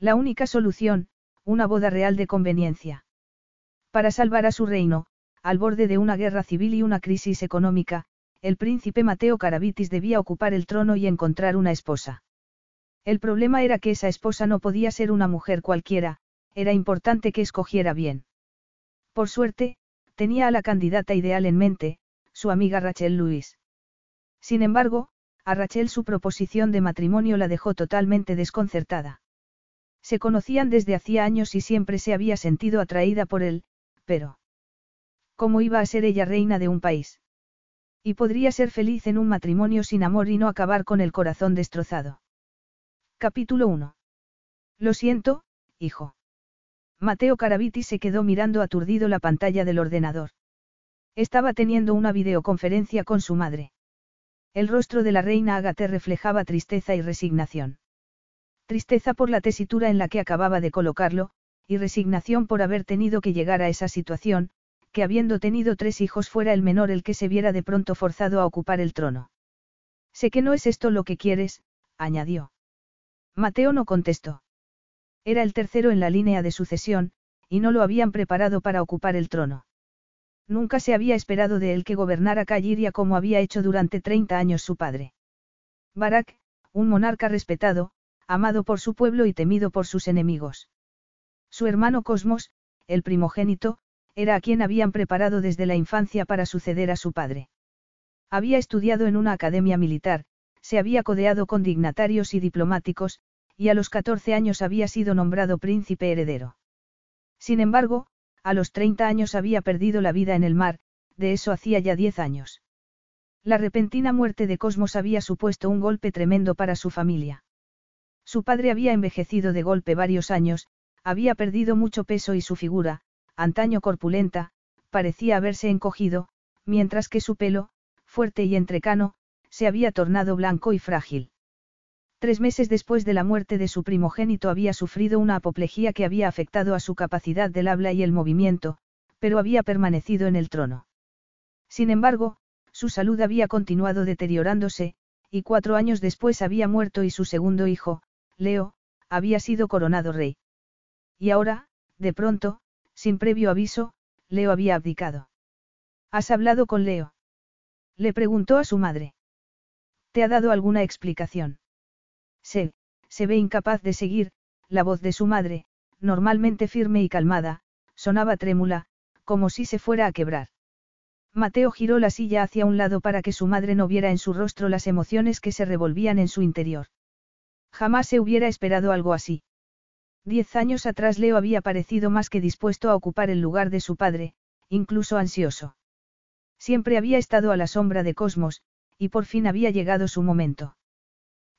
La única solución, una boda real de conveniencia. Para salvar a su reino, al borde de una guerra civil y una crisis económica, el príncipe Mateo Carabitis debía ocupar el trono y encontrar una esposa. El problema era que esa esposa no podía ser una mujer cualquiera, era importante que escogiera bien. Por suerte, tenía a la candidata ideal en mente, su amiga Rachel Lewis. Sin embargo, a Rachel su proposición de matrimonio la dejó totalmente desconcertada. Se conocían desde hacía años y siempre se había sentido atraída por él, pero... ¿Cómo iba a ser ella reina de un país? Y podría ser feliz en un matrimonio sin amor y no acabar con el corazón destrozado. Capítulo 1. Lo siento, hijo. Mateo Caraviti se quedó mirando aturdido la pantalla del ordenador. Estaba teniendo una videoconferencia con su madre. El rostro de la reina Agate reflejaba tristeza y resignación. Tristeza por la tesitura en la que acababa de colocarlo, y resignación por haber tenido que llegar a esa situación, que habiendo tenido tres hijos fuera el menor el que se viera de pronto forzado a ocupar el trono. Sé que no es esto lo que quieres, añadió. Mateo no contestó. Era el tercero en la línea de sucesión, y no lo habían preparado para ocupar el trono. Nunca se había esperado de él que gobernara Calliria como había hecho durante 30 años su padre. Barak, un monarca respetado, amado por su pueblo y temido por sus enemigos. Su hermano Cosmos, el primogénito, era a quien habían preparado desde la infancia para suceder a su padre. Había estudiado en una academia militar, se había codeado con dignatarios y diplomáticos, y a los 14 años había sido nombrado príncipe heredero. Sin embargo, a los 30 años había perdido la vida en el mar, de eso hacía ya 10 años. La repentina muerte de Cosmos había supuesto un golpe tremendo para su familia. Su padre había envejecido de golpe varios años, había perdido mucho peso y su figura, antaño corpulenta, parecía haberse encogido, mientras que su pelo, fuerte y entrecano, se había tornado blanco y frágil. Tres meses después de la muerte de su primogénito había sufrido una apoplejía que había afectado a su capacidad del habla y el movimiento, pero había permanecido en el trono. Sin embargo, su salud había continuado deteriorándose, y cuatro años después había muerto y su segundo hijo, Leo, había sido coronado rey. Y ahora, de pronto, sin previo aviso, Leo había abdicado. ¿Has hablado con Leo? Le preguntó a su madre. ¿Te ha dado alguna explicación? Se, se ve incapaz de seguir, la voz de su madre, normalmente firme y calmada, sonaba trémula, como si se fuera a quebrar. Mateo giró la silla hacia un lado para que su madre no viera en su rostro las emociones que se revolvían en su interior. Jamás se hubiera esperado algo así. Diez años atrás Leo había parecido más que dispuesto a ocupar el lugar de su padre, incluso ansioso. Siempre había estado a la sombra de Cosmos, y por fin había llegado su momento.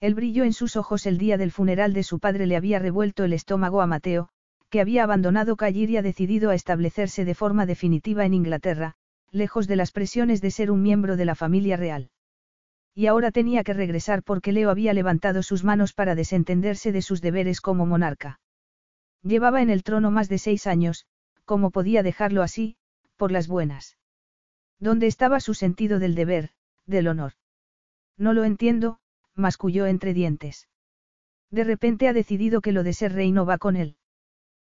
El brillo en sus ojos el día del funeral de su padre le había revuelto el estómago a Mateo, que había abandonado Calliria decidido a establecerse de forma definitiva en Inglaterra, lejos de las presiones de ser un miembro de la familia real y ahora tenía que regresar porque Leo había levantado sus manos para desentenderse de sus deberes como monarca. Llevaba en el trono más de seis años, como podía dejarlo así, por las buenas. ¿Dónde estaba su sentido del deber, del honor? No lo entiendo, masculló entre dientes. De repente ha decidido que lo de ser rey no va con él.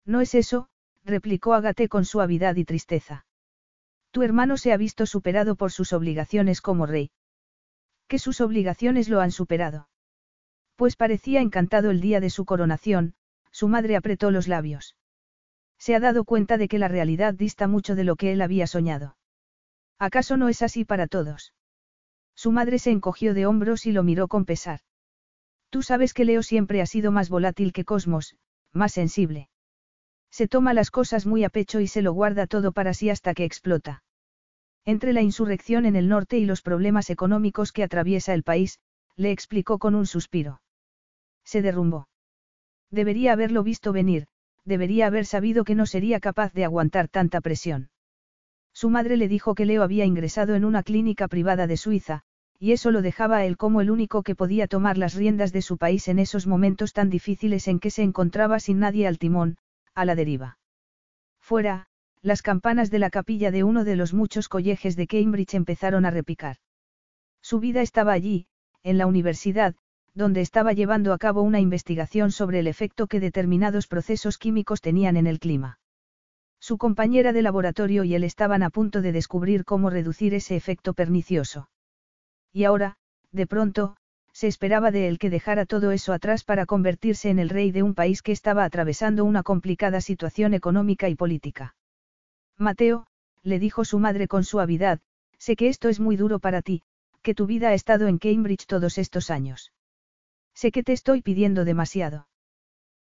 No es eso, replicó Agate con suavidad y tristeza. Tu hermano se ha visto superado por sus obligaciones como rey que sus obligaciones lo han superado. Pues parecía encantado el día de su coronación, su madre apretó los labios. Se ha dado cuenta de que la realidad dista mucho de lo que él había soñado. ¿Acaso no es así para todos? Su madre se encogió de hombros y lo miró con pesar. Tú sabes que Leo siempre ha sido más volátil que Cosmos, más sensible. Se toma las cosas muy a pecho y se lo guarda todo para sí hasta que explota. Entre la insurrección en el norte y los problemas económicos que atraviesa el país, le explicó con un suspiro. Se derrumbó. Debería haberlo visto venir, debería haber sabido que no sería capaz de aguantar tanta presión. Su madre le dijo que Leo había ingresado en una clínica privada de Suiza, y eso lo dejaba a él como el único que podía tomar las riendas de su país en esos momentos tan difíciles en que se encontraba sin nadie al timón, a la deriva. Fuera, las campanas de la capilla de uno de los muchos colleges de Cambridge empezaron a repicar. Su vida estaba allí, en la universidad, donde estaba llevando a cabo una investigación sobre el efecto que determinados procesos químicos tenían en el clima. Su compañera de laboratorio y él estaban a punto de descubrir cómo reducir ese efecto pernicioso. Y ahora, de pronto, se esperaba de él que dejara todo eso atrás para convertirse en el rey de un país que estaba atravesando una complicada situación económica y política. Mateo, le dijo su madre con suavidad, sé que esto es muy duro para ti, que tu vida ha estado en Cambridge todos estos años. Sé que te estoy pidiendo demasiado.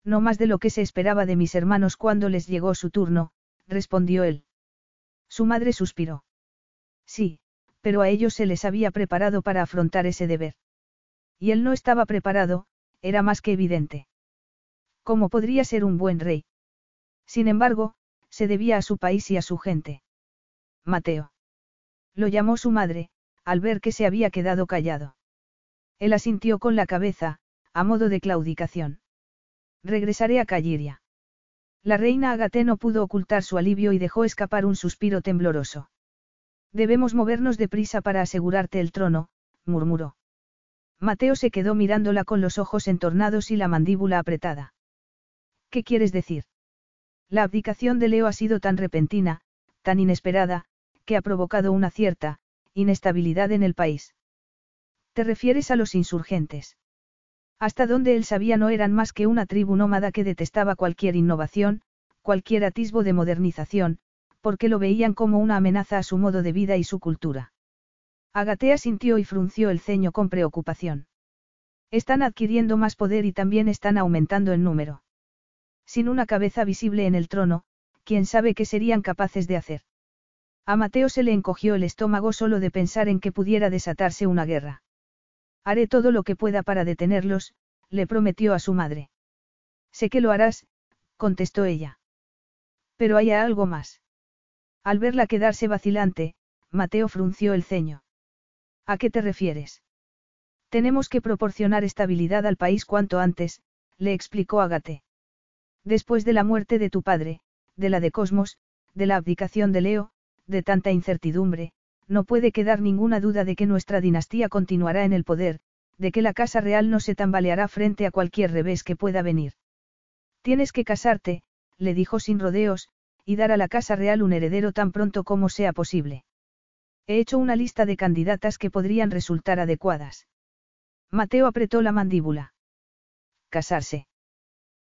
No más de lo que se esperaba de mis hermanos cuando les llegó su turno, respondió él. Su madre suspiró. Sí, pero a ellos se les había preparado para afrontar ese deber. Y él no estaba preparado, era más que evidente. ¿Cómo podría ser un buen rey? Sin embargo, se debía a su país y a su gente. Mateo. Lo llamó su madre, al ver que se había quedado callado. Él asintió con la cabeza, a modo de claudicación. Regresaré a Calliria. La reina Agate no pudo ocultar su alivio y dejó escapar un suspiro tembloroso. Debemos movernos deprisa para asegurarte el trono, murmuró. Mateo se quedó mirándola con los ojos entornados y la mandíbula apretada. ¿Qué quieres decir? La abdicación de Leo ha sido tan repentina, tan inesperada, que ha provocado una cierta, inestabilidad en el país. ¿Te refieres a los insurgentes? Hasta donde él sabía no eran más que una tribu nómada que detestaba cualquier innovación, cualquier atisbo de modernización, porque lo veían como una amenaza a su modo de vida y su cultura. Agatea sintió y frunció el ceño con preocupación. Están adquiriendo más poder y también están aumentando en número. Sin una cabeza visible en el trono, quién sabe qué serían capaces de hacer. A Mateo se le encogió el estómago solo de pensar en que pudiera desatarse una guerra. Haré todo lo que pueda para detenerlos, le prometió a su madre. Sé que lo harás, contestó ella. Pero hay algo más. Al verla quedarse vacilante, Mateo frunció el ceño. ¿A qué te refieres? Tenemos que proporcionar estabilidad al país cuanto antes, le explicó Agate. Después de la muerte de tu padre, de la de Cosmos, de la abdicación de Leo, de tanta incertidumbre, no puede quedar ninguna duda de que nuestra dinastía continuará en el poder, de que la Casa Real no se tambaleará frente a cualquier revés que pueda venir. Tienes que casarte, le dijo sin rodeos, y dar a la Casa Real un heredero tan pronto como sea posible. He hecho una lista de candidatas que podrían resultar adecuadas. Mateo apretó la mandíbula. Casarse.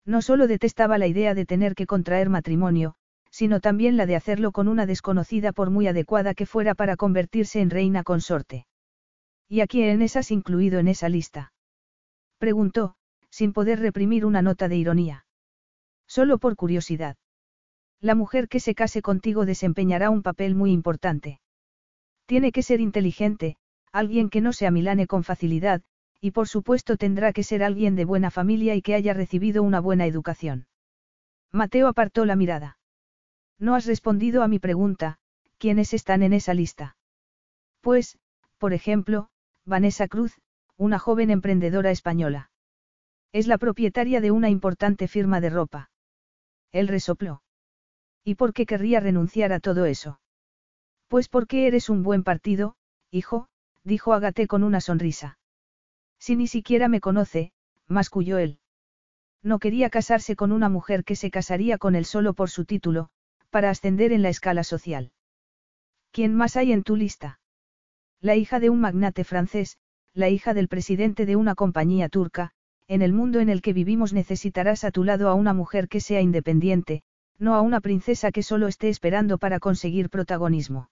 No solo detestaba la idea de tener que contraer matrimonio, sino también la de hacerlo con una desconocida por muy adecuada que fuera para convertirse en reina consorte. ¿Y a quién has incluido en esa lista? Preguntó, sin poder reprimir una nota de ironía. Solo por curiosidad. La mujer que se case contigo desempeñará un papel muy importante. Tiene que ser inteligente, alguien que no se amilane con facilidad, y por supuesto tendrá que ser alguien de buena familia y que haya recibido una buena educación. Mateo apartó la mirada. No has respondido a mi pregunta, ¿quiénes están en esa lista? Pues, por ejemplo, Vanessa Cruz, una joven emprendedora española. Es la propietaria de una importante firma de ropa. Él resopló. ¿Y por qué querría renunciar a todo eso? Pues porque eres un buen partido, hijo, dijo Agate con una sonrisa. Si ni siquiera me conoce, masculló él. No quería casarse con una mujer que se casaría con él solo por su título, para ascender en la escala social. ¿Quién más hay en tu lista? La hija de un magnate francés, la hija del presidente de una compañía turca, en el mundo en el que vivimos necesitarás a tu lado a una mujer que sea independiente, no a una princesa que solo esté esperando para conseguir protagonismo.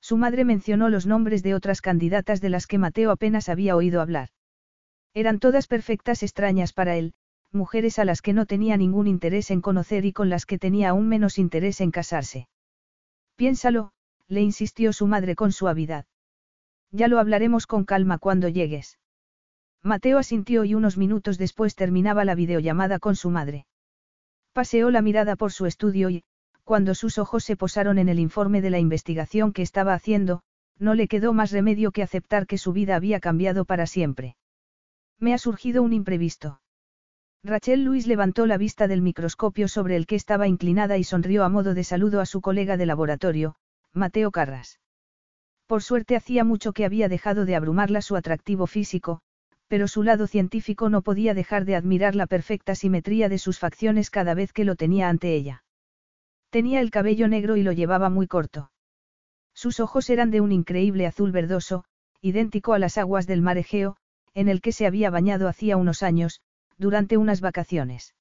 Su madre mencionó los nombres de otras candidatas de las que Mateo apenas había oído hablar. Eran todas perfectas extrañas para él, mujeres a las que no tenía ningún interés en conocer y con las que tenía aún menos interés en casarse. Piénsalo, le insistió su madre con suavidad. Ya lo hablaremos con calma cuando llegues. Mateo asintió y unos minutos después terminaba la videollamada con su madre. Paseó la mirada por su estudio y, cuando sus ojos se posaron en el informe de la investigación que estaba haciendo, no le quedó más remedio que aceptar que su vida había cambiado para siempre. Me ha surgido un imprevisto. Rachel Luis levantó la vista del microscopio sobre el que estaba inclinada y sonrió a modo de saludo a su colega de laboratorio, Mateo Carras. Por suerte hacía mucho que había dejado de abrumarla su atractivo físico, pero su lado científico no podía dejar de admirar la perfecta simetría de sus facciones cada vez que lo tenía ante ella. Tenía el cabello negro y lo llevaba muy corto. Sus ojos eran de un increíble azul verdoso, idéntico a las aguas del mar Egeo, en el que se había bañado hacía unos años, durante unas vacaciones.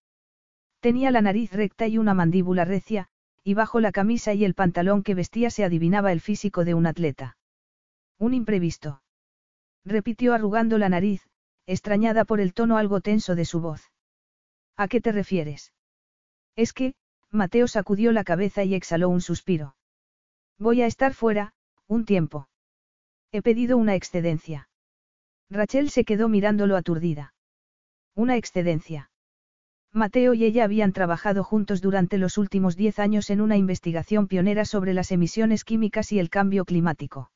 Tenía la nariz recta y una mandíbula recia, y bajo la camisa y el pantalón que vestía se adivinaba el físico de un atleta. Un imprevisto. Repitió arrugando la nariz, extrañada por el tono algo tenso de su voz. ¿A qué te refieres? Es que, Mateo sacudió la cabeza y exhaló un suspiro. Voy a estar fuera, un tiempo. He pedido una excedencia. Rachel se quedó mirándolo aturdida. Una excedencia. Mateo y ella habían trabajado juntos durante los últimos diez años en una investigación pionera sobre las emisiones químicas y el cambio climático.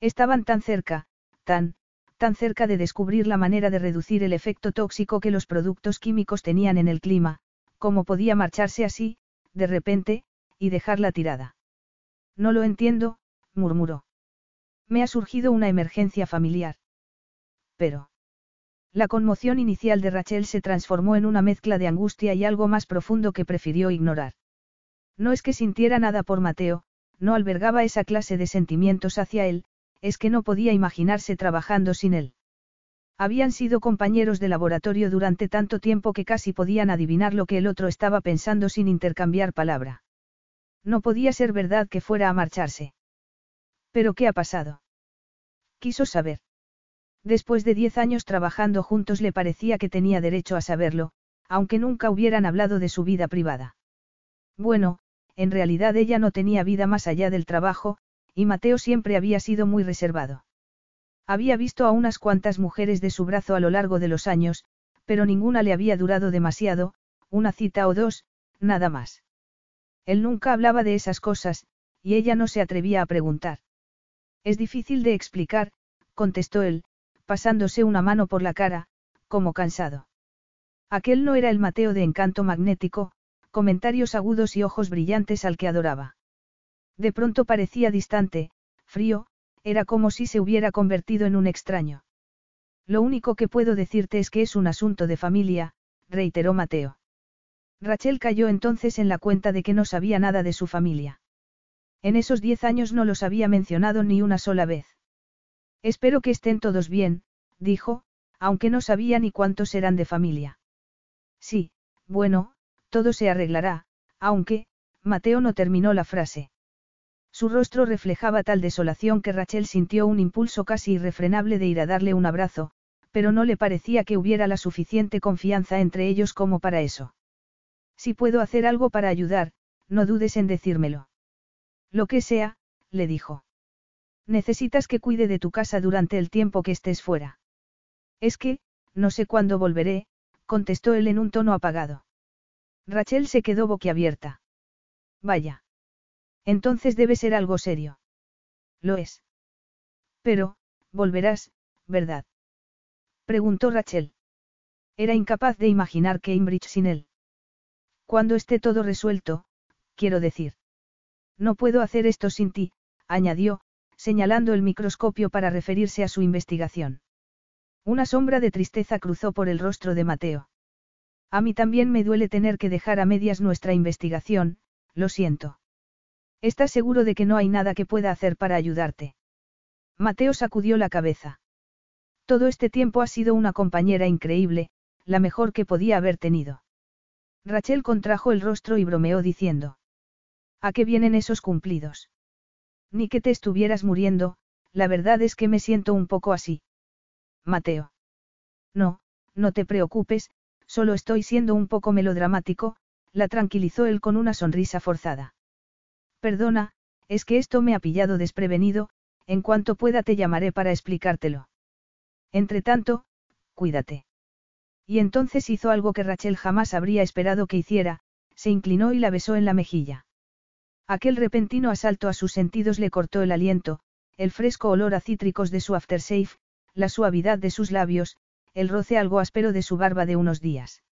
Estaban tan cerca, tan, tan cerca de descubrir la manera de reducir el efecto tóxico que los productos químicos tenían en el clima, como podía marcharse así, de repente, y dejarla tirada. No lo entiendo, murmuró. Me ha surgido una emergencia familiar. Pero. La conmoción inicial de Rachel se transformó en una mezcla de angustia y algo más profundo que prefirió ignorar. No es que sintiera nada por Mateo, no albergaba esa clase de sentimientos hacia él, es que no podía imaginarse trabajando sin él. Habían sido compañeros de laboratorio durante tanto tiempo que casi podían adivinar lo que el otro estaba pensando sin intercambiar palabra. No podía ser verdad que fuera a marcharse. ¿Pero qué ha pasado? Quiso saber. Después de diez años trabajando juntos le parecía que tenía derecho a saberlo, aunque nunca hubieran hablado de su vida privada. Bueno, en realidad ella no tenía vida más allá del trabajo, y Mateo siempre había sido muy reservado. Había visto a unas cuantas mujeres de su brazo a lo largo de los años, pero ninguna le había durado demasiado, una cita o dos, nada más. Él nunca hablaba de esas cosas, y ella no se atrevía a preguntar. Es difícil de explicar, contestó él, pasándose una mano por la cara, como cansado. Aquel no era el Mateo de encanto magnético, comentarios agudos y ojos brillantes al que adoraba. De pronto parecía distante, frío, era como si se hubiera convertido en un extraño. Lo único que puedo decirte es que es un asunto de familia, reiteró Mateo. Rachel cayó entonces en la cuenta de que no sabía nada de su familia. En esos diez años no los había mencionado ni una sola vez. Espero que estén todos bien, dijo, aunque no sabía ni cuántos eran de familia. Sí, bueno, todo se arreglará, aunque, Mateo no terminó la frase. Su rostro reflejaba tal desolación que Rachel sintió un impulso casi irrefrenable de ir a darle un abrazo, pero no le parecía que hubiera la suficiente confianza entre ellos como para eso. Si puedo hacer algo para ayudar, no dudes en decírmelo. Lo que sea, le dijo. Necesitas que cuide de tu casa durante el tiempo que estés fuera. Es que, no sé cuándo volveré, contestó él en un tono apagado. Rachel se quedó boquiabierta. Vaya. Entonces debe ser algo serio. Lo es. Pero, volverás, ¿verdad? Preguntó Rachel. Era incapaz de imaginar Cambridge sin él. Cuando esté todo resuelto, quiero decir. No puedo hacer esto sin ti, añadió, señalando el microscopio para referirse a su investigación. Una sombra de tristeza cruzó por el rostro de Mateo. A mí también me duele tener que dejar a medias nuestra investigación, lo siento. ¿Estás seguro de que no hay nada que pueda hacer para ayudarte? Mateo sacudió la cabeza. Todo este tiempo ha sido una compañera increíble, la mejor que podía haber tenido. Rachel contrajo el rostro y bromeó diciendo. ¿A qué vienen esos cumplidos? Ni que te estuvieras muriendo, la verdad es que me siento un poco así. Mateo. No, no te preocupes, solo estoy siendo un poco melodramático, la tranquilizó él con una sonrisa forzada. Perdona, es que esto me ha pillado desprevenido, en cuanto pueda te llamaré para explicártelo. Entretanto, cuídate. Y entonces hizo algo que Rachel jamás habría esperado que hiciera, se inclinó y la besó en la mejilla. Aquel repentino asalto a sus sentidos le cortó el aliento, el fresco olor a cítricos de su aftershave, la suavidad de sus labios, el roce algo áspero de su barba de unos días.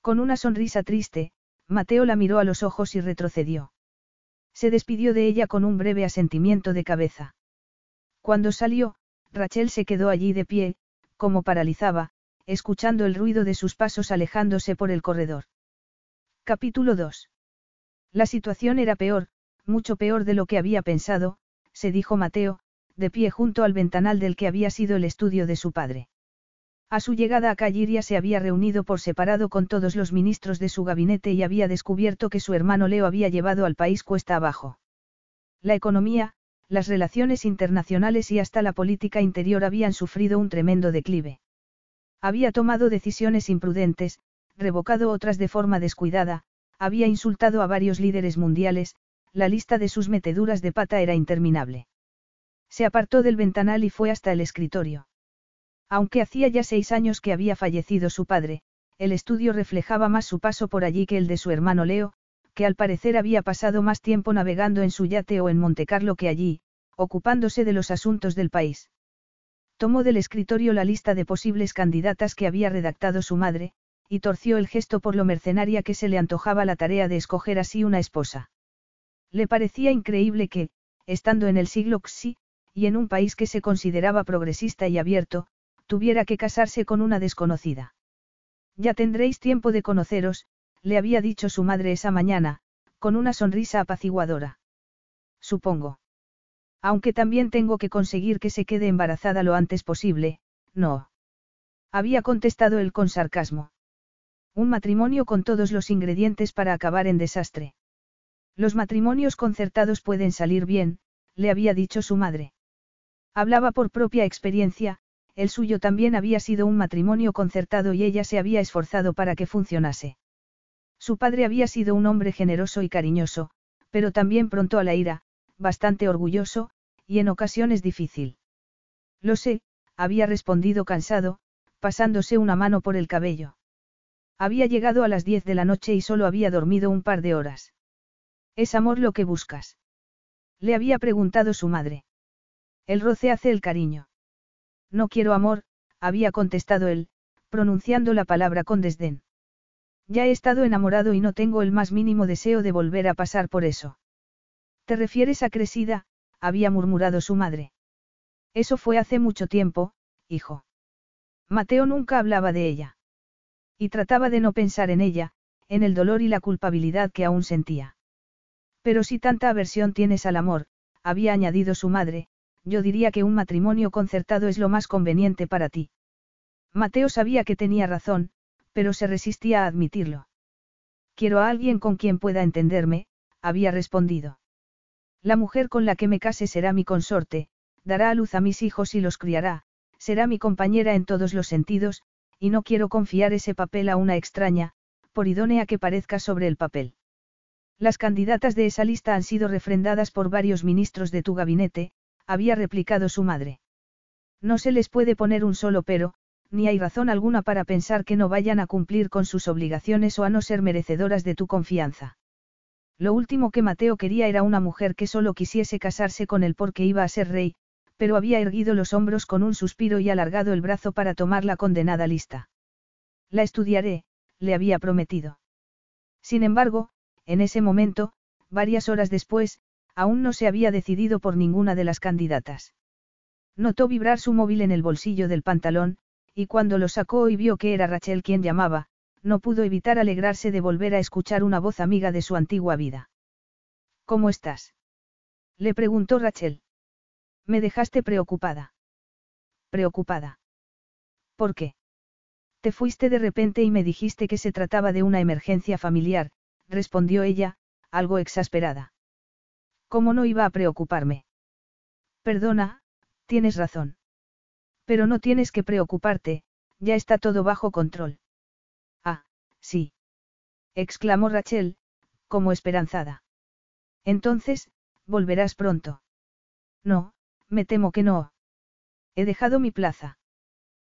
Con una sonrisa triste, Mateo la miró a los ojos y retrocedió. Se despidió de ella con un breve asentimiento de cabeza. Cuando salió, Rachel se quedó allí de pie, como paralizaba, escuchando el ruido de sus pasos alejándose por el corredor. Capítulo 2. La situación era peor, mucho peor de lo que había pensado, se dijo Mateo, de pie junto al ventanal del que había sido el estudio de su padre. A su llegada a Calliria se había reunido por separado con todos los ministros de su gabinete y había descubierto que su hermano Leo había llevado al país cuesta abajo. La economía, las relaciones internacionales y hasta la política interior habían sufrido un tremendo declive. Había tomado decisiones imprudentes, revocado otras de forma descuidada, había insultado a varios líderes mundiales, la lista de sus meteduras de pata era interminable. Se apartó del ventanal y fue hasta el escritorio. Aunque hacía ya seis años que había fallecido su padre, el estudio reflejaba más su paso por allí que el de su hermano Leo, que al parecer había pasado más tiempo navegando en su yate o en Montecarlo que allí, ocupándose de los asuntos del país. Tomó del escritorio la lista de posibles candidatas que había redactado su madre, y torció el gesto por lo mercenaria que se le antojaba la tarea de escoger así una esposa. Le parecía increíble que, estando en el siglo XI, y en un país que se consideraba progresista y abierto, tuviera que casarse con una desconocida. Ya tendréis tiempo de conoceros, le había dicho su madre esa mañana, con una sonrisa apaciguadora. Supongo. Aunque también tengo que conseguir que se quede embarazada lo antes posible, no. Había contestado él con sarcasmo. Un matrimonio con todos los ingredientes para acabar en desastre. Los matrimonios concertados pueden salir bien, le había dicho su madre. Hablaba por propia experiencia, el suyo también había sido un matrimonio concertado y ella se había esforzado para que funcionase. Su padre había sido un hombre generoso y cariñoso, pero también pronto a la ira, bastante orgulloso, y en ocasiones difícil. Lo sé, había respondido cansado, pasándose una mano por el cabello. Había llegado a las diez de la noche y solo había dormido un par de horas. ¿Es amor lo que buscas? Le había preguntado su madre. El roce hace el cariño. No quiero amor, había contestado él, pronunciando la palabra con desdén. Ya he estado enamorado y no tengo el más mínimo deseo de volver a pasar por eso. ¿Te refieres a Cresida? había murmurado su madre. Eso fue hace mucho tiempo, hijo. Mateo nunca hablaba de ella. Y trataba de no pensar en ella, en el dolor y la culpabilidad que aún sentía. Pero si tanta aversión tienes al amor, había añadido su madre, yo diría que un matrimonio concertado es lo más conveniente para ti. Mateo sabía que tenía razón, pero se resistía a admitirlo. Quiero a alguien con quien pueda entenderme, había respondido. La mujer con la que me case será mi consorte, dará a luz a mis hijos y los criará, será mi compañera en todos los sentidos, y no quiero confiar ese papel a una extraña, por idónea que parezca sobre el papel. Las candidatas de esa lista han sido refrendadas por varios ministros de tu gabinete, había replicado su madre. No se les puede poner un solo pero, ni hay razón alguna para pensar que no vayan a cumplir con sus obligaciones o a no ser merecedoras de tu confianza. Lo último que Mateo quería era una mujer que solo quisiese casarse con él porque iba a ser rey, pero había erguido los hombros con un suspiro y alargado el brazo para tomar la condenada lista. La estudiaré, le había prometido. Sin embargo, en ese momento, varias horas después, aún no se había decidido por ninguna de las candidatas. Notó vibrar su móvil en el bolsillo del pantalón, y cuando lo sacó y vio que era Rachel quien llamaba, no pudo evitar alegrarse de volver a escuchar una voz amiga de su antigua vida. ¿Cómo estás? Le preguntó Rachel. Me dejaste preocupada. Preocupada. ¿Por qué? Te fuiste de repente y me dijiste que se trataba de una emergencia familiar, respondió ella, algo exasperada. ¿Cómo no iba a preocuparme? Perdona, tienes razón. Pero no tienes que preocuparte, ya está todo bajo control. Sí. exclamó Rachel, como esperanzada. Entonces, volverás pronto. No, me temo que no. He dejado mi plaza.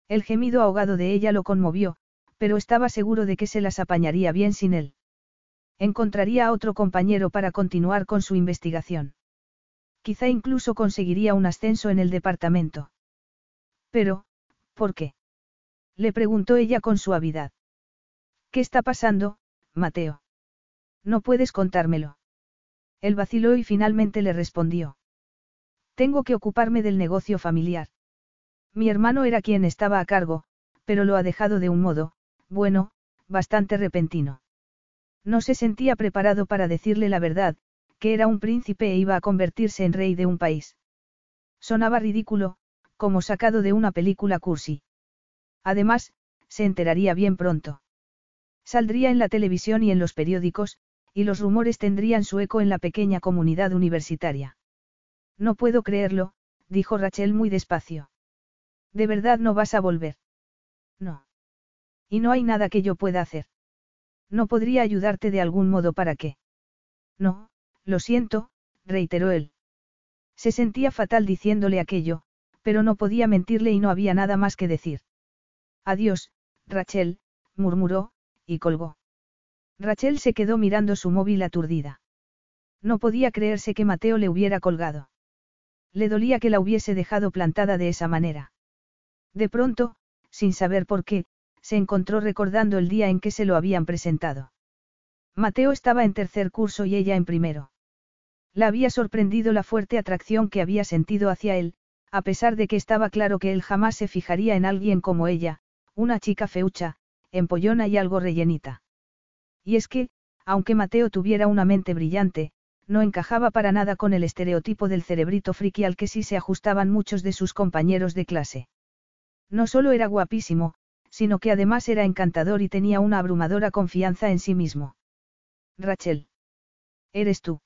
El gemido ahogado de ella lo conmovió, pero estaba seguro de que se las apañaría bien sin él. Encontraría a otro compañero para continuar con su investigación. Quizá incluso conseguiría un ascenso en el departamento. Pero, ¿por qué? Le preguntó ella con suavidad. ¿Qué está pasando, Mateo? No puedes contármelo. Él vaciló y finalmente le respondió. Tengo que ocuparme del negocio familiar. Mi hermano era quien estaba a cargo, pero lo ha dejado de un modo, bueno, bastante repentino. No se sentía preparado para decirle la verdad, que era un príncipe e iba a convertirse en rey de un país. Sonaba ridículo, como sacado de una película cursi. Además, se enteraría bien pronto. Saldría en la televisión y en los periódicos, y los rumores tendrían su eco en la pequeña comunidad universitaria. No puedo creerlo, dijo Rachel muy despacio. ¿De verdad no vas a volver? No. Y no hay nada que yo pueda hacer. No podría ayudarte de algún modo para qué. No, lo siento, reiteró él. Se sentía fatal diciéndole aquello, pero no podía mentirle y no había nada más que decir. Adiós, Rachel, murmuró, y colgó. Rachel se quedó mirando su móvil aturdida. No podía creerse que Mateo le hubiera colgado. Le dolía que la hubiese dejado plantada de esa manera. De pronto, sin saber por qué, se encontró recordando el día en que se lo habían presentado. Mateo estaba en tercer curso y ella en primero. La había sorprendido la fuerte atracción que había sentido hacia él, a pesar de que estaba claro que él jamás se fijaría en alguien como ella, una chica feucha, empollona y algo rellenita. Y es que, aunque Mateo tuviera una mente brillante, no encajaba para nada con el estereotipo del cerebrito friki al que sí se ajustaban muchos de sus compañeros de clase. No solo era guapísimo, sino que además era encantador y tenía una abrumadora confianza en sí mismo. Rachel. Eres tú.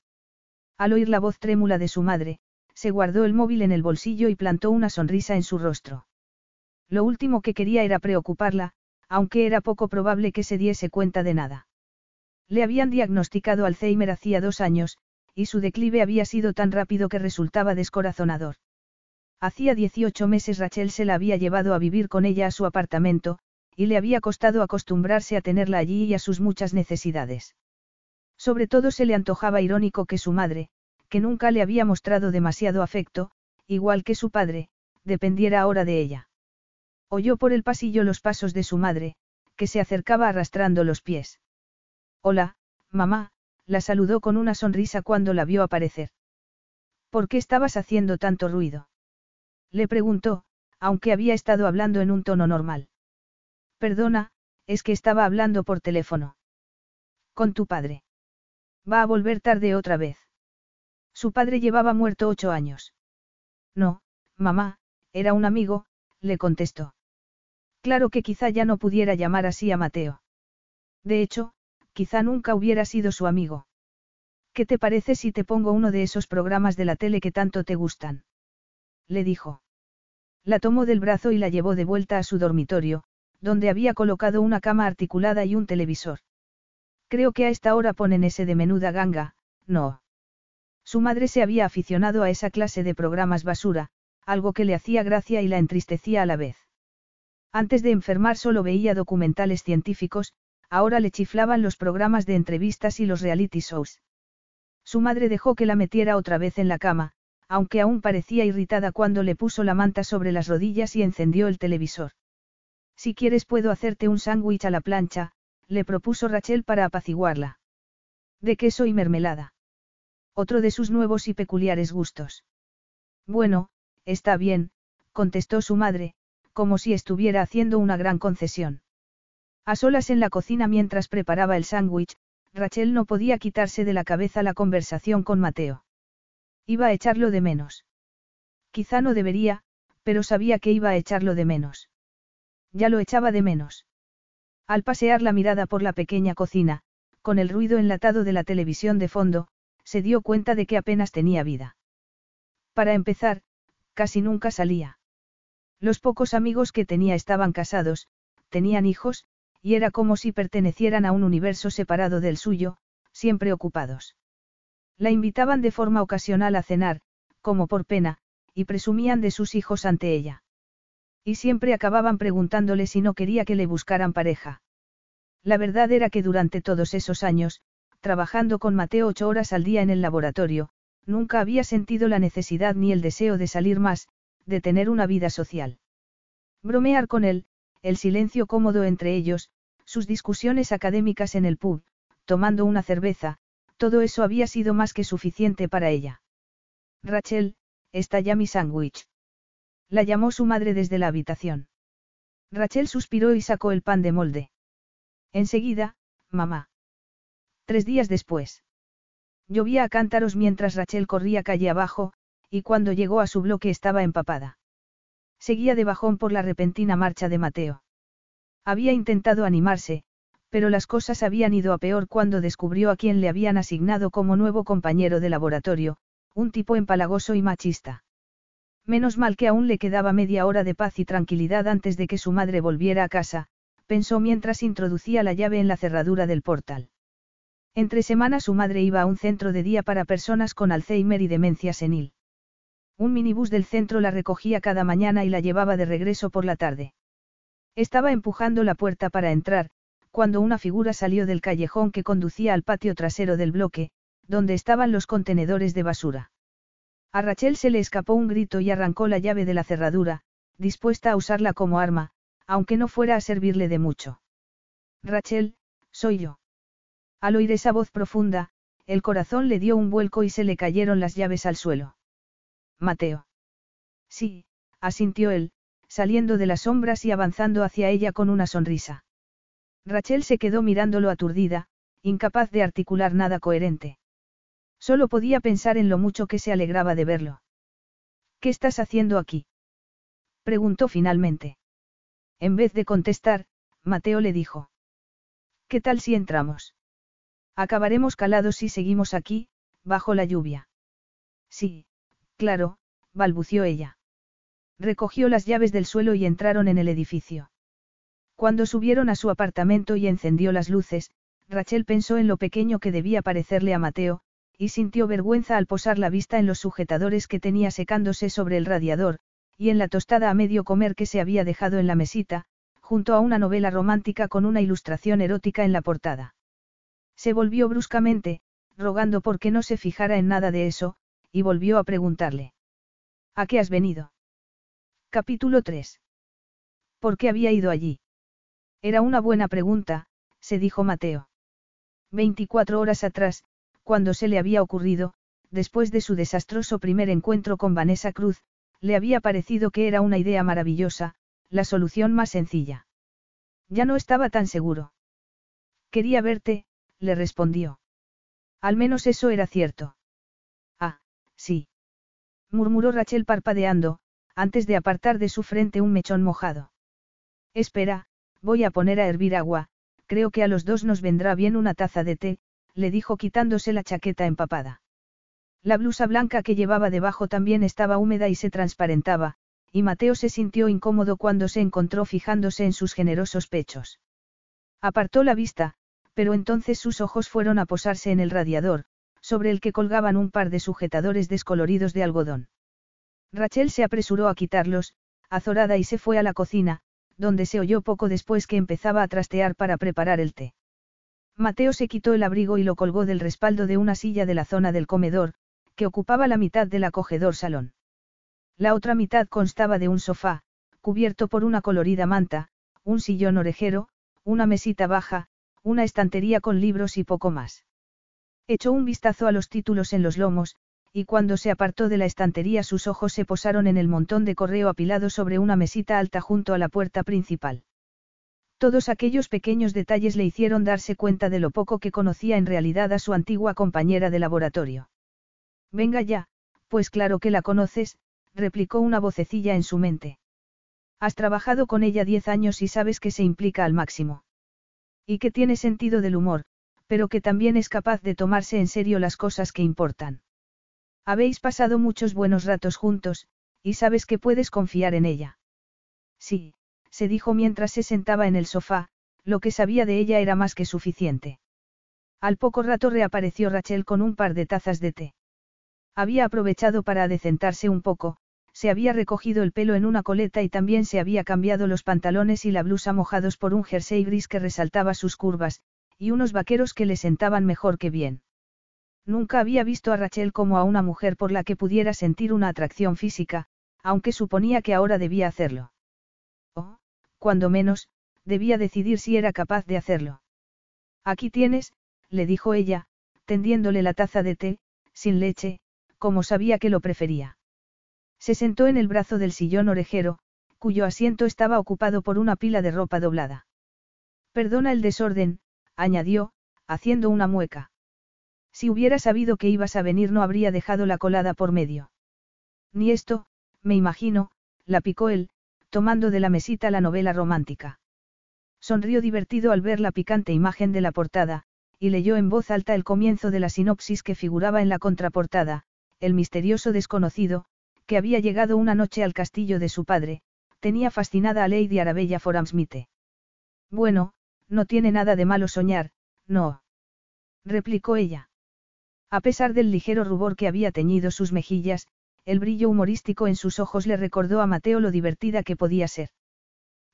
Al oír la voz trémula de su madre, se guardó el móvil en el bolsillo y plantó una sonrisa en su rostro. Lo último que quería era preocuparla, aunque era poco probable que se diese cuenta de nada. Le habían diagnosticado Alzheimer hacía dos años, y su declive había sido tan rápido que resultaba descorazonador. Hacía 18 meses Rachel se la había llevado a vivir con ella a su apartamento, y le había costado acostumbrarse a tenerla allí y a sus muchas necesidades. Sobre todo se le antojaba irónico que su madre, que nunca le había mostrado demasiado afecto, igual que su padre, dependiera ahora de ella. Oyó por el pasillo los pasos de su madre, que se acercaba arrastrando los pies. Hola, mamá, la saludó con una sonrisa cuando la vio aparecer. ¿Por qué estabas haciendo tanto ruido? Le preguntó, aunque había estado hablando en un tono normal. Perdona, es que estaba hablando por teléfono. Con tu padre. Va a volver tarde otra vez. Su padre llevaba muerto ocho años. No, mamá, era un amigo, le contestó. Claro que quizá ya no pudiera llamar así a Mateo. De hecho, quizá nunca hubiera sido su amigo. ¿Qué te parece si te pongo uno de esos programas de la tele que tanto te gustan? Le dijo. La tomó del brazo y la llevó de vuelta a su dormitorio, donde había colocado una cama articulada y un televisor. Creo que a esta hora ponen ese de menuda ganga, no. Su madre se había aficionado a esa clase de programas basura, algo que le hacía gracia y la entristecía a la vez. Antes de enfermar solo veía documentales científicos, ahora le chiflaban los programas de entrevistas y los reality shows. Su madre dejó que la metiera otra vez en la cama, aunque aún parecía irritada cuando le puso la manta sobre las rodillas y encendió el televisor. Si quieres puedo hacerte un sándwich a la plancha, le propuso Rachel para apaciguarla. De queso y mermelada. Otro de sus nuevos y peculiares gustos. Bueno, está bien, contestó su madre, como si estuviera haciendo una gran concesión. A solas en la cocina mientras preparaba el sándwich, Rachel no podía quitarse de la cabeza la conversación con Mateo. Iba a echarlo de menos. Quizá no debería, pero sabía que iba a echarlo de menos. Ya lo echaba de menos. Al pasear la mirada por la pequeña cocina, con el ruido enlatado de la televisión de fondo, se dio cuenta de que apenas tenía vida. Para empezar, casi nunca salía. Los pocos amigos que tenía estaban casados, tenían hijos, y era como si pertenecieran a un universo separado del suyo, siempre ocupados. La invitaban de forma ocasional a cenar, como por pena, y presumían de sus hijos ante ella. Y siempre acababan preguntándole si no quería que le buscaran pareja. La verdad era que durante todos esos años, trabajando con Mateo ocho horas al día en el laboratorio, nunca había sentido la necesidad ni el deseo de salir más, de tener una vida social. Bromear con él, el silencio cómodo entre ellos, sus discusiones académicas en el pub, tomando una cerveza, todo eso había sido más que suficiente para ella. Rachel, está ya mi sándwich. La llamó su madre desde la habitación. Rachel suspiró y sacó el pan de molde. Enseguida, mamá. Tres días después. Llovía a cántaros mientras Rachel corría calle abajo, y cuando llegó a su bloque estaba empapada. Seguía de bajón por la repentina marcha de Mateo. Había intentado animarse, pero las cosas habían ido a peor cuando descubrió a quien le habían asignado como nuevo compañero de laboratorio, un tipo empalagoso y machista. Menos mal que aún le quedaba media hora de paz y tranquilidad antes de que su madre volviera a casa, pensó mientras introducía la llave en la cerradura del portal. Entre semanas su madre iba a un centro de día para personas con Alzheimer y demencia senil. Un minibús del centro la recogía cada mañana y la llevaba de regreso por la tarde. Estaba empujando la puerta para entrar, cuando una figura salió del callejón que conducía al patio trasero del bloque, donde estaban los contenedores de basura. A Rachel se le escapó un grito y arrancó la llave de la cerradura, dispuesta a usarla como arma, aunque no fuera a servirle de mucho. Rachel, soy yo. Al oír esa voz profunda, el corazón le dio un vuelco y se le cayeron las llaves al suelo. Mateo. Sí, asintió él, saliendo de las sombras y avanzando hacia ella con una sonrisa. Rachel se quedó mirándolo aturdida, incapaz de articular nada coherente. Solo podía pensar en lo mucho que se alegraba de verlo. ¿Qué estás haciendo aquí? preguntó finalmente. En vez de contestar, Mateo le dijo. ¿Qué tal si entramos? Acabaremos calados si seguimos aquí, bajo la lluvia. Sí, Claro, balbució ella. Recogió las llaves del suelo y entraron en el edificio. Cuando subieron a su apartamento y encendió las luces, Rachel pensó en lo pequeño que debía parecerle a Mateo, y sintió vergüenza al posar la vista en los sujetadores que tenía secándose sobre el radiador, y en la tostada a medio comer que se había dejado en la mesita, junto a una novela romántica con una ilustración erótica en la portada. Se volvió bruscamente, rogando por que no se fijara en nada de eso, y volvió a preguntarle. ¿A qué has venido? Capítulo 3. ¿Por qué había ido allí? Era una buena pregunta, se dijo Mateo. 24 horas atrás, cuando se le había ocurrido, después de su desastroso primer encuentro con Vanessa Cruz, le había parecido que era una idea maravillosa, la solución más sencilla. Ya no estaba tan seguro. Quería verte, le respondió. Al menos eso era cierto. Sí. Murmuró Rachel parpadeando, antes de apartar de su frente un mechón mojado. Espera, voy a poner a hervir agua, creo que a los dos nos vendrá bien una taza de té, le dijo quitándose la chaqueta empapada. La blusa blanca que llevaba debajo también estaba húmeda y se transparentaba, y Mateo se sintió incómodo cuando se encontró fijándose en sus generosos pechos. Apartó la vista, pero entonces sus ojos fueron a posarse en el radiador, sobre el que colgaban un par de sujetadores descoloridos de algodón. Rachel se apresuró a quitarlos, azorada y se fue a la cocina, donde se oyó poco después que empezaba a trastear para preparar el té. Mateo se quitó el abrigo y lo colgó del respaldo de una silla de la zona del comedor, que ocupaba la mitad del acogedor salón. La otra mitad constaba de un sofá, cubierto por una colorida manta, un sillón orejero, una mesita baja, una estantería con libros y poco más. Echó un vistazo a los títulos en los lomos, y cuando se apartó de la estantería sus ojos se posaron en el montón de correo apilado sobre una mesita alta junto a la puerta principal. Todos aquellos pequeños detalles le hicieron darse cuenta de lo poco que conocía en realidad a su antigua compañera de laboratorio. Venga ya, pues claro que la conoces, replicó una vocecilla en su mente. Has trabajado con ella diez años y sabes que se implica al máximo. Y que tiene sentido del humor, pero que también es capaz de tomarse en serio las cosas que importan. Habéis pasado muchos buenos ratos juntos, y sabes que puedes confiar en ella. Sí, se dijo mientras se sentaba en el sofá, lo que sabía de ella era más que suficiente. Al poco rato reapareció Rachel con un par de tazas de té. Había aprovechado para adecentarse un poco, se había recogido el pelo en una coleta y también se había cambiado los pantalones y la blusa mojados por un jersey gris que resaltaba sus curvas, y unos vaqueros que le sentaban mejor que bien. Nunca había visto a Rachel como a una mujer por la que pudiera sentir una atracción física, aunque suponía que ahora debía hacerlo. O, cuando menos, debía decidir si era capaz de hacerlo. Aquí tienes, le dijo ella, tendiéndole la taza de té, sin leche, como sabía que lo prefería. Se sentó en el brazo del sillón orejero, cuyo asiento estaba ocupado por una pila de ropa doblada. Perdona el desorden, añadió, haciendo una mueca. Si hubiera sabido que ibas a venir no habría dejado la colada por medio. Ni esto, me imagino, la picó él, tomando de la mesita la novela romántica. Sonrió divertido al ver la picante imagen de la portada, y leyó en voz alta el comienzo de la sinopsis que figuraba en la contraportada, el misterioso desconocido, que había llegado una noche al castillo de su padre, tenía fascinada a Lady Arabella Foramsmite. Bueno, no tiene nada de malo soñar, no. replicó ella. A pesar del ligero rubor que había teñido sus mejillas, el brillo humorístico en sus ojos le recordó a Mateo lo divertida que podía ser.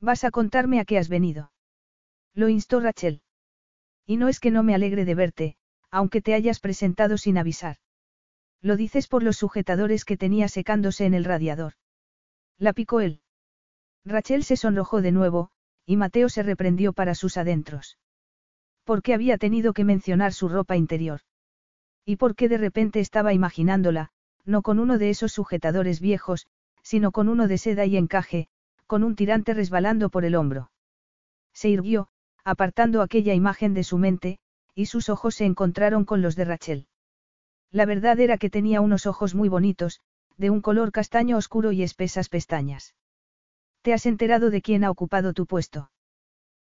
¿Vas a contarme a qué has venido? Lo instó Rachel. Y no es que no me alegre de verte, aunque te hayas presentado sin avisar. Lo dices por los sujetadores que tenía secándose en el radiador. La picó él. Rachel se sonrojó de nuevo, y Mateo se reprendió para sus adentros. ¿Por qué había tenido que mencionar su ropa interior? ¿Y por qué de repente estaba imaginándola, no con uno de esos sujetadores viejos, sino con uno de seda y encaje, con un tirante resbalando por el hombro? Se irguió, apartando aquella imagen de su mente, y sus ojos se encontraron con los de Rachel. La verdad era que tenía unos ojos muy bonitos, de un color castaño oscuro y espesas pestañas. ¿Te has enterado de quién ha ocupado tu puesto?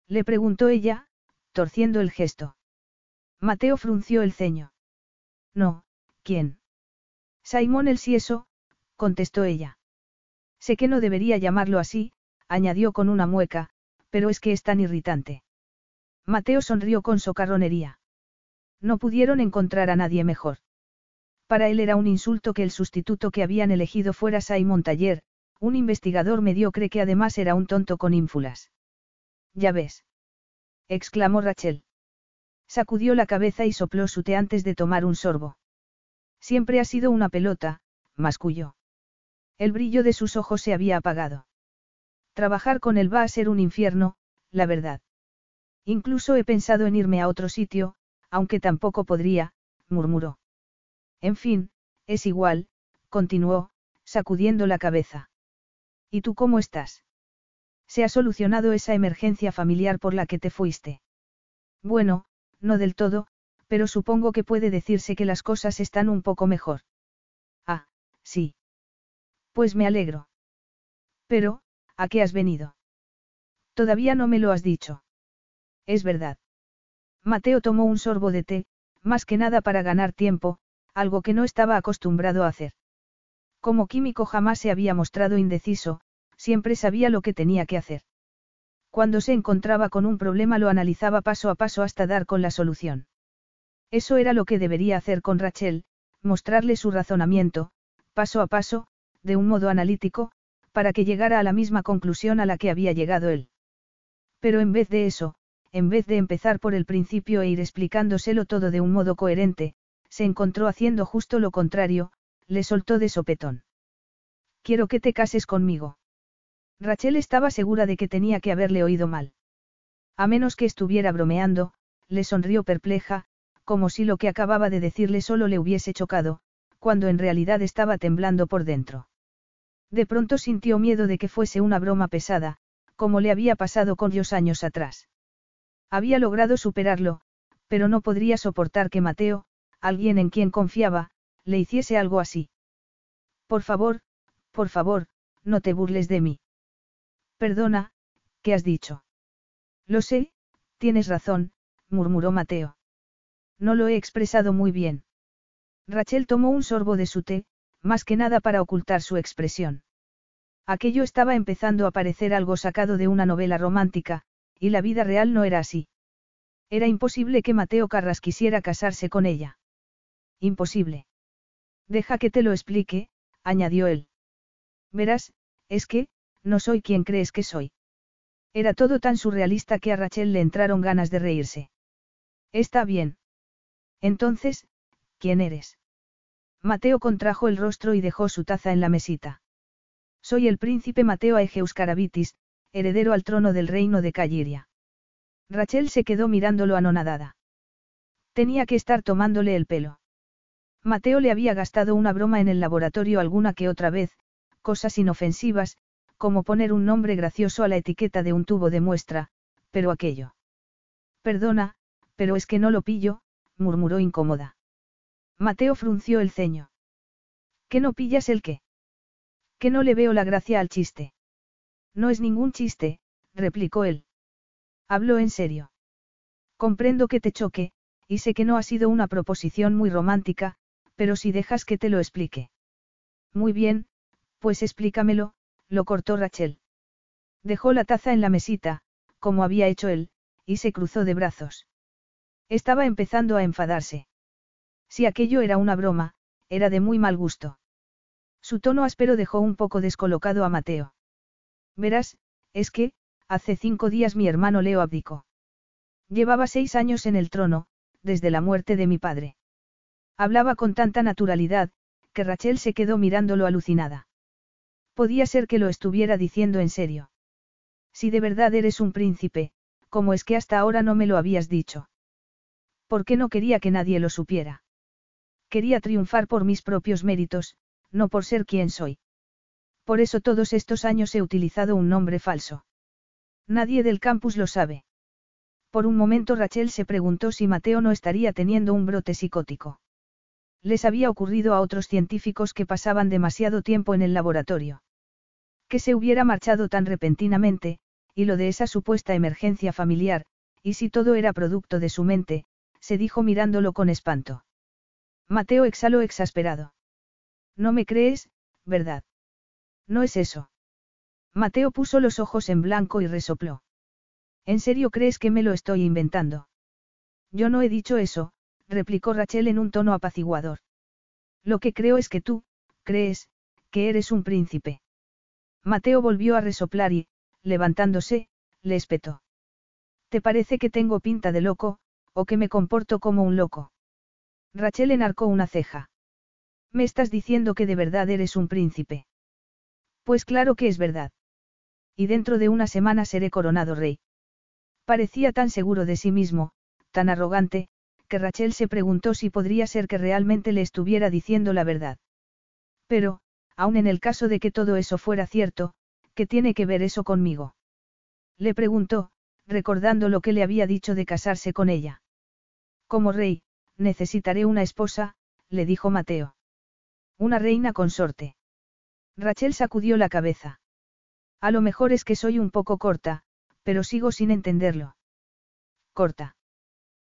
Le preguntó ella, torciendo el gesto. Mateo frunció el ceño. No, ¿quién? Simón el Sieso, contestó ella. Sé que no debería llamarlo así, añadió con una mueca, pero es que es tan irritante. Mateo sonrió con socarronería. No pudieron encontrar a nadie mejor. Para él era un insulto que el sustituto que habían elegido fuera Simon Taller, un investigador mediocre que además era un tonto con ínfulas. Ya ves. exclamó Rachel. Sacudió la cabeza y sopló su té antes de tomar un sorbo. Siempre ha sido una pelota, masculló. El brillo de sus ojos se había apagado. Trabajar con él va a ser un infierno, la verdad. Incluso he pensado en irme a otro sitio, aunque tampoco podría, murmuró. En fin, es igual, continuó, sacudiendo la cabeza. ¿Y tú cómo estás? Se ha solucionado esa emergencia familiar por la que te fuiste. Bueno, no del todo, pero supongo que puede decirse que las cosas están un poco mejor. Ah, sí. Pues me alegro. Pero, ¿a qué has venido? Todavía no me lo has dicho. Es verdad. Mateo tomó un sorbo de té, más que nada para ganar tiempo, algo que no estaba acostumbrado a hacer. Como químico jamás se había mostrado indeciso, siempre sabía lo que tenía que hacer. Cuando se encontraba con un problema lo analizaba paso a paso hasta dar con la solución. Eso era lo que debería hacer con Rachel, mostrarle su razonamiento, paso a paso, de un modo analítico, para que llegara a la misma conclusión a la que había llegado él. Pero en vez de eso, en vez de empezar por el principio e ir explicándoselo todo de un modo coherente, se encontró haciendo justo lo contrario, le soltó de sopetón. Quiero que te cases conmigo. Rachel estaba segura de que tenía que haberle oído mal. A menos que estuviera bromeando, le sonrió perpleja, como si lo que acababa de decirle solo le hubiese chocado, cuando en realidad estaba temblando por dentro. De pronto sintió miedo de que fuese una broma pesada, como le había pasado con Dios años atrás. Había logrado superarlo, pero no podría soportar que Mateo, alguien en quien confiaba, le hiciese algo así. Por favor, por favor, no te burles de mí. Perdona, ¿qué has dicho? Lo sé, tienes razón, murmuró Mateo. No lo he expresado muy bien. Rachel tomó un sorbo de su té, más que nada para ocultar su expresión. Aquello estaba empezando a parecer algo sacado de una novela romántica, y la vida real no era así. Era imposible que Mateo Carras quisiera casarse con ella. Imposible. Deja que te lo explique, añadió él. Verás, es que, no soy quien crees que soy. Era todo tan surrealista que a Rachel le entraron ganas de reírse. Está bien. Entonces, ¿quién eres? Mateo contrajo el rostro y dejó su taza en la mesita. Soy el príncipe Mateo Aegeus Carabitis, heredero al trono del reino de Calliria. Rachel se quedó mirándolo anonadada. Tenía que estar tomándole el pelo. Mateo le había gastado una broma en el laboratorio alguna que otra vez, cosas inofensivas, como poner un nombre gracioso a la etiqueta de un tubo de muestra, pero aquello. Perdona, pero es que no lo pillo, murmuró incómoda. Mateo frunció el ceño. ¿Que no pillas el qué? Que no le veo la gracia al chiste. No es ningún chiste, replicó él. Habló en serio. Comprendo que te choque, y sé que no ha sido una proposición muy romántica, pero si dejas que te lo explique. Muy bien, pues explícamelo, lo cortó Rachel. Dejó la taza en la mesita, como había hecho él, y se cruzó de brazos. Estaba empezando a enfadarse. Si aquello era una broma, era de muy mal gusto. Su tono áspero dejó un poco descolocado a Mateo. Verás, es que, hace cinco días mi hermano Leo abdicó. Llevaba seis años en el trono, desde la muerte de mi padre. Hablaba con tanta naturalidad, que Rachel se quedó mirándolo alucinada. Podía ser que lo estuviera diciendo en serio. Si de verdad eres un príncipe, ¿cómo es que hasta ahora no me lo habías dicho? ¿Por qué no quería que nadie lo supiera? Quería triunfar por mis propios méritos, no por ser quien soy. Por eso todos estos años he utilizado un nombre falso. Nadie del campus lo sabe. Por un momento Rachel se preguntó si Mateo no estaría teniendo un brote psicótico. Les había ocurrido a otros científicos que pasaban demasiado tiempo en el laboratorio. Que se hubiera marchado tan repentinamente, y lo de esa supuesta emergencia familiar, y si todo era producto de su mente, se dijo mirándolo con espanto. Mateo exhaló exasperado. No me crees, ¿verdad? No es eso. Mateo puso los ojos en blanco y resopló. ¿En serio crees que me lo estoy inventando? Yo no he dicho eso, replicó Rachel en un tono apaciguador. Lo que creo es que tú, crees, que eres un príncipe. Mateo volvió a resoplar y, levantándose, le espetó. ¿Te parece que tengo pinta de loco, o que me comporto como un loco? Rachel enarcó una ceja. Me estás diciendo que de verdad eres un príncipe. Pues claro que es verdad. Y dentro de una semana seré coronado rey. Parecía tan seguro de sí mismo, tan arrogante, que Rachel se preguntó si podría ser que realmente le estuviera diciendo la verdad. Pero, aun en el caso de que todo eso fuera cierto, ¿qué tiene que ver eso conmigo? Le preguntó, recordando lo que le había dicho de casarse con ella. Como rey, necesitaré una esposa, le dijo Mateo. Una reina consorte. Rachel sacudió la cabeza. A lo mejor es que soy un poco corta, pero sigo sin entenderlo. Corta.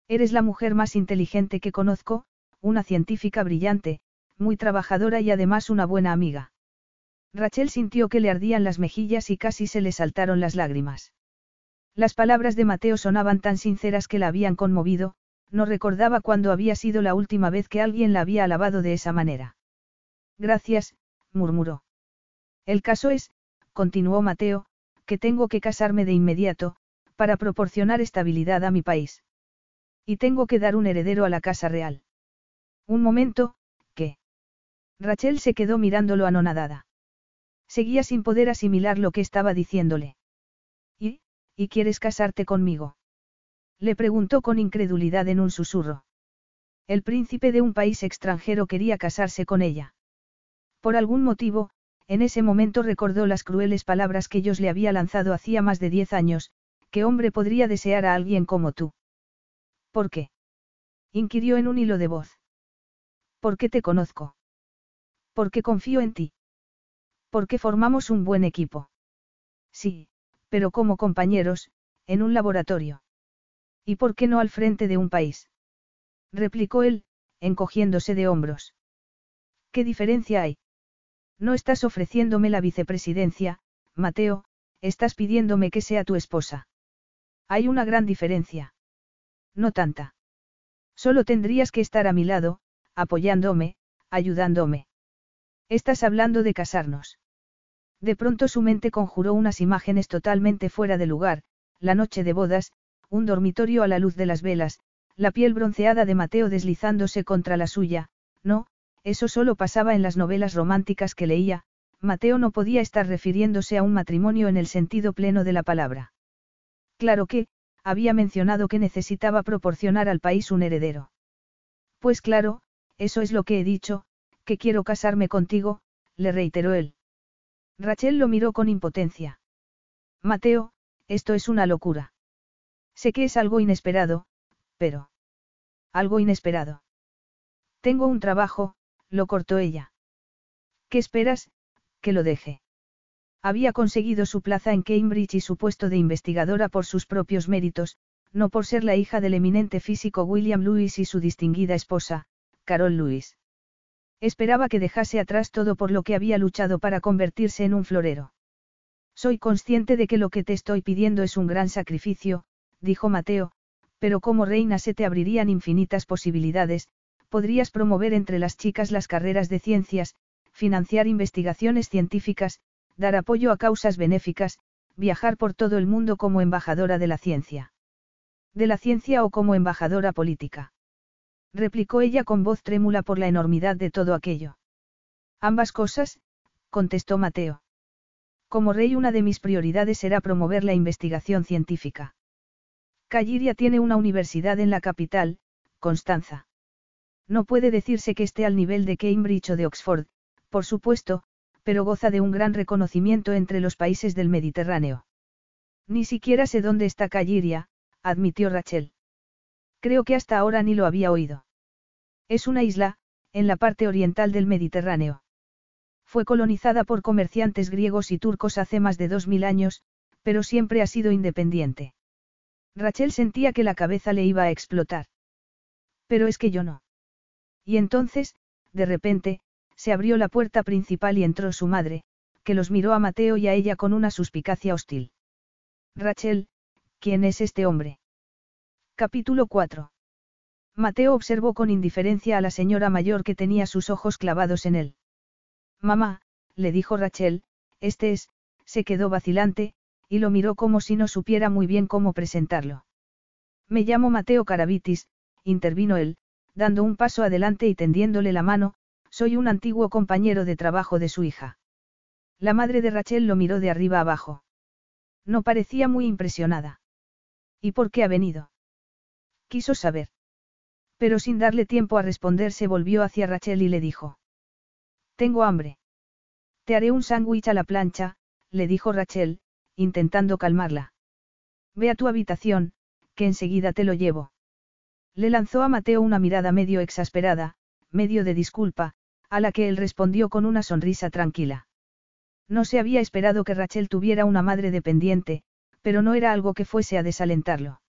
Eres la mujer más inteligente que conozco, una científica brillante, muy trabajadora y además una buena amiga. Rachel sintió que le ardían las mejillas y casi se le saltaron las lágrimas. Las palabras de Mateo sonaban tan sinceras que la habían conmovido, no recordaba cuándo había sido la última vez que alguien la había alabado de esa manera. Gracias, murmuró. El caso es, continuó Mateo, que tengo que casarme de inmediato, para proporcionar estabilidad a mi país. Y tengo que dar un heredero a la casa real. Un momento. Rachel se quedó mirándolo anonadada. Seguía sin poder asimilar lo que estaba diciéndole. ¿Y, y quieres casarte conmigo? Le preguntó con incredulidad en un susurro. El príncipe de un país extranjero quería casarse con ella. Por algún motivo, en ese momento recordó las crueles palabras que ellos le había lanzado hacía más de diez años, ¿qué hombre podría desear a alguien como tú? ¿Por qué? inquirió en un hilo de voz. ¿Por qué te conozco? ¿Por qué confío en ti? ¿Por qué formamos un buen equipo? Sí, pero como compañeros, en un laboratorio. ¿Y por qué no al frente de un país? replicó él, encogiéndose de hombros. ¿Qué diferencia hay? No estás ofreciéndome la vicepresidencia, Mateo, estás pidiéndome que sea tu esposa. Hay una gran diferencia. No tanta. Solo tendrías que estar a mi lado, apoyándome, ayudándome. Estás hablando de casarnos. De pronto su mente conjuró unas imágenes totalmente fuera de lugar, la noche de bodas, un dormitorio a la luz de las velas, la piel bronceada de Mateo deslizándose contra la suya, no, eso solo pasaba en las novelas románticas que leía, Mateo no podía estar refiriéndose a un matrimonio en el sentido pleno de la palabra. Claro que, había mencionado que necesitaba proporcionar al país un heredero. Pues claro, eso es lo que he dicho, que quiero casarme contigo, le reiteró él. Rachel lo miró con impotencia. Mateo, esto es una locura. Sé que es algo inesperado, pero... Algo inesperado. Tengo un trabajo, lo cortó ella. ¿Qué esperas? Que lo deje. Había conseguido su plaza en Cambridge y su puesto de investigadora por sus propios méritos, no por ser la hija del eminente físico William Lewis y su distinguida esposa, Carol Lewis. Esperaba que dejase atrás todo por lo que había luchado para convertirse en un florero. Soy consciente de que lo que te estoy pidiendo es un gran sacrificio, dijo Mateo, pero como reina se te abrirían infinitas posibilidades, podrías promover entre las chicas las carreras de ciencias, financiar investigaciones científicas, dar apoyo a causas benéficas, viajar por todo el mundo como embajadora de la ciencia. De la ciencia o como embajadora política. Replicó ella con voz trémula por la enormidad de todo aquello. Ambas cosas, contestó Mateo. Como rey una de mis prioridades será promover la investigación científica. Calliria tiene una universidad en la capital, Constanza. No puede decirse que esté al nivel de Cambridge o de Oxford, por supuesto, pero goza de un gran reconocimiento entre los países del Mediterráneo. Ni siquiera sé dónde está Calliria, admitió Rachel. Creo que hasta ahora ni lo había oído. Es una isla, en la parte oriental del Mediterráneo. Fue colonizada por comerciantes griegos y turcos hace más de dos mil años, pero siempre ha sido independiente. Rachel sentía que la cabeza le iba a explotar. Pero es que yo no. Y entonces, de repente, se abrió la puerta principal y entró su madre, que los miró a Mateo y a ella con una suspicacia hostil. Rachel, ¿quién es este hombre? Capítulo 4. Mateo observó con indiferencia a la señora mayor que tenía sus ojos clavados en él. Mamá, le dijo Rachel, este es, se quedó vacilante, y lo miró como si no supiera muy bien cómo presentarlo. Me llamo Mateo Carabitis, intervino él, dando un paso adelante y tendiéndole la mano, soy un antiguo compañero de trabajo de su hija. La madre de Rachel lo miró de arriba abajo. No parecía muy impresionada. ¿Y por qué ha venido? Quiso saber. Pero sin darle tiempo a responder se volvió hacia Rachel y le dijo. Tengo hambre. Te haré un sándwich a la plancha, le dijo Rachel, intentando calmarla. Ve a tu habitación, que enseguida te lo llevo. Le lanzó a Mateo una mirada medio exasperada, medio de disculpa, a la que él respondió con una sonrisa tranquila. No se había esperado que Rachel tuviera una madre dependiente, pero no era algo que fuese a desalentarlo.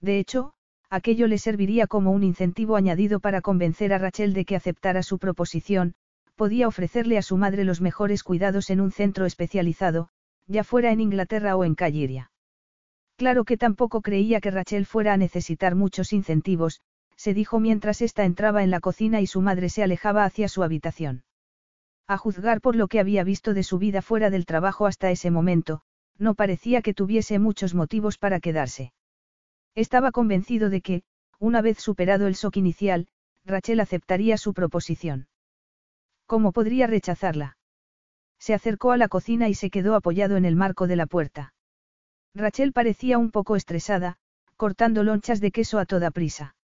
De hecho, aquello le serviría como un incentivo añadido para convencer a Rachel de que aceptara su proposición, podía ofrecerle a su madre los mejores cuidados en un centro especializado, ya fuera en Inglaterra o en Calliria. Claro que tampoco creía que Rachel fuera a necesitar muchos incentivos, se dijo mientras ésta entraba en la cocina y su madre se alejaba hacia su habitación. A juzgar por lo que había visto de su vida fuera del trabajo hasta ese momento, no parecía que tuviese muchos motivos para quedarse. Estaba convencido de que, una vez superado el shock inicial, Rachel aceptaría su proposición. ¿Cómo podría rechazarla? Se acercó a la cocina y se quedó apoyado en el marco de la puerta. Rachel parecía un poco estresada, cortando lonchas de queso a toda prisa.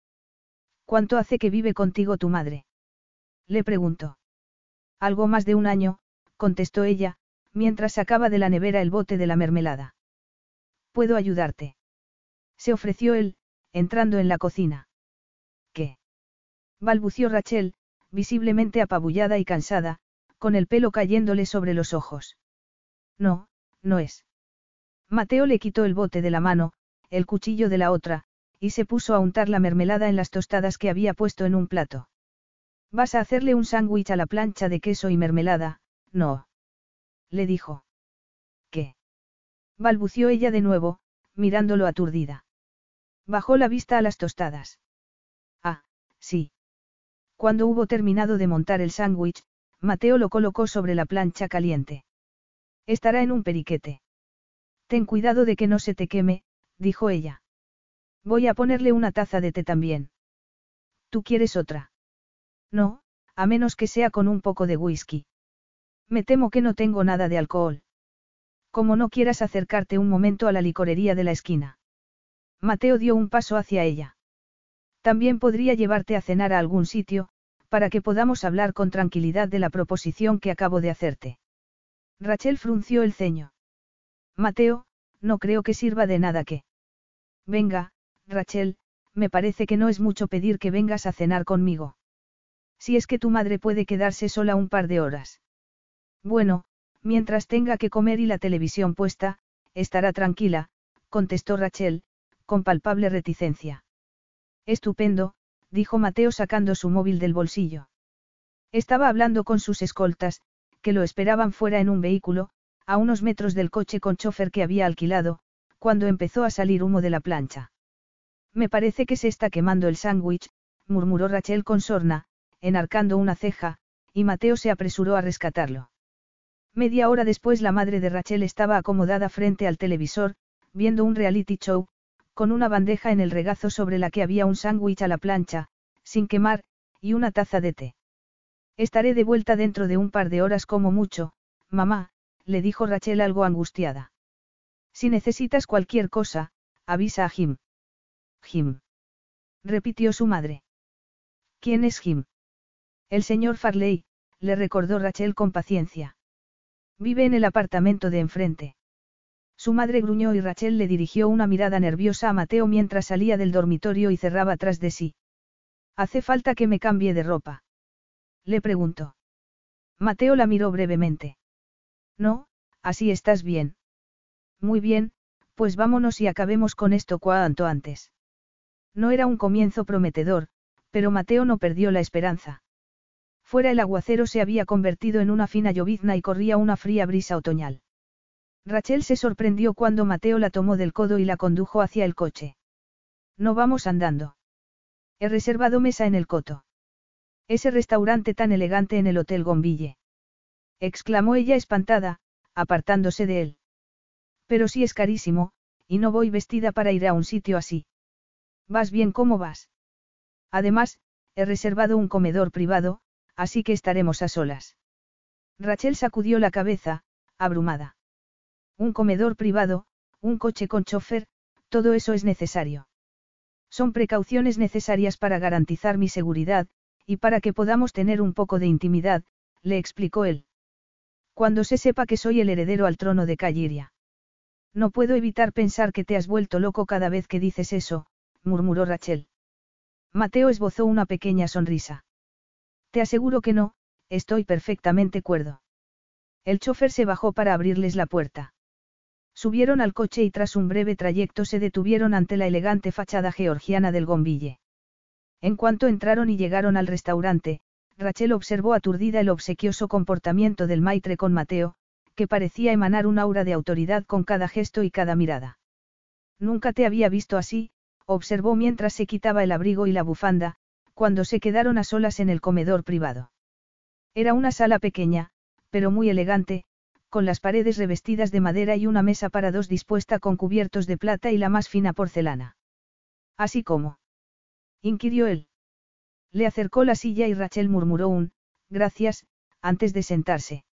¿Cuánto hace que vive contigo tu madre? Le preguntó. Algo más de un año, contestó ella, mientras sacaba de la nevera el bote de la mermelada. ¿Puedo ayudarte? Se ofreció él, entrando en la cocina. ¿Qué? balbució Rachel, visiblemente apabullada y cansada, con el pelo cayéndole sobre los ojos. No, no es. Mateo le quitó el bote de la mano, el cuchillo de la otra, y se puso a untar la mermelada en las tostadas que había puesto en un plato. ¿Vas a hacerle un sándwich a la plancha de queso y mermelada? No. Le dijo. ¿Qué? balbució ella de nuevo, mirándolo aturdida. Bajó la vista a las tostadas. Ah, sí. Cuando hubo terminado de montar el sándwich, Mateo lo colocó sobre la plancha caliente. Estará en un periquete. Ten cuidado de que no se te queme, dijo ella. Voy a ponerle una taza de té también. ¿Tú quieres otra? No, a menos que sea con un poco de whisky. Me temo que no tengo nada de alcohol. Como no quieras acercarte un momento a la licorería de la esquina. Mateo dio un paso hacia ella. También podría llevarte a cenar a algún sitio, para que podamos hablar con tranquilidad de la proposición que acabo de hacerte. Rachel frunció el ceño. Mateo, no creo que sirva de nada que. Venga, Rachel, me parece que no es mucho pedir que vengas a cenar conmigo. Si es que tu madre puede quedarse sola un par de horas. Bueno, mientras tenga que comer y la televisión puesta, estará tranquila, contestó Rachel, con palpable reticencia. Estupendo, dijo Mateo sacando su móvil del bolsillo. Estaba hablando con sus escoltas, que lo esperaban fuera en un vehículo, a unos metros del coche con chofer que había alquilado, cuando empezó a salir humo de la plancha. Me parece que se está quemando el sándwich, murmuró Rachel con sorna, enarcando una ceja, y Mateo se apresuró a rescatarlo. Media hora después la madre de Rachel estaba acomodada frente al televisor, viendo un reality show, con una bandeja en el regazo sobre la que había un sándwich a la plancha, sin quemar, y una taza de té. Estaré de vuelta dentro de un par de horas como mucho, mamá, le dijo Rachel algo angustiada. Si necesitas cualquier cosa, avisa a Jim. Jim. Repitió su madre. ¿Quién es Jim? El señor Farley, le recordó Rachel con paciencia. Vive en el apartamento de enfrente. Su madre gruñó y Rachel le dirigió una mirada nerviosa a Mateo mientras salía del dormitorio y cerraba tras de sí. ¿Hace falta que me cambie de ropa? Le preguntó. Mateo la miró brevemente. No, así estás bien. Muy bien, pues vámonos y acabemos con esto cuanto antes. No era un comienzo prometedor, pero Mateo no perdió la esperanza. Fuera el aguacero se había convertido en una fina llovizna y corría una fría brisa otoñal. Rachel se sorprendió cuando Mateo la tomó del codo y la condujo hacia el coche. No vamos andando. He reservado mesa en el coto. Ese restaurante tan elegante en el Hotel Gombille. Exclamó ella espantada, apartándose de él. Pero sí es carísimo, y no voy vestida para ir a un sitio así. ¿Vas bien cómo vas? Además, he reservado un comedor privado, así que estaremos a solas. Rachel sacudió la cabeza, abrumada. Un comedor privado, un coche con chofer, todo eso es necesario. Son precauciones necesarias para garantizar mi seguridad, y para que podamos tener un poco de intimidad, le explicó él. Cuando se sepa que soy el heredero al trono de Calliria. No puedo evitar pensar que te has vuelto loco cada vez que dices eso, murmuró Rachel. Mateo esbozó una pequeña sonrisa. Te aseguro que no, estoy perfectamente cuerdo. El chofer se bajó para abrirles la puerta. Subieron al coche y tras un breve trayecto se detuvieron ante la elegante fachada georgiana del Gombille. En cuanto entraron y llegaron al restaurante, Rachel observó aturdida el obsequioso comportamiento del maitre con Mateo, que parecía emanar un aura de autoridad con cada gesto y cada mirada. Nunca te había visto así, observó mientras se quitaba el abrigo y la bufanda, cuando se quedaron a solas en el comedor privado. Era una sala pequeña, pero muy elegante, con las paredes revestidas de madera y una mesa para dos dispuesta con cubiertos de plata y la más fina porcelana. Así como. inquirió él. Le acercó la silla y Rachel murmuró un, gracias, antes de sentarse.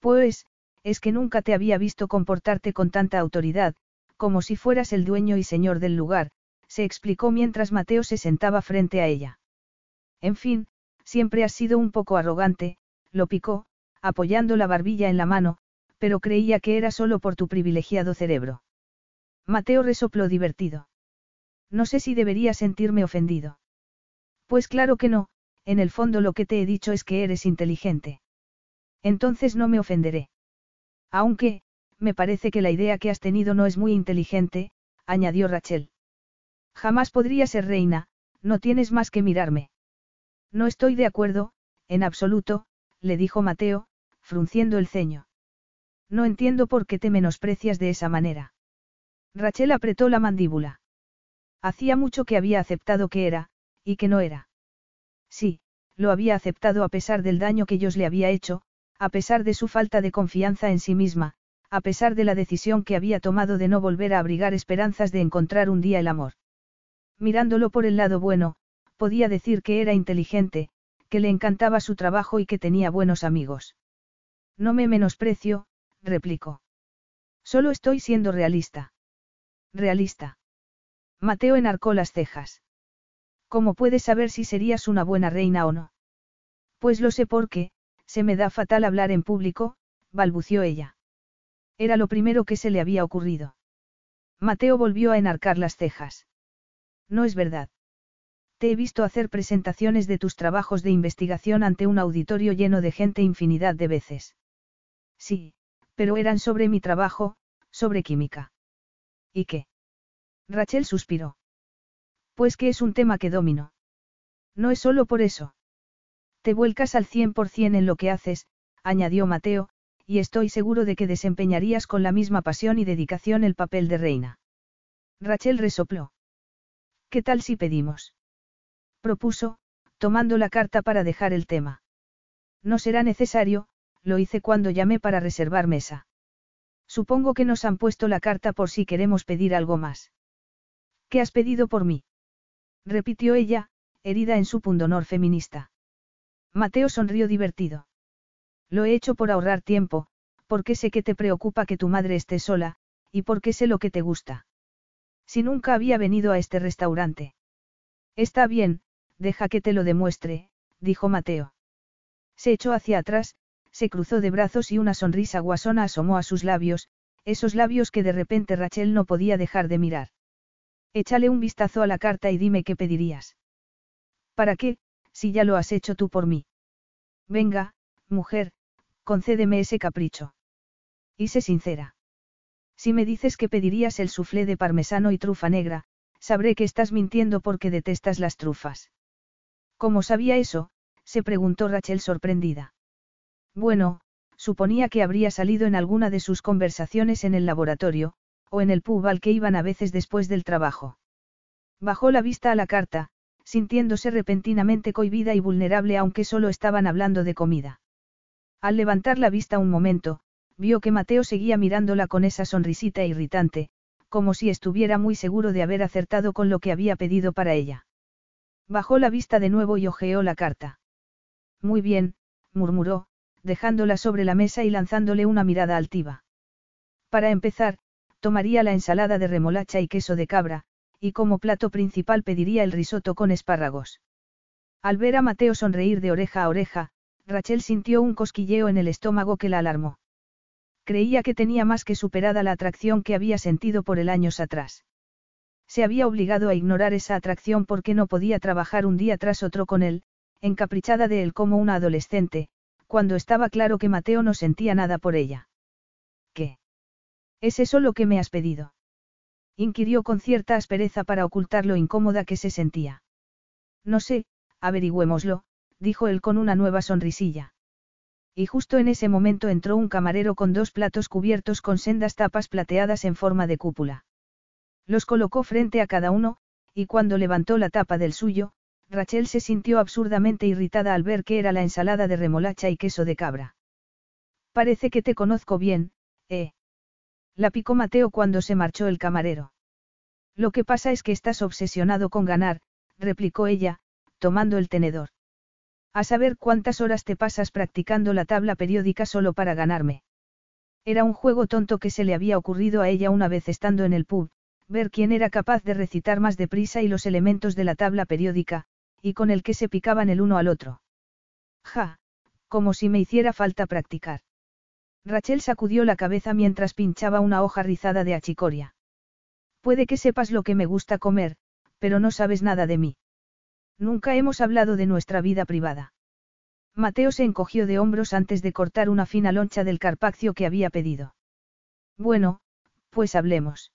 Pues, es que nunca te había visto comportarte con tanta autoridad, como si fueras el dueño y señor del lugar, se explicó mientras Mateo se sentaba frente a ella. En fin, siempre has sido un poco arrogante, lo picó, apoyando la barbilla en la mano, pero creía que era solo por tu privilegiado cerebro. Mateo resopló divertido. No sé si debería sentirme ofendido. Pues claro que no, en el fondo lo que te he dicho es que eres inteligente. Entonces no me ofenderé. Aunque, me parece que la idea que has tenido no es muy inteligente, añadió Rachel. Jamás podría ser reina, no tienes más que mirarme. No estoy de acuerdo, en absoluto, le dijo Mateo, frunciendo el ceño. No entiendo por qué te menosprecias de esa manera. Rachel apretó la mandíbula. Hacía mucho que había aceptado que era, y que no era. Sí, lo había aceptado a pesar del daño que Dios le había hecho, a pesar de su falta de confianza en sí misma, a pesar de la decisión que había tomado de no volver a abrigar esperanzas de encontrar un día el amor. Mirándolo por el lado bueno, podía decir que era inteligente, que le encantaba su trabajo y que tenía buenos amigos. No me menosprecio, replicó. Solo estoy siendo realista. Realista. Mateo enarcó las cejas. ¿Cómo puedes saber si serías una buena reina o no? Pues lo sé porque, se me da fatal hablar en público, balbució ella. Era lo primero que se le había ocurrido. Mateo volvió a enarcar las cejas. No es verdad. Te he visto hacer presentaciones de tus trabajos de investigación ante un auditorio lleno de gente infinidad de veces. Sí, pero eran sobre mi trabajo, sobre química. ¿Y qué? Rachel suspiró. Pues que es un tema que domino. No es solo por eso. Te vuelcas al 100% en lo que haces, añadió Mateo, y estoy seguro de que desempeñarías con la misma pasión y dedicación el papel de reina. Rachel resopló. ¿Qué tal si pedimos? Propuso, tomando la carta para dejar el tema. No será necesario, lo hice cuando llamé para reservar mesa. Supongo que nos han puesto la carta por si queremos pedir algo más. ¿Qué has pedido por mí? repitió ella, herida en su pundonor feminista. Mateo sonrió divertido. Lo he hecho por ahorrar tiempo, porque sé que te preocupa que tu madre esté sola, y porque sé lo que te gusta. Si nunca había venido a este restaurante. Está bien, deja que te lo demuestre, dijo Mateo. Se echó hacia atrás, se cruzó de brazos y una sonrisa guasona asomó a sus labios, esos labios que de repente Rachel no podía dejar de mirar. Échale un vistazo a la carta y dime qué pedirías. ¿Para qué, si ya lo has hecho tú por mí? Venga, mujer, concédeme ese capricho. Y sé sincera. Si me dices que pedirías el soufflé de parmesano y trufa negra, sabré que estás mintiendo porque detestas las trufas. ¿Cómo sabía eso? se preguntó Rachel sorprendida. Bueno, suponía que habría salido en alguna de sus conversaciones en el laboratorio, o en el pub al que iban a veces después del trabajo. Bajó la vista a la carta, sintiéndose repentinamente cohibida y vulnerable aunque solo estaban hablando de comida. Al levantar la vista un momento, vio que Mateo seguía mirándola con esa sonrisita irritante, como si estuviera muy seguro de haber acertado con lo que había pedido para ella. Bajó la vista de nuevo y hojeó la carta. Muy bien, murmuró, dejándola sobre la mesa y lanzándole una mirada altiva. Para empezar, tomaría la ensalada de remolacha y queso de cabra, y como plato principal pediría el risotto con espárragos. Al ver a Mateo sonreír de oreja a oreja, Rachel sintió un cosquilleo en el estómago que la alarmó. Creía que tenía más que superada la atracción que había sentido por el años atrás. Se había obligado a ignorar esa atracción porque no podía trabajar un día tras otro con él, encaprichada de él como una adolescente, cuando estaba claro que Mateo no sentía nada por ella. ¿Qué? ¿Es eso lo que me has pedido? inquirió con cierta aspereza para ocultar lo incómoda que se sentía. No sé, averigüémoslo, dijo él con una nueva sonrisilla. Y justo en ese momento entró un camarero con dos platos cubiertos con sendas tapas plateadas en forma de cúpula. Los colocó frente a cada uno, y cuando levantó la tapa del suyo, Rachel se sintió absurdamente irritada al ver que era la ensalada de remolacha y queso de cabra. Parece que te conozco bien, ¿eh? La picó Mateo cuando se marchó el camarero. Lo que pasa es que estás obsesionado con ganar, replicó ella, tomando el tenedor. A saber cuántas horas te pasas practicando la tabla periódica solo para ganarme. Era un juego tonto que se le había ocurrido a ella una vez estando en el pub, ver quién era capaz de recitar más deprisa y los elementos de la tabla periódica, y con el que se picaban el uno al otro. Ja, como si me hiciera falta practicar. Rachel sacudió la cabeza mientras pinchaba una hoja rizada de achicoria. Puede que sepas lo que me gusta comer, pero no sabes nada de mí. Nunca hemos hablado de nuestra vida privada. Mateo se encogió de hombros antes de cortar una fina loncha del carpaccio que había pedido. Bueno, pues hablemos.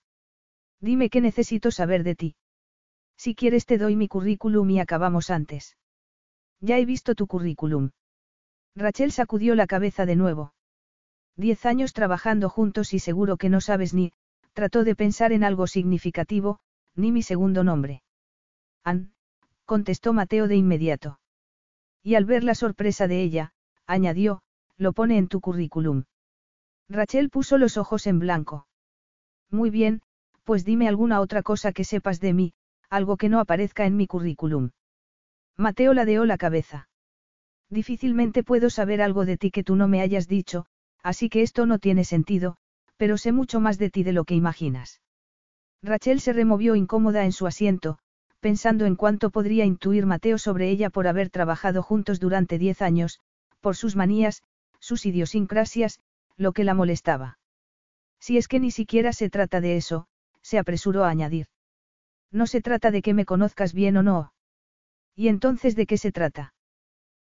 Dime qué necesito saber de ti. Si quieres te doy mi currículum y acabamos antes. Ya he visto tu currículum. Rachel sacudió la cabeza de nuevo. Diez años trabajando juntos y seguro que no sabes ni, trató de pensar en algo significativo, ni mi segundo nombre. Ann, contestó Mateo de inmediato. Y al ver la sorpresa de ella, añadió, lo pone en tu currículum. Rachel puso los ojos en blanco. Muy bien, pues dime alguna otra cosa que sepas de mí, algo que no aparezca en mi currículum. Mateo ladeó la cabeza. Difícilmente puedo saber algo de ti que tú no me hayas dicho, así que esto no tiene sentido, pero sé mucho más de ti de lo que imaginas. Rachel se removió incómoda en su asiento, pensando en cuánto podría intuir Mateo sobre ella por haber trabajado juntos durante diez años, por sus manías, sus idiosincrasias, lo que la molestaba. Si es que ni siquiera se trata de eso, se apresuró a añadir. No se trata de que me conozcas bien o no. ¿Y entonces de qué se trata?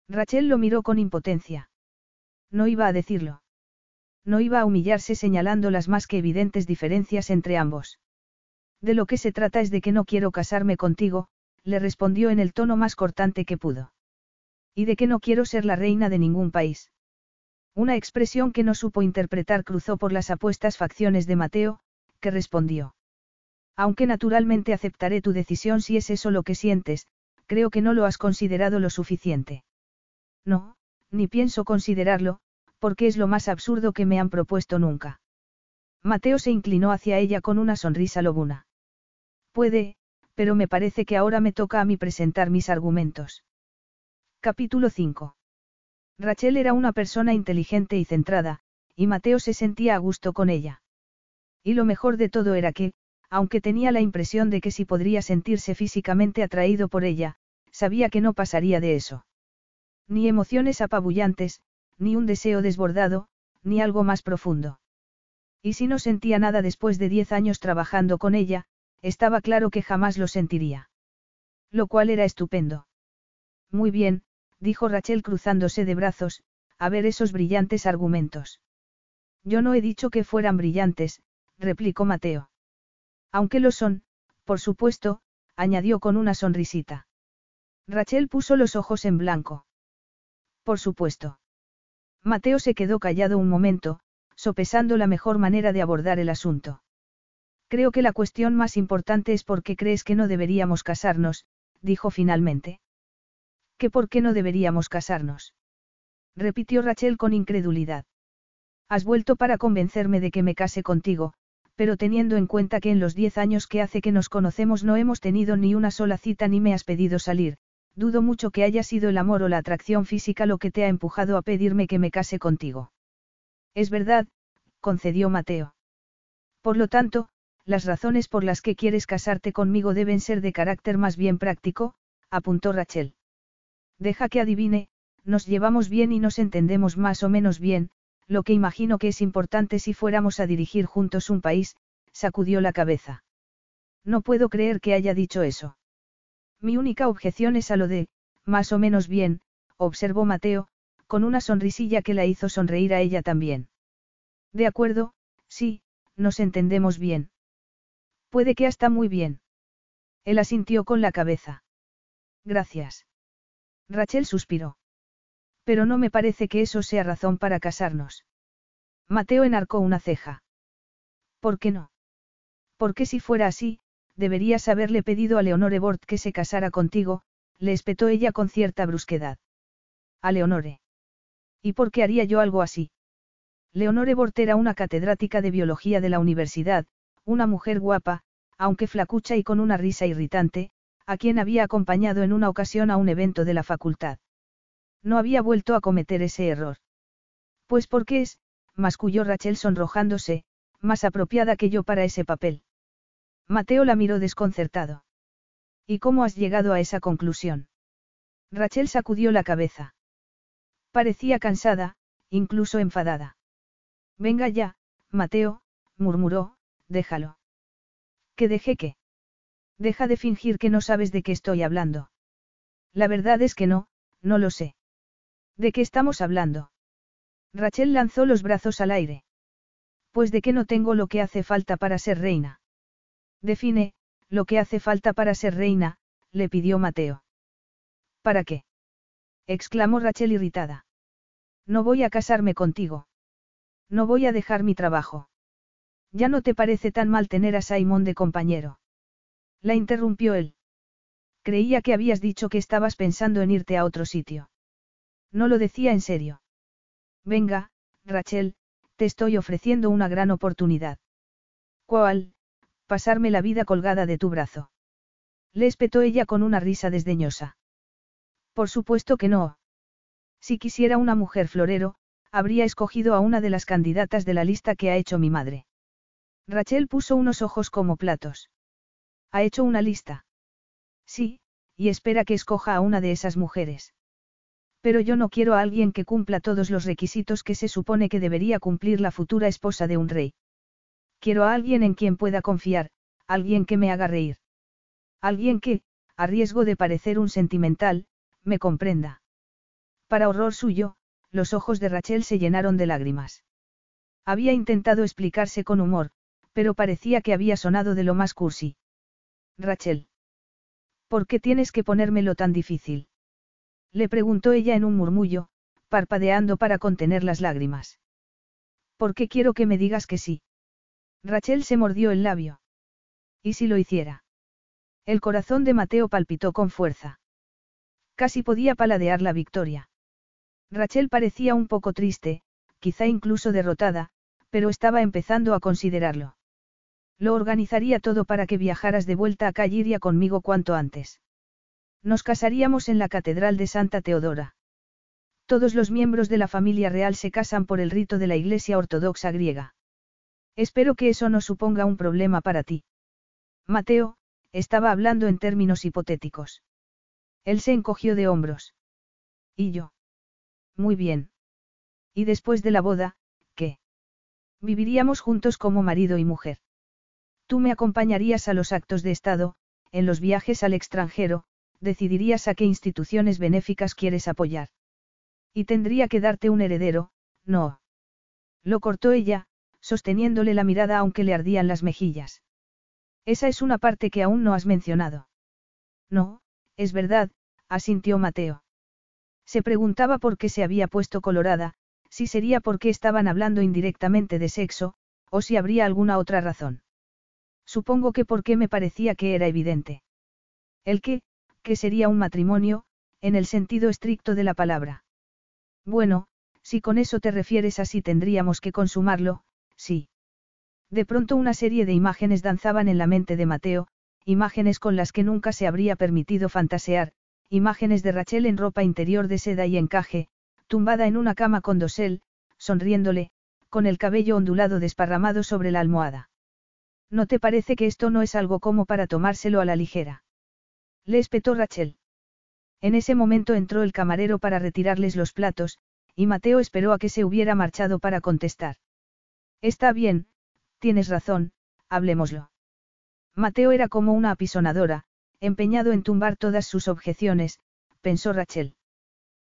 Rachel lo miró con impotencia. No iba a decirlo. No iba a humillarse señalando las más que evidentes diferencias entre ambos. De lo que se trata es de que no quiero casarme contigo, le respondió en el tono más cortante que pudo. Y de que no quiero ser la reina de ningún país. Una expresión que no supo interpretar cruzó por las apuestas facciones de Mateo, que respondió. Aunque naturalmente aceptaré tu decisión si es eso lo que sientes, creo que no lo has considerado lo suficiente. No, ni pienso considerarlo, porque es lo más absurdo que me han propuesto nunca. Mateo se inclinó hacia ella con una sonrisa lobuna. Puede, pero me parece que ahora me toca a mí presentar mis argumentos. Capítulo 5. Rachel era una persona inteligente y centrada, y Mateo se sentía a gusto con ella. Y lo mejor de todo era que, aunque tenía la impresión de que sí podría sentirse físicamente atraído por ella, sabía que no pasaría de eso. Ni emociones apabullantes, ni un deseo desbordado, ni algo más profundo. Y si no sentía nada después de diez años trabajando con ella, estaba claro que jamás lo sentiría. Lo cual era estupendo. Muy bien, dijo Rachel cruzándose de brazos, a ver esos brillantes argumentos. Yo no he dicho que fueran brillantes, replicó Mateo. Aunque lo son, por supuesto, añadió con una sonrisita. Rachel puso los ojos en blanco. Por supuesto. Mateo se quedó callado un momento, sopesando la mejor manera de abordar el asunto. Creo que la cuestión más importante es por qué crees que no deberíamos casarnos, dijo finalmente que por qué no deberíamos casarnos. Repitió Rachel con incredulidad. Has vuelto para convencerme de que me case contigo, pero teniendo en cuenta que en los diez años que hace que nos conocemos no hemos tenido ni una sola cita ni me has pedido salir, dudo mucho que haya sido el amor o la atracción física lo que te ha empujado a pedirme que me case contigo. Es verdad, concedió Mateo. Por lo tanto, las razones por las que quieres casarte conmigo deben ser de carácter más bien práctico, apuntó Rachel. Deja que adivine, nos llevamos bien y nos entendemos más o menos bien, lo que imagino que es importante si fuéramos a dirigir juntos un país, sacudió la cabeza. No puedo creer que haya dicho eso. Mi única objeción es a lo de, más o menos bien, observó Mateo, con una sonrisilla que la hizo sonreír a ella también. De acuerdo, sí, nos entendemos bien. Puede que hasta muy bien. Él asintió con la cabeza. Gracias. Rachel suspiró. Pero no me parece que eso sea razón para casarnos. Mateo enarcó una ceja. ¿Por qué no? Porque si fuera así, deberías haberle pedido a Leonore Bort que se casara contigo, le espetó ella con cierta brusquedad. A Leonore. ¿Y por qué haría yo algo así? Leonore Bort era una catedrática de biología de la universidad, una mujer guapa, aunque flacucha y con una risa irritante, a quien había acompañado en una ocasión a un evento de la facultad. No había vuelto a cometer ese error. Pues porque es, masculló Rachel sonrojándose, más apropiada que yo para ese papel. Mateo la miró desconcertado. ¿Y cómo has llegado a esa conclusión? Rachel sacudió la cabeza. Parecía cansada, incluso enfadada. Venga ya, Mateo, murmuró, déjalo. ¿Qué dejé qué? Deja de fingir que no sabes de qué estoy hablando. La verdad es que no, no lo sé. ¿De qué estamos hablando? Rachel lanzó los brazos al aire. Pues de que no tengo lo que hace falta para ser reina. Define, lo que hace falta para ser reina, le pidió Mateo. ¿Para qué? exclamó Rachel irritada. No voy a casarme contigo. No voy a dejar mi trabajo. Ya no te parece tan mal tener a Simon de compañero. La interrumpió él. Creía que habías dicho que estabas pensando en irte a otro sitio. No lo decía en serio. Venga, Rachel, te estoy ofreciendo una gran oportunidad. ¿Cuál? Pasarme la vida colgada de tu brazo. Le espetó ella con una risa desdeñosa. Por supuesto que no. Si quisiera una mujer florero, habría escogido a una de las candidatas de la lista que ha hecho mi madre. Rachel puso unos ojos como platos. ¿Ha hecho una lista? Sí, y espera que escoja a una de esas mujeres. Pero yo no quiero a alguien que cumpla todos los requisitos que se supone que debería cumplir la futura esposa de un rey. Quiero a alguien en quien pueda confiar, alguien que me haga reír. Alguien que, a riesgo de parecer un sentimental, me comprenda. Para horror suyo, los ojos de Rachel se llenaron de lágrimas. Había intentado explicarse con humor, pero parecía que había sonado de lo más cursi. Rachel. ¿Por qué tienes que ponérmelo tan difícil? Le preguntó ella en un murmullo, parpadeando para contener las lágrimas. ¿Por qué quiero que me digas que sí? Rachel se mordió el labio. ¿Y si lo hiciera? El corazón de Mateo palpitó con fuerza. Casi podía paladear la victoria. Rachel parecía un poco triste, quizá incluso derrotada, pero estaba empezando a considerarlo. Lo organizaría todo para que viajaras de vuelta a Calliria conmigo cuanto antes. Nos casaríamos en la Catedral de Santa Teodora. Todos los miembros de la familia real se casan por el rito de la Iglesia Ortodoxa griega. Espero que eso no suponga un problema para ti. Mateo, estaba hablando en términos hipotéticos. Él se encogió de hombros. ¿Y yo? Muy bien. ¿Y después de la boda, qué? Viviríamos juntos como marido y mujer. Tú me acompañarías a los actos de Estado, en los viajes al extranjero, decidirías a qué instituciones benéficas quieres apoyar. Y tendría que darte un heredero, no. Lo cortó ella, sosteniéndole la mirada aunque le ardían las mejillas. Esa es una parte que aún no has mencionado. No, es verdad, asintió Mateo. Se preguntaba por qué se había puesto colorada, si sería porque estaban hablando indirectamente de sexo, o si habría alguna otra razón. Supongo que porque me parecía que era evidente. El que, que sería un matrimonio, en el sentido estricto de la palabra. Bueno, si con eso te refieres a si tendríamos que consumarlo, sí. De pronto una serie de imágenes danzaban en la mente de Mateo, imágenes con las que nunca se habría permitido fantasear, imágenes de Rachel en ropa interior de seda y encaje, tumbada en una cama con dosel, sonriéndole, con el cabello ondulado desparramado sobre la almohada. ¿No te parece que esto no es algo como para tomárselo a la ligera? Le espetó Rachel. En ese momento entró el camarero para retirarles los platos, y Mateo esperó a que se hubiera marchado para contestar. Está bien, tienes razón, hablemoslo. Mateo era como una apisonadora, empeñado en tumbar todas sus objeciones, pensó Rachel.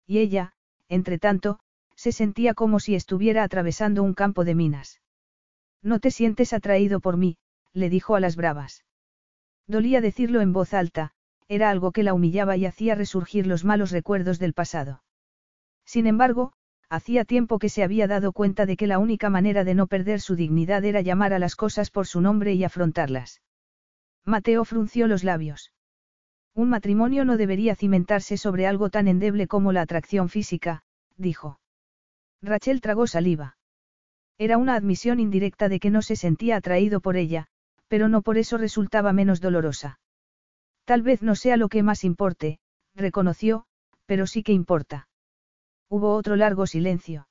Y ella, entre tanto, se sentía como si estuviera atravesando un campo de minas. No te sientes atraído por mí, le dijo a las bravas. Dolía decirlo en voz alta, era algo que la humillaba y hacía resurgir los malos recuerdos del pasado. Sin embargo, hacía tiempo que se había dado cuenta de que la única manera de no perder su dignidad era llamar a las cosas por su nombre y afrontarlas. Mateo frunció los labios. Un matrimonio no debería cimentarse sobre algo tan endeble como la atracción física, dijo. Rachel tragó saliva. Era una admisión indirecta de que no se sentía atraído por ella, pero no por eso resultaba menos dolorosa. Tal vez no sea lo que más importe, reconoció, pero sí que importa. Hubo otro largo silencio.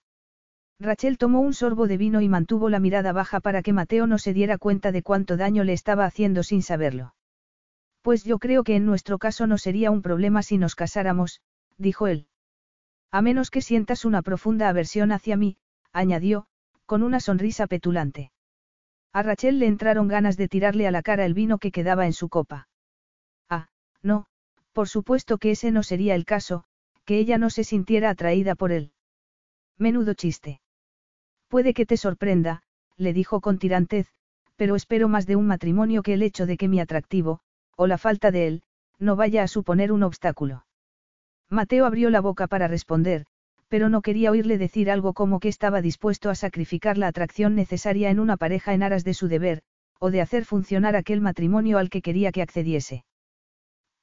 Rachel tomó un sorbo de vino y mantuvo la mirada baja para que Mateo no se diera cuenta de cuánto daño le estaba haciendo sin saberlo. Pues yo creo que en nuestro caso no sería un problema si nos casáramos, dijo él. A menos que sientas una profunda aversión hacia mí, añadió, con una sonrisa petulante. A Rachel le entraron ganas de tirarle a la cara el vino que quedaba en su copa. No, por supuesto que ese no sería el caso, que ella no se sintiera atraída por él. Menudo chiste. Puede que te sorprenda, le dijo con tirantez, pero espero más de un matrimonio que el hecho de que mi atractivo, o la falta de él, no vaya a suponer un obstáculo. Mateo abrió la boca para responder, pero no quería oírle decir algo como que estaba dispuesto a sacrificar la atracción necesaria en una pareja en aras de su deber, o de hacer funcionar aquel matrimonio al que quería que accediese.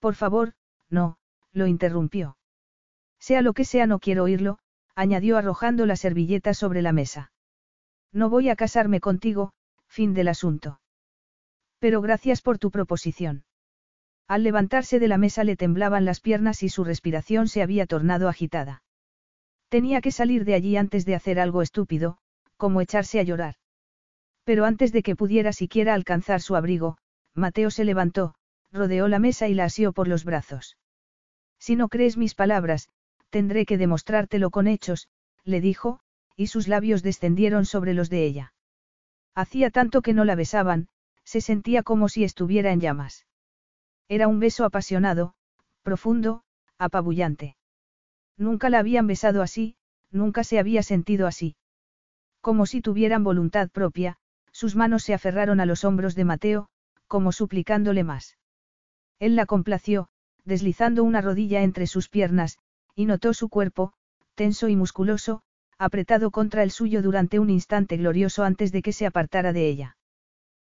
Por favor, no, lo interrumpió. Sea lo que sea, no quiero oírlo, añadió arrojando la servilleta sobre la mesa. No voy a casarme contigo, fin del asunto. Pero gracias por tu proposición. Al levantarse de la mesa le temblaban las piernas y su respiración se había tornado agitada. Tenía que salir de allí antes de hacer algo estúpido, como echarse a llorar. Pero antes de que pudiera siquiera alcanzar su abrigo, Mateo se levantó, rodeó la mesa y la asió por los brazos. Si no crees mis palabras, tendré que demostrártelo con hechos, le dijo, y sus labios descendieron sobre los de ella. Hacía tanto que no la besaban, se sentía como si estuviera en llamas. Era un beso apasionado, profundo, apabullante. Nunca la habían besado así, nunca se había sentido así. Como si tuvieran voluntad propia, sus manos se aferraron a los hombros de Mateo, como suplicándole más. Él la complació, deslizando una rodilla entre sus piernas, y notó su cuerpo, tenso y musculoso, apretado contra el suyo durante un instante glorioso antes de que se apartara de ella.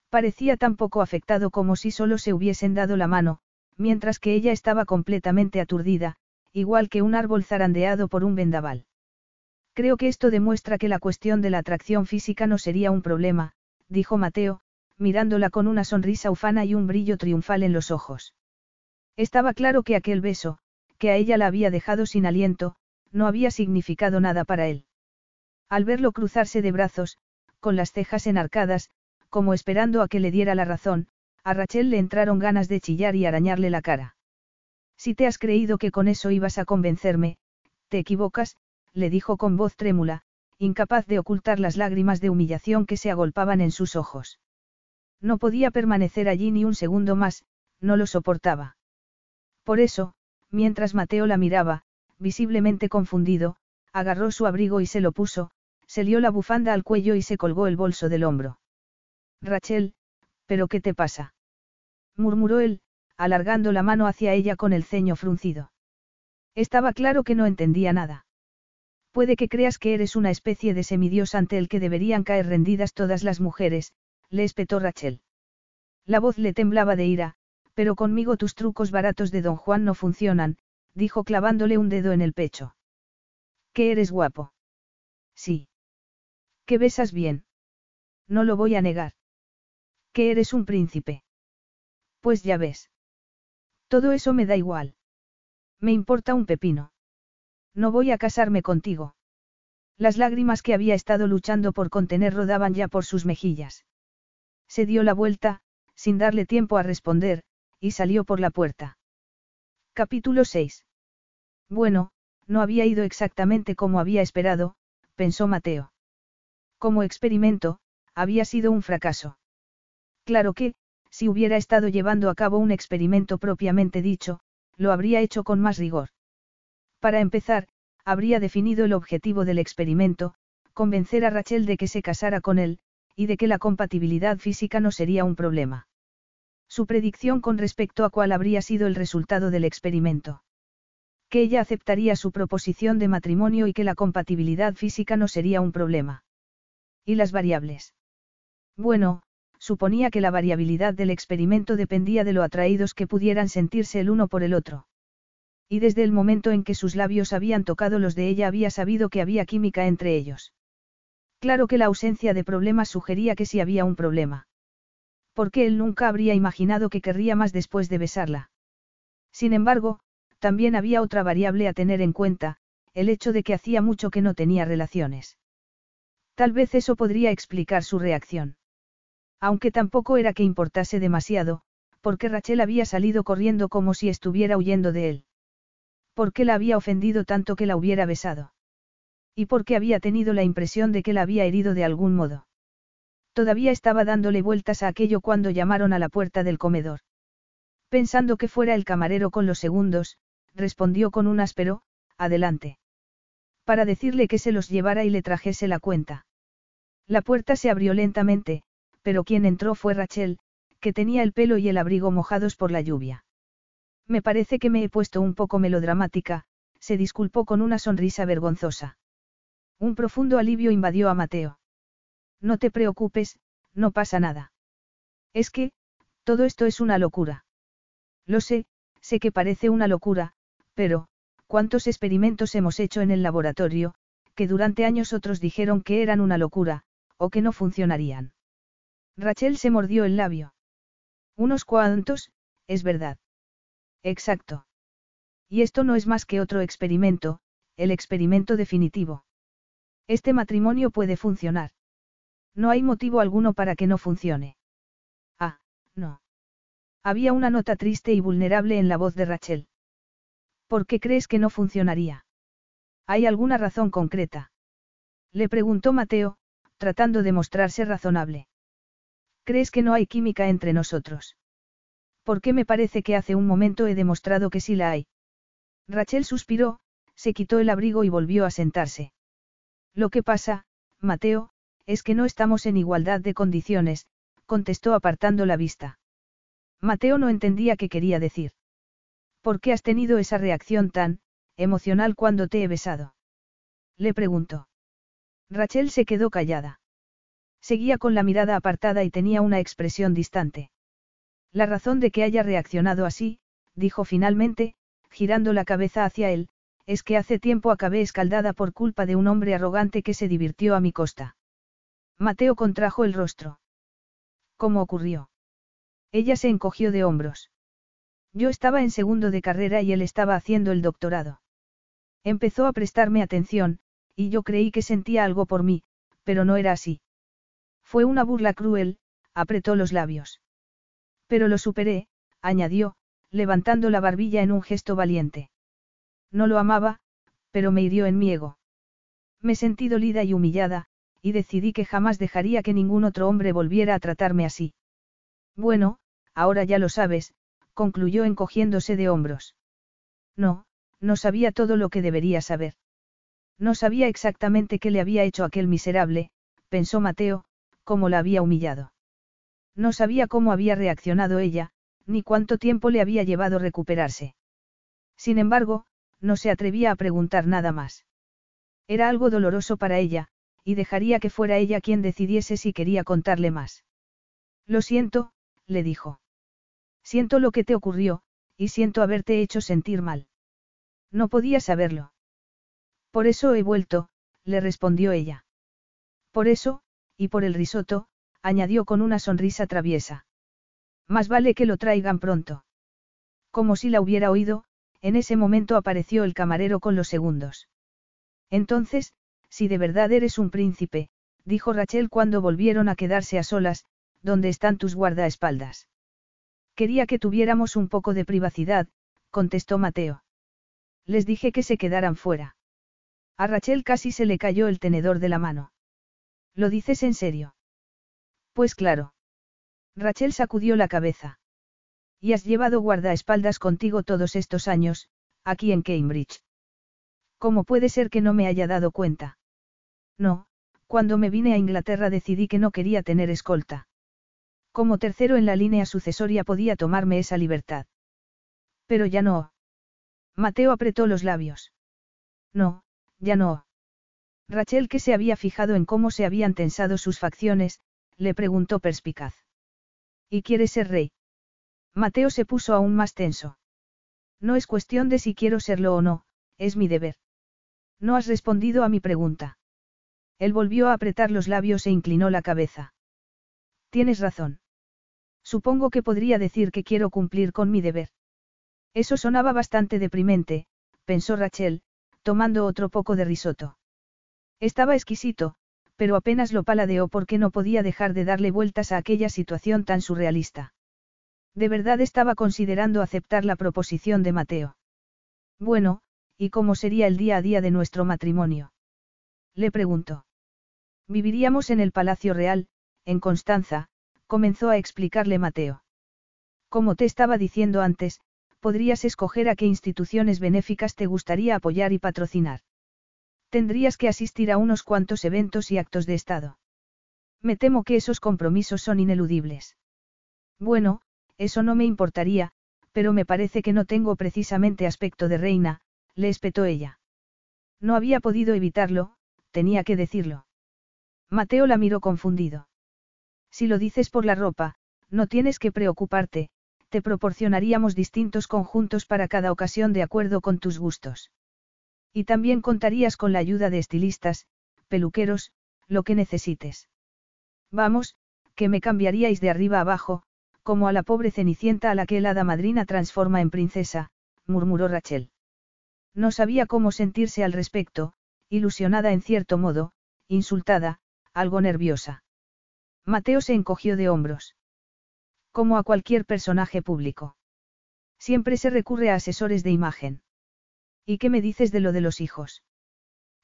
Parecía tan poco afectado como si solo se hubiesen dado la mano, mientras que ella estaba completamente aturdida, igual que un árbol zarandeado por un vendaval. Creo que esto demuestra que la cuestión de la atracción física no sería un problema, dijo Mateo, mirándola con una sonrisa ufana y un brillo triunfal en los ojos. Estaba claro que aquel beso, que a ella la había dejado sin aliento, no había significado nada para él. Al verlo cruzarse de brazos, con las cejas enarcadas, como esperando a que le diera la razón, a Rachel le entraron ganas de chillar y arañarle la cara. Si te has creído que con eso ibas a convencerme, te equivocas, le dijo con voz trémula, incapaz de ocultar las lágrimas de humillación que se agolpaban en sus ojos. No podía permanecer allí ni un segundo más, no lo soportaba. Por eso, mientras Mateo la miraba, visiblemente confundido, agarró su abrigo y se lo puso, se lió la bufanda al cuello y se colgó el bolso del hombro. Rachel, ¿pero qué te pasa? murmuró él, alargando la mano hacia ella con el ceño fruncido. Estaba claro que no entendía nada. Puede que creas que eres una especie de semidios ante el que deberían caer rendidas todas las mujeres, le espetó Rachel. La voz le temblaba de ira, pero conmigo tus trucos baratos de don Juan no funcionan, dijo clavándole un dedo en el pecho. ¿Que eres guapo? Sí. ¿Que besas bien? No lo voy a negar. ¿Que eres un príncipe? Pues ya ves. Todo eso me da igual. Me importa un pepino. No voy a casarme contigo. Las lágrimas que había estado luchando por contener rodaban ya por sus mejillas. Se dio la vuelta, sin darle tiempo a responder, y salió por la puerta. Capítulo 6. Bueno, no había ido exactamente como había esperado, pensó Mateo. Como experimento, había sido un fracaso. Claro que, si hubiera estado llevando a cabo un experimento propiamente dicho, lo habría hecho con más rigor. Para empezar, habría definido el objetivo del experimento, convencer a Rachel de que se casara con él, y de que la compatibilidad física no sería un problema. Su predicción con respecto a cuál habría sido el resultado del experimento. Que ella aceptaría su proposición de matrimonio y que la compatibilidad física no sería un problema. ¿Y las variables? Bueno, suponía que la variabilidad del experimento dependía de lo atraídos que pudieran sentirse el uno por el otro. Y desde el momento en que sus labios habían tocado los de ella había sabido que había química entre ellos. Claro que la ausencia de problemas sugería que sí había un problema porque él nunca habría imaginado que querría más después de besarla. Sin embargo, también había otra variable a tener en cuenta, el hecho de que hacía mucho que no tenía relaciones. Tal vez eso podría explicar su reacción. Aunque tampoco era que importase demasiado, porque Rachel había salido corriendo como si estuviera huyendo de él. ¿Por qué la había ofendido tanto que la hubiera besado? ¿Y por qué había tenido la impresión de que la había herido de algún modo? Todavía estaba dándole vueltas a aquello cuando llamaron a la puerta del comedor. Pensando que fuera el camarero con los segundos, respondió con un áspero, adelante. Para decirle que se los llevara y le trajese la cuenta. La puerta se abrió lentamente, pero quien entró fue Rachel, que tenía el pelo y el abrigo mojados por la lluvia. Me parece que me he puesto un poco melodramática, se disculpó con una sonrisa vergonzosa. Un profundo alivio invadió a Mateo. No te preocupes, no pasa nada. Es que, todo esto es una locura. Lo sé, sé que parece una locura, pero, ¿cuántos experimentos hemos hecho en el laboratorio? que durante años otros dijeron que eran una locura, o que no funcionarían. Rachel se mordió el labio. Unos cuantos, es verdad. Exacto. Y esto no es más que otro experimento, el experimento definitivo. Este matrimonio puede funcionar. No hay motivo alguno para que no funcione. Ah, no. Había una nota triste y vulnerable en la voz de Rachel. ¿Por qué crees que no funcionaría? ¿Hay alguna razón concreta? Le preguntó Mateo, tratando de mostrarse razonable. ¿Crees que no hay química entre nosotros? ¿Por qué me parece que hace un momento he demostrado que sí la hay? Rachel suspiró, se quitó el abrigo y volvió a sentarse. Lo que pasa, Mateo, es que no estamos en igualdad de condiciones, contestó apartando la vista. Mateo no entendía qué quería decir. ¿Por qué has tenido esa reacción tan, emocional cuando te he besado? Le preguntó. Rachel se quedó callada. Seguía con la mirada apartada y tenía una expresión distante. La razón de que haya reaccionado así, dijo finalmente, girando la cabeza hacia él, es que hace tiempo acabé escaldada por culpa de un hombre arrogante que se divirtió a mi costa. Mateo contrajo el rostro. ¿Cómo ocurrió? Ella se encogió de hombros. Yo estaba en segundo de carrera y él estaba haciendo el doctorado. Empezó a prestarme atención, y yo creí que sentía algo por mí, pero no era así. Fue una burla cruel, apretó los labios. Pero lo superé, añadió, levantando la barbilla en un gesto valiente. No lo amaba, pero me hirió en mi ego. Me sentí dolida y humillada, y decidí que jamás dejaría que ningún otro hombre volviera a tratarme así. Bueno, ahora ya lo sabes, concluyó encogiéndose de hombros. No, no sabía todo lo que debería saber. No sabía exactamente qué le había hecho aquel miserable, pensó Mateo, cómo la había humillado. No sabía cómo había reaccionado ella, ni cuánto tiempo le había llevado recuperarse. Sin embargo, no se atrevía a preguntar nada más. Era algo doloroso para ella, y dejaría que fuera ella quien decidiese si quería contarle más. Lo siento, le dijo. Siento lo que te ocurrió, y siento haberte hecho sentir mal. No podía saberlo. Por eso he vuelto, le respondió ella. Por eso, y por el risoto, añadió con una sonrisa traviesa. Más vale que lo traigan pronto. Como si la hubiera oído, en ese momento apareció el camarero con los segundos. Entonces, si de verdad eres un príncipe, dijo Rachel cuando volvieron a quedarse a solas, ¿dónde están tus guardaespaldas? Quería que tuviéramos un poco de privacidad, contestó Mateo. Les dije que se quedaran fuera. A Rachel casi se le cayó el tenedor de la mano. ¿Lo dices en serio? Pues claro. Rachel sacudió la cabeza. Y has llevado guardaespaldas contigo todos estos años, aquí en Cambridge. ¿Cómo puede ser que no me haya dado cuenta? No, cuando me vine a Inglaterra decidí que no quería tener escolta. Como tercero en la línea sucesoria podía tomarme esa libertad. Pero ya no. Mateo apretó los labios. No, ya no. Rachel, que se había fijado en cómo se habían tensado sus facciones, le preguntó perspicaz. ¿Y quieres ser rey? Mateo se puso aún más tenso. No es cuestión de si quiero serlo o no, es mi deber. No has respondido a mi pregunta. Él volvió a apretar los labios e inclinó la cabeza. Tienes razón. Supongo que podría decir que quiero cumplir con mi deber. Eso sonaba bastante deprimente, pensó Rachel, tomando otro poco de risoto. Estaba exquisito, pero apenas lo paladeó porque no podía dejar de darle vueltas a aquella situación tan surrealista. De verdad estaba considerando aceptar la proposición de Mateo. Bueno, ¿y cómo sería el día a día de nuestro matrimonio? Le preguntó. Viviríamos en el Palacio Real, en Constanza, comenzó a explicarle Mateo. Como te estaba diciendo antes, podrías escoger a qué instituciones benéficas te gustaría apoyar y patrocinar. Tendrías que asistir a unos cuantos eventos y actos de Estado. Me temo que esos compromisos son ineludibles. Bueno, eso no me importaría, pero me parece que no tengo precisamente aspecto de reina, le espetó ella. No había podido evitarlo, tenía que decirlo. Mateo la miró confundido. Si lo dices por la ropa, no tienes que preocuparte, te proporcionaríamos distintos conjuntos para cada ocasión de acuerdo con tus gustos. Y también contarías con la ayuda de estilistas, peluqueros, lo que necesites. Vamos, que me cambiaríais de arriba abajo, como a la pobre cenicienta a la que el hada madrina transforma en princesa, murmuró Rachel. No sabía cómo sentirse al respecto, ilusionada en cierto modo, insultada, algo nerviosa. Mateo se encogió de hombros. Como a cualquier personaje público. Siempre se recurre a asesores de imagen. ¿Y qué me dices de lo de los hijos?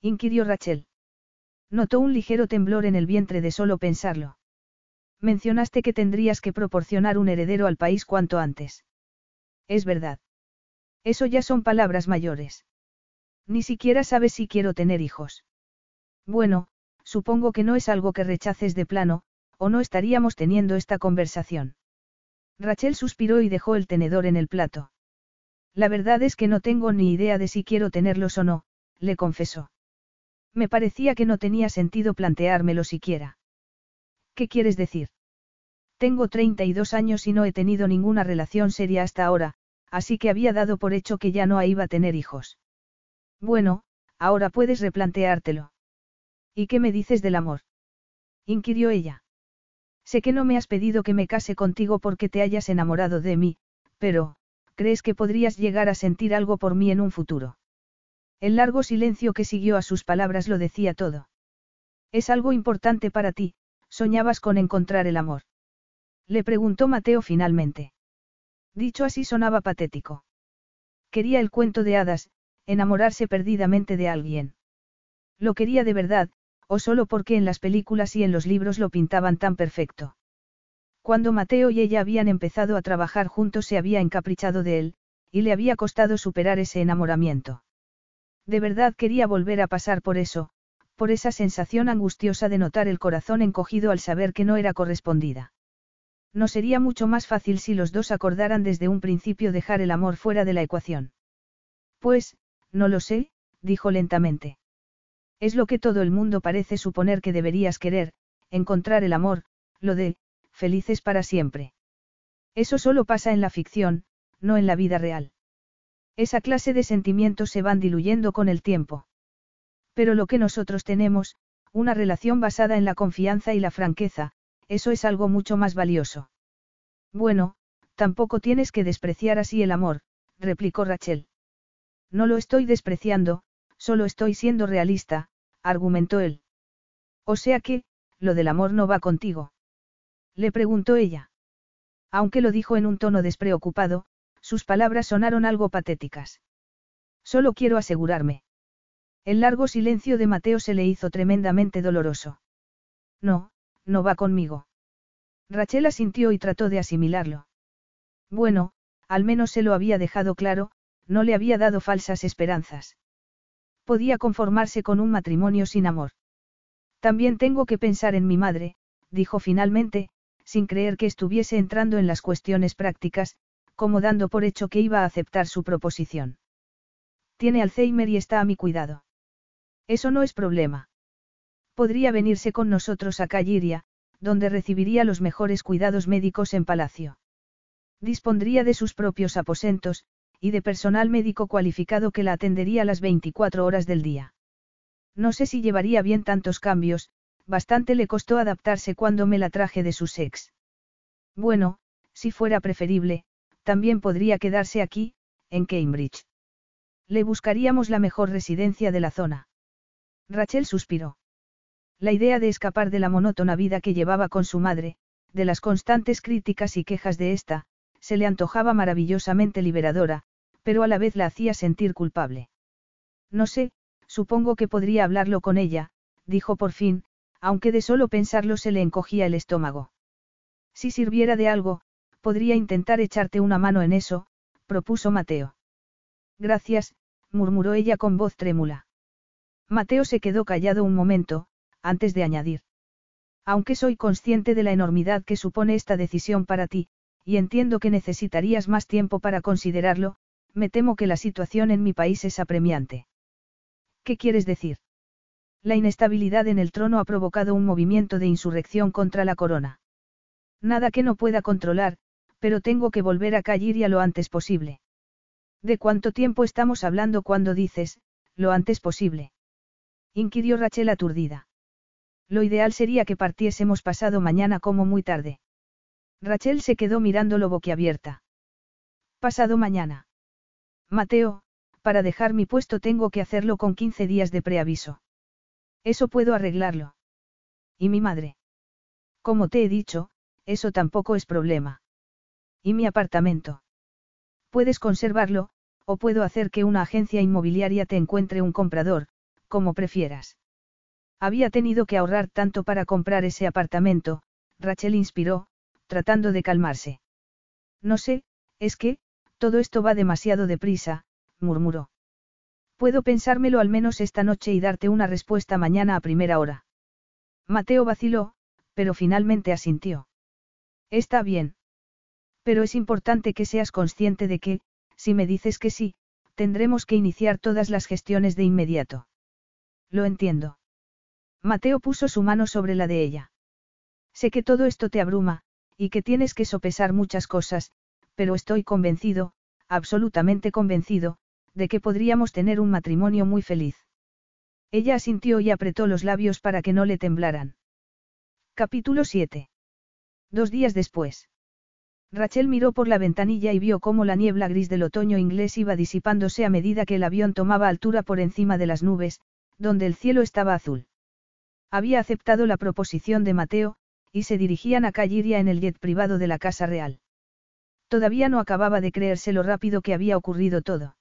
inquirió Rachel. Notó un ligero temblor en el vientre de solo pensarlo. Mencionaste que tendrías que proporcionar un heredero al país cuanto antes. Es verdad. Eso ya son palabras mayores. Ni siquiera sabes si quiero tener hijos. Bueno, supongo que no es algo que rechaces de plano, o no estaríamos teniendo esta conversación. Rachel suspiró y dejó el tenedor en el plato. La verdad es que no tengo ni idea de si quiero tenerlos o no, le confesó. Me parecía que no tenía sentido planteármelo siquiera. ¿Qué quieres decir? Tengo 32 años y no he tenido ninguna relación seria hasta ahora, así que había dado por hecho que ya no iba a tener hijos. Bueno, ahora puedes replanteártelo. ¿Y qué me dices del amor? inquirió ella. Sé que no me has pedido que me case contigo porque te hayas enamorado de mí, pero, ¿crees que podrías llegar a sentir algo por mí en un futuro? El largo silencio que siguió a sus palabras lo decía todo. Es algo importante para ti, soñabas con encontrar el amor. Le preguntó Mateo finalmente. Dicho así sonaba patético. Quería el cuento de hadas, enamorarse perdidamente de alguien. Lo quería de verdad, o solo porque en las películas y en los libros lo pintaban tan perfecto. Cuando Mateo y ella habían empezado a trabajar juntos se había encaprichado de él, y le había costado superar ese enamoramiento. De verdad quería volver a pasar por eso, por esa sensación angustiosa de notar el corazón encogido al saber que no era correspondida. No sería mucho más fácil si los dos acordaran desde un principio dejar el amor fuera de la ecuación. Pues, no lo sé, dijo lentamente. Es lo que todo el mundo parece suponer que deberías querer, encontrar el amor, lo de, felices para siempre. Eso solo pasa en la ficción, no en la vida real. Esa clase de sentimientos se van diluyendo con el tiempo. Pero lo que nosotros tenemos, una relación basada en la confianza y la franqueza, eso es algo mucho más valioso. Bueno, tampoco tienes que despreciar así el amor, replicó Rachel. No lo estoy despreciando, Solo estoy siendo realista, argumentó él. O sea que, lo del amor no va contigo. Le preguntó ella. Aunque lo dijo en un tono despreocupado, sus palabras sonaron algo patéticas. Solo quiero asegurarme. El largo silencio de Mateo se le hizo tremendamente doloroso. No, no va conmigo. Rachel asintió y trató de asimilarlo. Bueno, al menos se lo había dejado claro, no le había dado falsas esperanzas. Podía conformarse con un matrimonio sin amor. También tengo que pensar en mi madre, dijo finalmente, sin creer que estuviese entrando en las cuestiones prácticas, como dando por hecho que iba a aceptar su proposición. Tiene Alzheimer y está a mi cuidado. Eso no es problema. Podría venirse con nosotros a Calliria, donde recibiría los mejores cuidados médicos en palacio. Dispondría de sus propios aposentos, y de personal médico cualificado que la atendería las 24 horas del día. No sé si llevaría bien tantos cambios, bastante le costó adaptarse cuando me la traje de su sex. Bueno, si fuera preferible, también podría quedarse aquí, en Cambridge. Le buscaríamos la mejor residencia de la zona. Rachel suspiró. La idea de escapar de la monótona vida que llevaba con su madre, de las constantes críticas y quejas de ésta, se le antojaba maravillosamente liberadora, pero a la vez la hacía sentir culpable. No sé, supongo que podría hablarlo con ella, dijo por fin, aunque de solo pensarlo se le encogía el estómago. Si sirviera de algo, podría intentar echarte una mano en eso, propuso Mateo. Gracias, murmuró ella con voz trémula. Mateo se quedó callado un momento, antes de añadir. Aunque soy consciente de la enormidad que supone esta decisión para ti, y entiendo que necesitarías más tiempo para considerarlo, me temo que la situación en mi país es apremiante. ¿Qué quieres decir? La inestabilidad en el trono ha provocado un movimiento de insurrección contra la corona. Nada que no pueda controlar, pero tengo que volver a Calliria lo antes posible. ¿De cuánto tiempo estamos hablando cuando dices, lo antes posible. Inquirió Rachel aturdida. Lo ideal sería que partiésemos pasado mañana como muy tarde. Rachel se quedó mirándolo boquiabierta. Pasado mañana. Mateo, para dejar mi puesto tengo que hacerlo con 15 días de preaviso. Eso puedo arreglarlo. ¿Y mi madre? Como te he dicho, eso tampoco es problema. ¿Y mi apartamento? Puedes conservarlo, o puedo hacer que una agencia inmobiliaria te encuentre un comprador, como prefieras. Había tenido que ahorrar tanto para comprar ese apartamento, Rachel inspiró, tratando de calmarse. No sé, es que, todo esto va demasiado deprisa, murmuró. Puedo pensármelo al menos esta noche y darte una respuesta mañana a primera hora. Mateo vaciló, pero finalmente asintió. Está bien. Pero es importante que seas consciente de que, si me dices que sí, tendremos que iniciar todas las gestiones de inmediato. Lo entiendo. Mateo puso su mano sobre la de ella. Sé que todo esto te abruma, y que tienes que sopesar muchas cosas, pero estoy convencido, absolutamente convencido, de que podríamos tener un matrimonio muy feliz. Ella asintió y apretó los labios para que no le temblaran. Capítulo 7. Dos días después. Rachel miró por la ventanilla y vio cómo la niebla gris del otoño inglés iba disipándose a medida que el avión tomaba altura por encima de las nubes, donde el cielo estaba azul. Había aceptado la proposición de Mateo, y se dirigían a Calliria en el jet privado de la Casa Real. Todavía no acababa de creerse lo rápido que había ocurrido todo.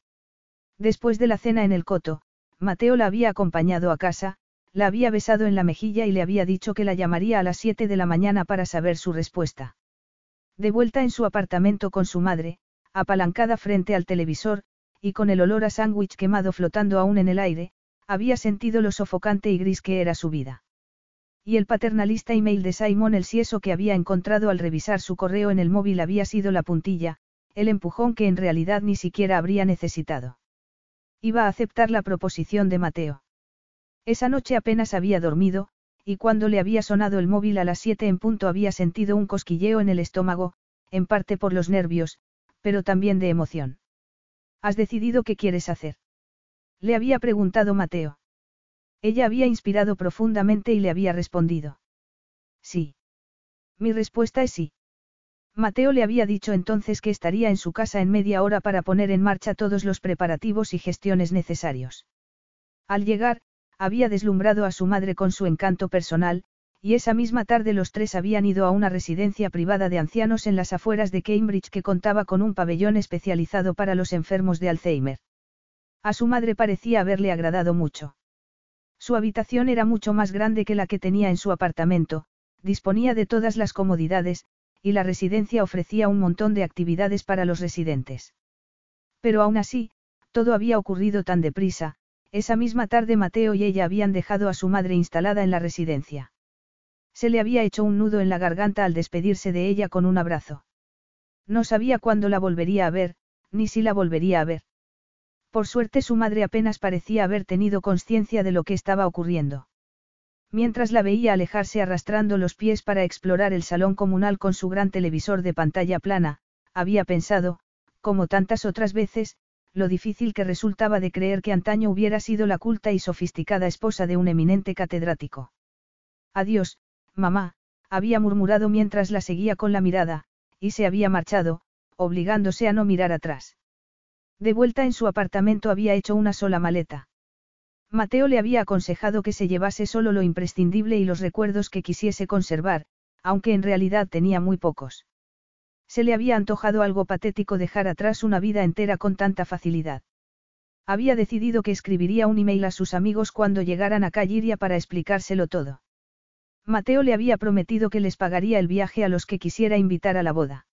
Después de la cena en el coto, Mateo la había acompañado a casa, la había besado en la mejilla y le había dicho que la llamaría a las 7 de la mañana para saber su respuesta. De vuelta en su apartamento con su madre, apalancada frente al televisor, y con el olor a sándwich quemado flotando aún en el aire, había sentido lo sofocante y gris que era su vida. Y el paternalista email de Simon el sieso que había encontrado al revisar su correo en el móvil había sido la puntilla, el empujón que en realidad ni siquiera habría necesitado. Iba a aceptar la proposición de Mateo. Esa noche apenas había dormido, y cuando le había sonado el móvil a las siete en punto había sentido un cosquilleo en el estómago, en parte por los nervios, pero también de emoción. ¿Has decidido qué quieres hacer? Le había preguntado Mateo. Ella había inspirado profundamente y le había respondido. Sí. Mi respuesta es sí. Mateo le había dicho entonces que estaría en su casa en media hora para poner en marcha todos los preparativos y gestiones necesarios. Al llegar, había deslumbrado a su madre con su encanto personal, y esa misma tarde los tres habían ido a una residencia privada de ancianos en las afueras de Cambridge que contaba con un pabellón especializado para los enfermos de Alzheimer. A su madre parecía haberle agradado mucho. Su habitación era mucho más grande que la que tenía en su apartamento, disponía de todas las comodidades, y la residencia ofrecía un montón de actividades para los residentes. Pero aún así, todo había ocurrido tan deprisa, esa misma tarde Mateo y ella habían dejado a su madre instalada en la residencia. Se le había hecho un nudo en la garganta al despedirse de ella con un abrazo. No sabía cuándo la volvería a ver, ni si la volvería a ver. Por suerte su madre apenas parecía haber tenido conciencia de lo que estaba ocurriendo. Mientras la veía alejarse arrastrando los pies para explorar el salón comunal con su gran televisor de pantalla plana, había pensado, como tantas otras veces, lo difícil que resultaba de creer que antaño hubiera sido la culta y sofisticada esposa de un eminente catedrático. Adiós, mamá, había murmurado mientras la seguía con la mirada, y se había marchado, obligándose a no mirar atrás. De vuelta en su apartamento había hecho una sola maleta. Mateo le había aconsejado que se llevase solo lo imprescindible y los recuerdos que quisiese conservar, aunque en realidad tenía muy pocos. Se le había antojado algo patético dejar atrás una vida entera con tanta facilidad. Había decidido que escribiría un email a sus amigos cuando llegaran a Calliria para explicárselo todo. Mateo le había prometido que les pagaría el viaje a los que quisiera invitar a la boda.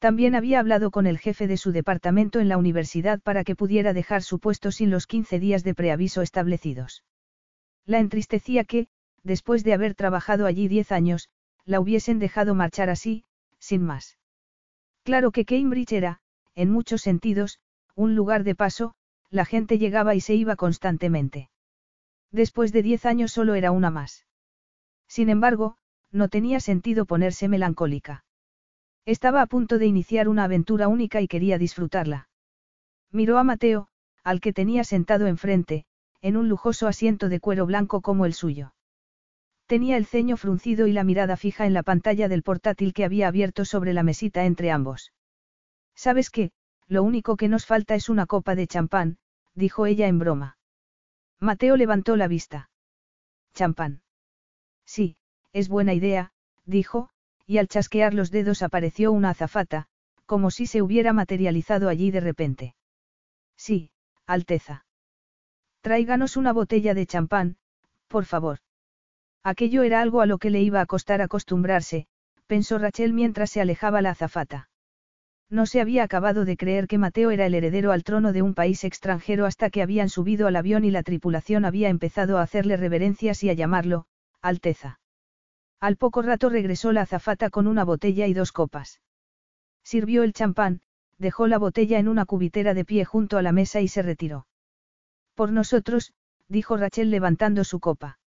También había hablado con el jefe de su departamento en la universidad para que pudiera dejar su puesto sin los 15 días de preaviso establecidos. La entristecía que, después de haber trabajado allí 10 años, la hubiesen dejado marchar así, sin más. Claro que Cambridge era, en muchos sentidos, un lugar de paso, la gente llegaba y se iba constantemente. Después de 10 años solo era una más. Sin embargo, no tenía sentido ponerse melancólica. Estaba a punto de iniciar una aventura única y quería disfrutarla. Miró a Mateo, al que tenía sentado enfrente, en un lujoso asiento de cuero blanco como el suyo. Tenía el ceño fruncido y la mirada fija en la pantalla del portátil que había abierto sobre la mesita entre ambos. ¿Sabes qué? Lo único que nos falta es una copa de champán, dijo ella en broma. Mateo levantó la vista. Champán. Sí, es buena idea, dijo, y al chasquear los dedos apareció una azafata, como si se hubiera materializado allí de repente. Sí, Alteza. Tráiganos una botella de champán, por favor. Aquello era algo a lo que le iba a costar acostumbrarse, pensó Rachel mientras se alejaba la azafata. No se había acabado de creer que Mateo era el heredero al trono de un país extranjero hasta que habían subido al avión y la tripulación había empezado a hacerle reverencias y a llamarlo, Alteza. Al poco rato regresó la azafata con una botella y dos copas. Sirvió el champán, dejó la botella en una cubitera de pie junto a la mesa y se retiró. Por nosotros, dijo Rachel levantando su copa.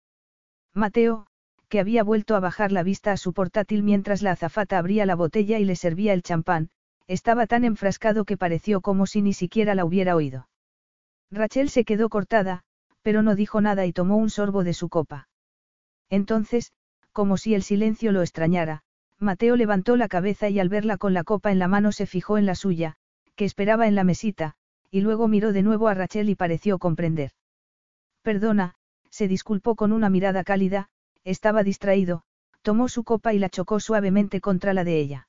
Mateo, que había vuelto a bajar la vista a su portátil mientras la azafata abría la botella y le servía el champán, estaba tan enfrascado que pareció como si ni siquiera la hubiera oído. Rachel se quedó cortada, pero no dijo nada y tomó un sorbo de su copa. Entonces, como si el silencio lo extrañara, Mateo levantó la cabeza y al verla con la copa en la mano se fijó en la suya, que esperaba en la mesita, y luego miró de nuevo a Rachel y pareció comprender. Perdona, se disculpó con una mirada cálida, estaba distraído, tomó su copa y la chocó suavemente contra la de ella.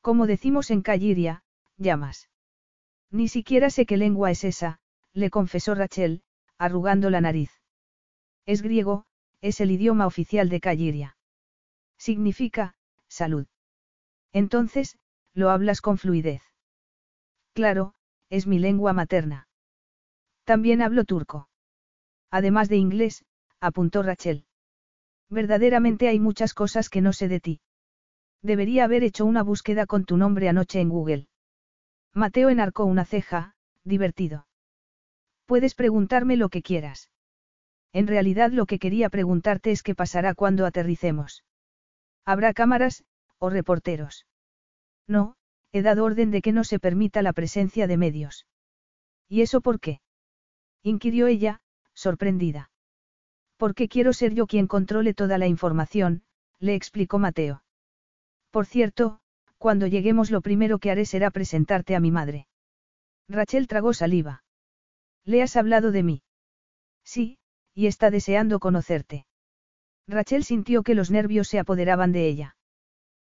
Como decimos en Calliria, llamas. Ni siquiera sé qué lengua es esa, le confesó Rachel, arrugando la nariz. Es griego, es el idioma oficial de Calliria. Significa, salud. Entonces, lo hablas con fluidez. Claro, es mi lengua materna. También hablo turco. Además de inglés, apuntó Rachel. Verdaderamente hay muchas cosas que no sé de ti. Debería haber hecho una búsqueda con tu nombre anoche en Google. Mateo enarcó una ceja, divertido. Puedes preguntarme lo que quieras. En realidad lo que quería preguntarte es qué pasará cuando aterricemos. ¿Habrá cámaras, o reporteros? No, he dado orden de que no se permita la presencia de medios. ¿Y eso por qué? inquirió ella, sorprendida. Porque quiero ser yo quien controle toda la información, le explicó Mateo. Por cierto, cuando lleguemos lo primero que haré será presentarte a mi madre. Rachel tragó saliva. ¿Le has hablado de mí? Sí, y está deseando conocerte. Rachel sintió que los nervios se apoderaban de ella.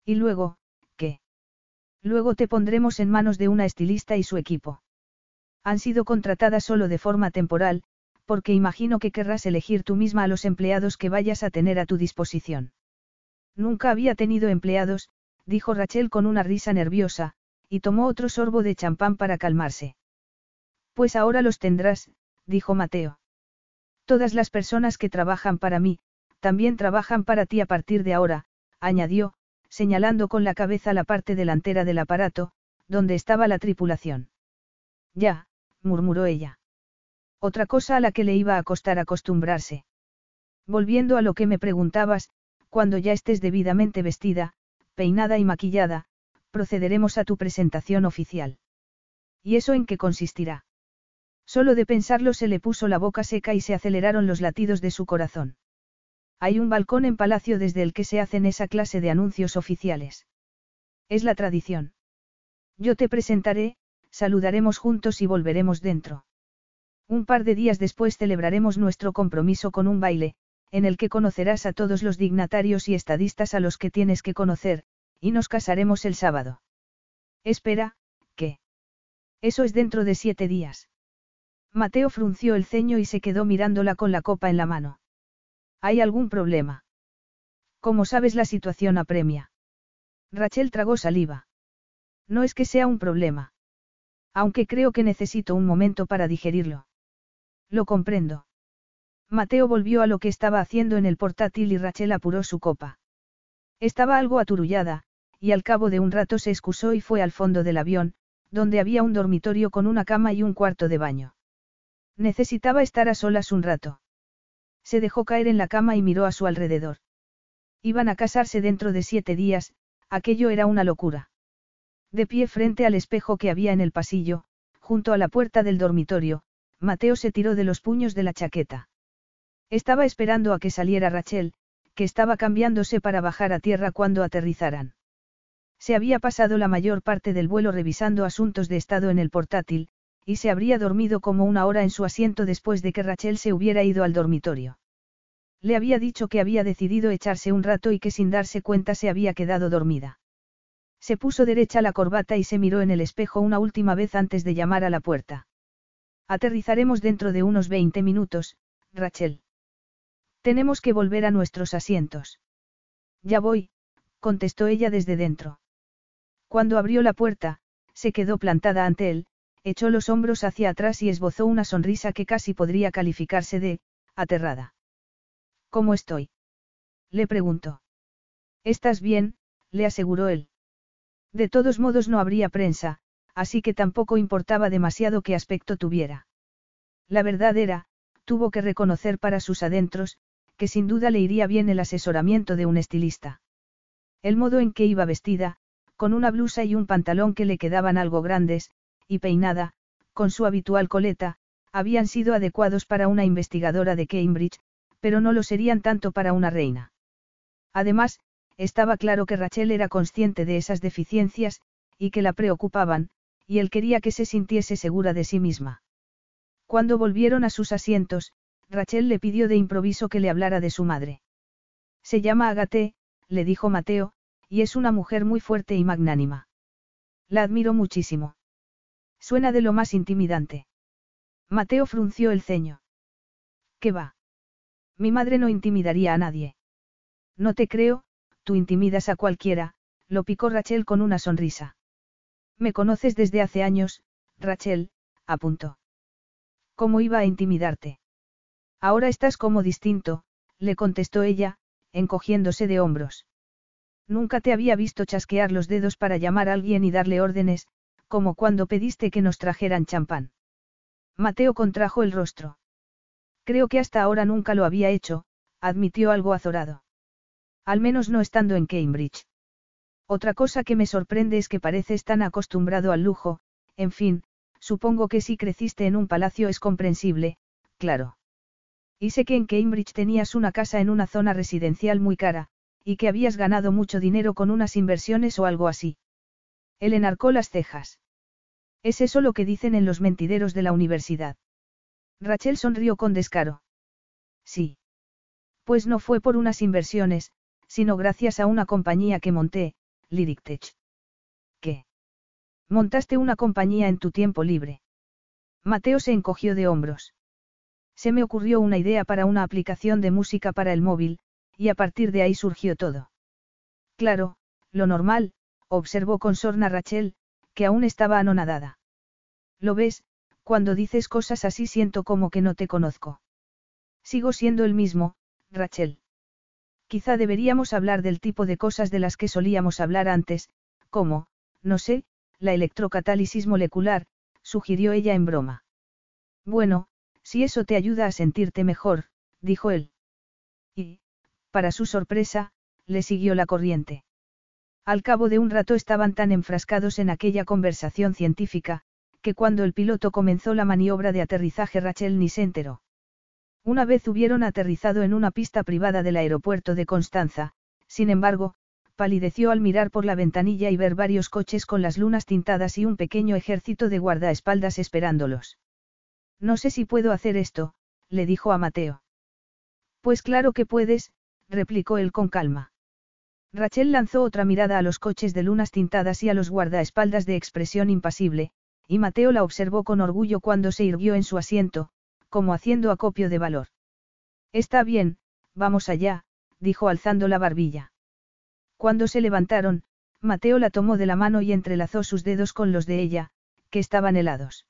Y luego, ¿qué? Luego te pondremos en manos de una estilista y su equipo. Han sido contratadas solo de forma temporal, porque imagino que querrás elegir tú misma a los empleados que vayas a tener a tu disposición. Nunca había tenido empleados, dijo Rachel con una risa nerviosa, y tomó otro sorbo de champán para calmarse. Pues ahora los tendrás, dijo Mateo. Todas las personas que trabajan para mí, también trabajan para ti a partir de ahora, añadió, señalando con la cabeza la parte delantera del aparato, donde estaba la tripulación. Ya, murmuró ella. Otra cosa a la que le iba a costar acostumbrarse. Volviendo a lo que me preguntabas, cuando ya estés debidamente vestida, peinada y maquillada, procederemos a tu presentación oficial. ¿Y eso en qué consistirá? Solo de pensarlo se le puso la boca seca y se aceleraron los latidos de su corazón. Hay un balcón en palacio desde el que se hacen esa clase de anuncios oficiales. Es la tradición. Yo te presentaré, saludaremos juntos y volveremos dentro. Un par de días después celebraremos nuestro compromiso con un baile, en el que conocerás a todos los dignatarios y estadistas a los que tienes que conocer, y nos casaremos el sábado. Espera, ¿qué? Eso es dentro de siete días. Mateo frunció el ceño y se quedó mirándola con la copa en la mano. ¿Hay algún problema? ¿Cómo sabes la situación apremia? Rachel tragó saliva. No es que sea un problema. Aunque creo que necesito un momento para digerirlo. Lo comprendo. Mateo volvió a lo que estaba haciendo en el portátil y Rachel apuró su copa. Estaba algo aturullada, y al cabo de un rato se excusó y fue al fondo del avión, donde había un dormitorio con una cama y un cuarto de baño. Necesitaba estar a solas un rato. Se dejó caer en la cama y miró a su alrededor. Iban a casarse dentro de siete días, aquello era una locura. De pie frente al espejo que había en el pasillo, junto a la puerta del dormitorio, Mateo se tiró de los puños de la chaqueta. Estaba esperando a que saliera Rachel, que estaba cambiándose para bajar a tierra cuando aterrizaran. Se había pasado la mayor parte del vuelo revisando asuntos de estado en el portátil, y se habría dormido como una hora en su asiento después de que Rachel se hubiera ido al dormitorio. Le había dicho que había decidido echarse un rato y que sin darse cuenta se había quedado dormida. Se puso derecha la corbata y se miró en el espejo una última vez antes de llamar a la puerta. Aterrizaremos dentro de unos 20 minutos, Rachel. Tenemos que volver a nuestros asientos. Ya voy, contestó ella desde dentro. Cuando abrió la puerta, se quedó plantada ante él, echó los hombros hacia atrás y esbozó una sonrisa que casi podría calificarse de, aterrada. ¿Cómo estoy? Le preguntó. ¿Estás bien? le aseguró él. De todos modos no habría prensa, así que tampoco importaba demasiado qué aspecto tuviera. La verdad era, tuvo que reconocer para sus adentros, que sin duda le iría bien el asesoramiento de un estilista. El modo en que iba vestida, con una blusa y un pantalón que le quedaban algo grandes, y peinada, con su habitual coleta, habían sido adecuados para una investigadora de Cambridge, pero no lo serían tanto para una reina. Además, estaba claro que Rachel era consciente de esas deficiencias, y que la preocupaban, y él quería que se sintiese segura de sí misma. Cuando volvieron a sus asientos, Rachel le pidió de improviso que le hablara de su madre. Se llama Agate, le dijo Mateo, y es una mujer muy fuerte y magnánima. La admiro muchísimo. Suena de lo más intimidante. Mateo frunció el ceño. ¿Qué va? Mi madre no intimidaría a nadie. No te creo, tú intimidas a cualquiera, lo picó Rachel con una sonrisa. Me conoces desde hace años, Rachel, apuntó. ¿Cómo iba a intimidarte? Ahora estás como distinto, le contestó ella, encogiéndose de hombros. Nunca te había visto chasquear los dedos para llamar a alguien y darle órdenes, como cuando pediste que nos trajeran champán. Mateo contrajo el rostro. Creo que hasta ahora nunca lo había hecho, admitió algo azorado. Al menos no estando en Cambridge. Otra cosa que me sorprende es que pareces tan acostumbrado al lujo, en fin, supongo que si creciste en un palacio es comprensible, claro. Y sé que en Cambridge tenías una casa en una zona residencial muy cara, y que habías ganado mucho dinero con unas inversiones o algo así. Él enarcó las cejas. ¿Es eso lo que dicen en los mentideros de la universidad? Rachel sonrió con descaro. Sí. Pues no fue por unas inversiones, sino gracias a una compañía que monté, Lyrictech. ¿Qué? Montaste una compañía en tu tiempo libre. Mateo se encogió de hombros. Se me ocurrió una idea para una aplicación de música para el móvil, y a partir de ahí surgió todo. Claro, lo normal, observó con sorna Rachel, que aún estaba anonadada. Lo ves, cuando dices cosas así siento como que no te conozco. Sigo siendo el mismo, Rachel. Quizá deberíamos hablar del tipo de cosas de las que solíamos hablar antes, como, no sé, la electrocatálisis molecular, sugirió ella en broma. Bueno, si eso te ayuda a sentirte mejor, dijo él. Y, para su sorpresa, le siguió la corriente. Al cabo de un rato estaban tan enfrascados en aquella conversación científica, que cuando el piloto comenzó la maniobra de aterrizaje Rachel ni se enteró. Una vez hubieron aterrizado en una pista privada del aeropuerto de Constanza, sin embargo, palideció al mirar por la ventanilla y ver varios coches con las lunas tintadas y un pequeño ejército de guardaespaldas esperándolos. No sé si puedo hacer esto, le dijo a Mateo. Pues claro que puedes, replicó él con calma. Rachel lanzó otra mirada a los coches de lunas tintadas y a los guardaespaldas de expresión impasible, y Mateo la observó con orgullo cuando se irguió en su asiento, como haciendo acopio de valor. Está bien, vamos allá, dijo alzando la barbilla. Cuando se levantaron, Mateo la tomó de la mano y entrelazó sus dedos con los de ella, que estaban helados.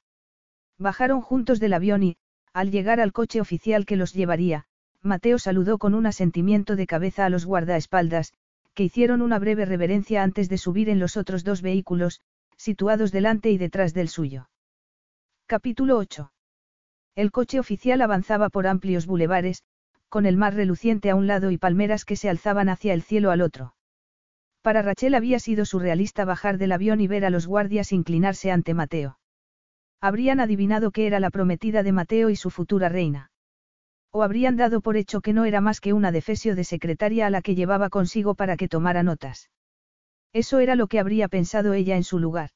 Bajaron juntos del avión y, al llegar al coche oficial que los llevaría, Mateo saludó con un asentimiento de cabeza a los guardaespaldas, que hicieron una breve reverencia antes de subir en los otros dos vehículos, situados delante y detrás del suyo. Capítulo 8. El coche oficial avanzaba por amplios bulevares, con el mar reluciente a un lado y palmeras que se alzaban hacia el cielo al otro. Para Rachel había sido surrealista bajar del avión y ver a los guardias inclinarse ante Mateo. Habrían adivinado que era la prometida de Mateo y su futura reina. O habrían dado por hecho que no era más que una defesio de secretaria a la que llevaba consigo para que tomara notas. Eso era lo que habría pensado ella en su lugar.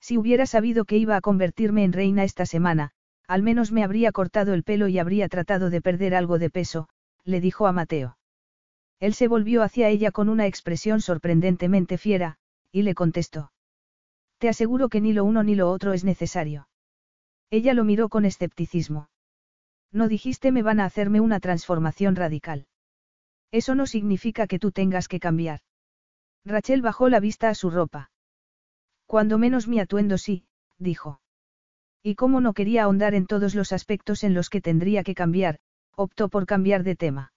Si hubiera sabido que iba a convertirme en reina esta semana, al menos me habría cortado el pelo y habría tratado de perder algo de peso, le dijo a Mateo. Él se volvió hacia ella con una expresión sorprendentemente fiera, y le contestó. Te aseguro que ni lo uno ni lo otro es necesario. Ella lo miró con escepticismo. No dijiste me van a hacerme una transformación radical. Eso no significa que tú tengas que cambiar. Rachel bajó la vista a su ropa. Cuando menos mi atuendo sí, dijo. Y como no quería ahondar en todos los aspectos en los que tendría que cambiar, optó por cambiar de tema.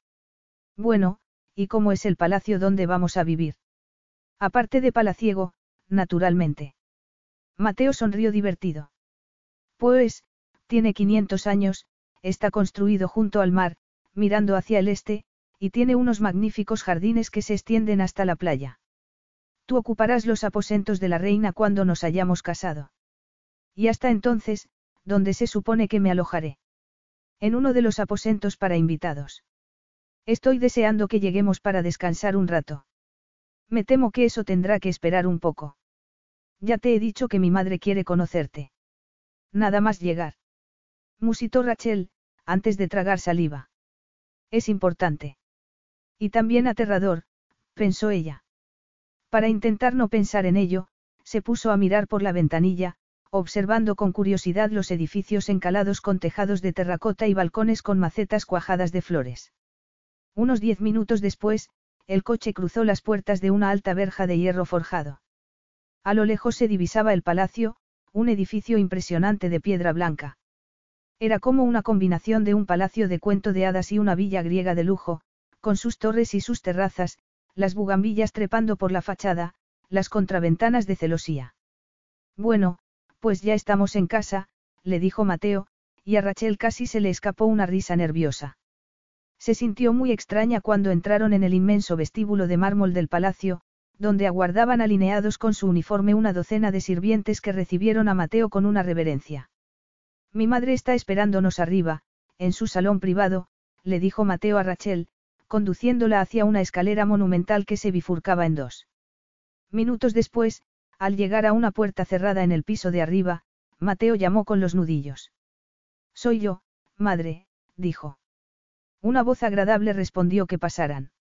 Bueno, ¿y cómo es el palacio donde vamos a vivir? Aparte de palaciego, naturalmente. Mateo sonrió divertido. Pues, tiene 500 años, está construido junto al mar, mirando hacia el este, y tiene unos magníficos jardines que se extienden hasta la playa. Tú ocuparás los aposentos de la reina cuando nos hayamos casado. Y hasta entonces, ¿dónde se supone que me alojaré? En uno de los aposentos para invitados. Estoy deseando que lleguemos para descansar un rato. Me temo que eso tendrá que esperar un poco. Ya te he dicho que mi madre quiere conocerte. Nada más llegar. Musitó Rachel, antes de tragar saliva. Es importante. Y también aterrador, pensó ella. Para intentar no pensar en ello, se puso a mirar por la ventanilla, observando con curiosidad los edificios encalados con tejados de terracota y balcones con macetas cuajadas de flores. Unos diez minutos después, el coche cruzó las puertas de una alta verja de hierro forjado. A lo lejos se divisaba el palacio, un edificio impresionante de piedra blanca. Era como una combinación de un palacio de cuento de hadas y una villa griega de lujo, con sus torres y sus terrazas, las bugambillas trepando por la fachada, las contraventanas de celosía. Bueno, pues ya estamos en casa, le dijo Mateo, y a Rachel casi se le escapó una risa nerviosa. Se sintió muy extraña cuando entraron en el inmenso vestíbulo de mármol del palacio, donde aguardaban alineados con su uniforme una docena de sirvientes que recibieron a Mateo con una reverencia. Mi madre está esperándonos arriba, en su salón privado, le dijo Mateo a Rachel, conduciéndola hacia una escalera monumental que se bifurcaba en dos. Minutos después, al llegar a una puerta cerrada en el piso de arriba, Mateo llamó con los nudillos. Soy yo, madre, dijo. Una voz agradable respondió que pasaran.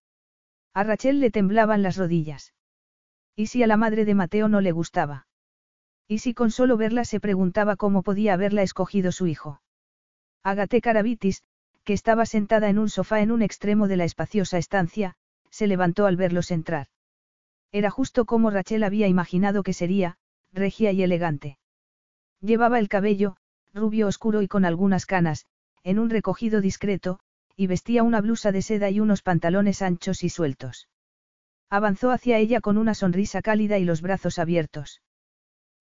A Rachel le temblaban las rodillas. ¿Y si a la madre de Mateo no le gustaba? ¿Y si con solo verla se preguntaba cómo podía haberla escogido su hijo? Agate Carabitis, que estaba sentada en un sofá en un extremo de la espaciosa estancia, se levantó al verlos entrar. Era justo como Rachel había imaginado que sería, regia y elegante. Llevaba el cabello, rubio oscuro y con algunas canas, en un recogido discreto, y vestía una blusa de seda y unos pantalones anchos y sueltos. Avanzó hacia ella con una sonrisa cálida y los brazos abiertos.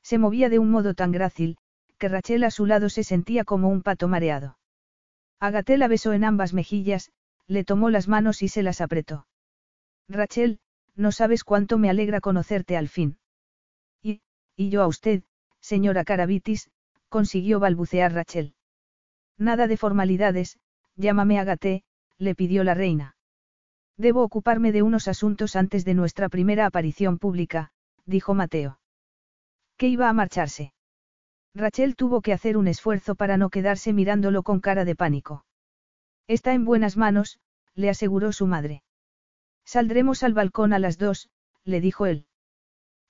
Se movía de un modo tan grácil, que Rachel a su lado se sentía como un pato mareado. Agaté la besó en ambas mejillas, le tomó las manos y se las apretó. Rachel, no sabes cuánto me alegra conocerte al fin. Y, y yo a usted, señora Carabitis, consiguió balbucear Rachel. Nada de formalidades, llámame Agaté, le pidió la reina. Debo ocuparme de unos asuntos antes de nuestra primera aparición pública, dijo Mateo. ¿Qué iba a marcharse? Rachel tuvo que hacer un esfuerzo para no quedarse mirándolo con cara de pánico. Está en buenas manos, le aseguró su madre. Saldremos al balcón a las dos, le dijo él.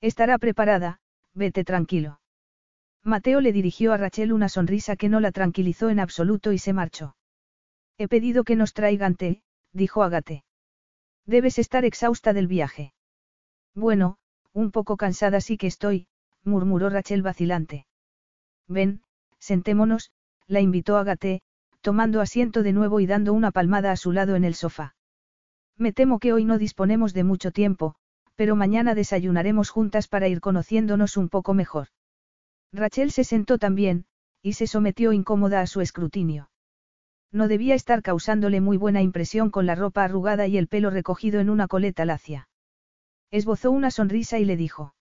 Estará preparada, vete tranquilo. Mateo le dirigió a Rachel una sonrisa que no la tranquilizó en absoluto y se marchó. He pedido que nos traigan té, dijo Agate. Debes estar exhausta del viaje. Bueno, un poco cansada sí que estoy, murmuró Rachel vacilante. Ven, sentémonos, la invitó Agate, tomando asiento de nuevo y dando una palmada a su lado en el sofá. Me temo que hoy no disponemos de mucho tiempo, pero mañana desayunaremos juntas para ir conociéndonos un poco mejor. Rachel se sentó también, y se sometió incómoda a su escrutinio. No debía estar causándole muy buena impresión con la ropa arrugada y el pelo recogido en una coleta lacia. Esbozó una sonrisa y le dijo.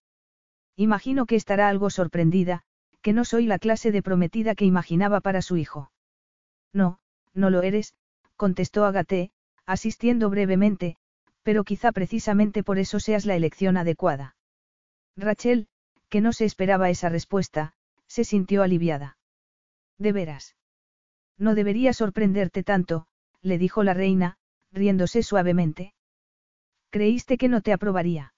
Imagino que estará algo sorprendida, que no soy la clase de prometida que imaginaba para su hijo. No, no lo eres, contestó Agaté, asistiendo brevemente, pero quizá precisamente por eso seas la elección adecuada. Rachel, que no se esperaba esa respuesta, se sintió aliviada. ¿De veras? No debería sorprenderte tanto, le dijo la reina, riéndose suavemente. ¿Creíste que no te aprobaría?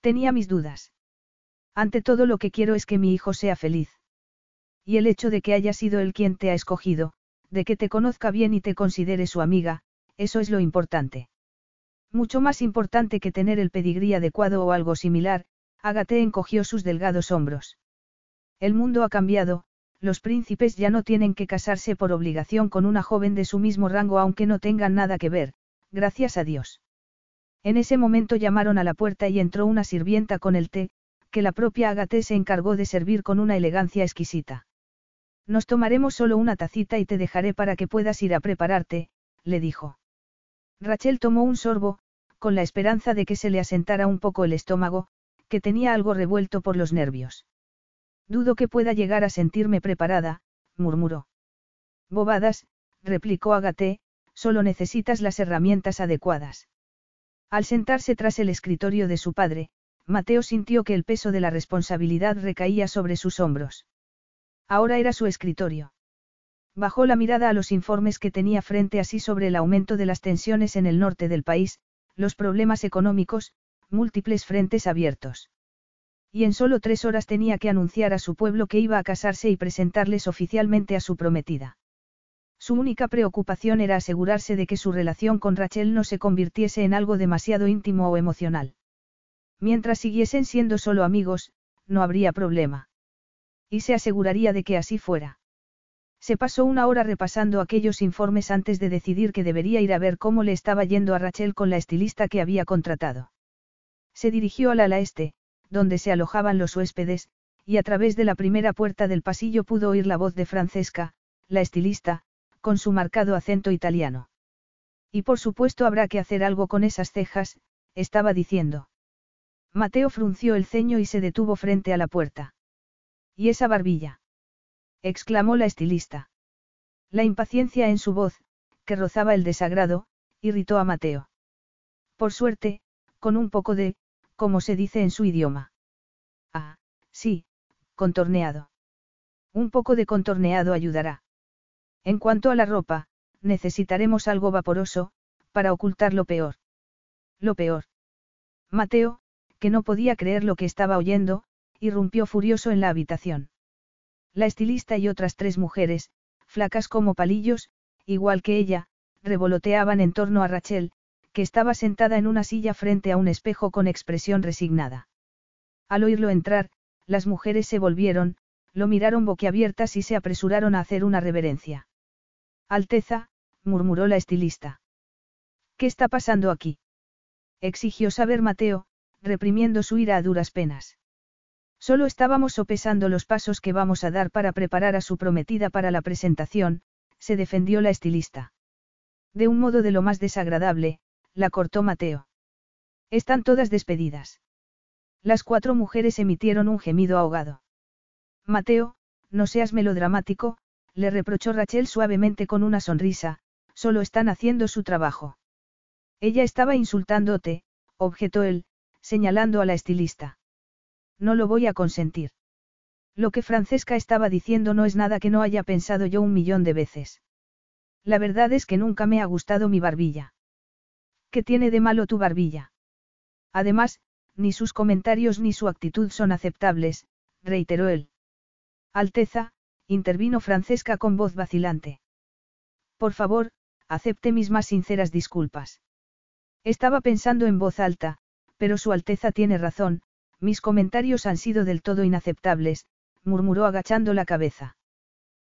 Tenía mis dudas. Ante todo lo que quiero es que mi hijo sea feliz. Y el hecho de que haya sido él quien te ha escogido, de que te conozca bien y te considere su amiga, eso es lo importante. Mucho más importante que tener el pedigrí adecuado o algo similar, Agate encogió sus delgados hombros. El mundo ha cambiado, los príncipes ya no tienen que casarse por obligación con una joven de su mismo rango aunque no tengan nada que ver, gracias a Dios. En ese momento llamaron a la puerta y entró una sirvienta con el té, que la propia Agate se encargó de servir con una elegancia exquisita. Nos tomaremos solo una tacita y te dejaré para que puedas ir a prepararte, le dijo. Rachel tomó un sorbo, con la esperanza de que se le asentara un poco el estómago, que tenía algo revuelto por los nervios. Dudo que pueda llegar a sentirme preparada, murmuró. Bobadas, replicó Agaté, solo necesitas las herramientas adecuadas. Al sentarse tras el escritorio de su padre, Mateo sintió que el peso de la responsabilidad recaía sobre sus hombros. Ahora era su escritorio. Bajó la mirada a los informes que tenía frente a sí sobre el aumento de las tensiones en el norte del país, los problemas económicos, múltiples frentes abiertos. Y en solo tres horas tenía que anunciar a su pueblo que iba a casarse y presentarles oficialmente a su prometida. Su única preocupación era asegurarse de que su relación con Rachel no se convirtiese en algo demasiado íntimo o emocional. Mientras siguiesen siendo solo amigos, no habría problema. Y se aseguraría de que así fuera. Se pasó una hora repasando aquellos informes antes de decidir que debería ir a ver cómo le estaba yendo a Rachel con la estilista que había contratado. Se dirigió al ala este, donde se alojaban los huéspedes, y a través de la primera puerta del pasillo pudo oír la voz de Francesca, la estilista, con su marcado acento italiano. Y por supuesto habrá que hacer algo con esas cejas, estaba diciendo. Mateo frunció el ceño y se detuvo frente a la puerta. ¿Y esa barbilla? exclamó la estilista. La impaciencia en su voz, que rozaba el desagrado, irritó a Mateo. Por suerte, con un poco de, como se dice en su idioma. Ah, sí, contorneado. Un poco de contorneado ayudará. En cuanto a la ropa, necesitaremos algo vaporoso, para ocultar lo peor. Lo peor. Mateo, que no podía creer lo que estaba oyendo, irrumpió furioso en la habitación. La estilista y otras tres mujeres, flacas como palillos, igual que ella, revoloteaban en torno a Rachel, que estaba sentada en una silla frente a un espejo con expresión resignada. Al oírlo entrar, las mujeres se volvieron, lo miraron boquiabiertas y se apresuraron a hacer una reverencia. Alteza, murmuró la estilista. ¿Qué está pasando aquí? exigió saber Mateo, reprimiendo su ira a duras penas. Solo estábamos sopesando los pasos que vamos a dar para preparar a su prometida para la presentación, se defendió la estilista. De un modo de lo más desagradable, la cortó Mateo. Están todas despedidas. Las cuatro mujeres emitieron un gemido ahogado. Mateo, no seas melodramático, le reprochó Rachel suavemente con una sonrisa, solo están haciendo su trabajo. Ella estaba insultándote, objetó él, señalando a la estilista. No lo voy a consentir. Lo que Francesca estaba diciendo no es nada que no haya pensado yo un millón de veces. La verdad es que nunca me ha gustado mi barbilla. ¿Qué tiene de malo tu barbilla? Además, ni sus comentarios ni su actitud son aceptables, reiteró él. Alteza, intervino Francesca con voz vacilante. Por favor, acepte mis más sinceras disculpas. Estaba pensando en voz alta, pero Su Alteza tiene razón, mis comentarios han sido del todo inaceptables, murmuró agachando la cabeza.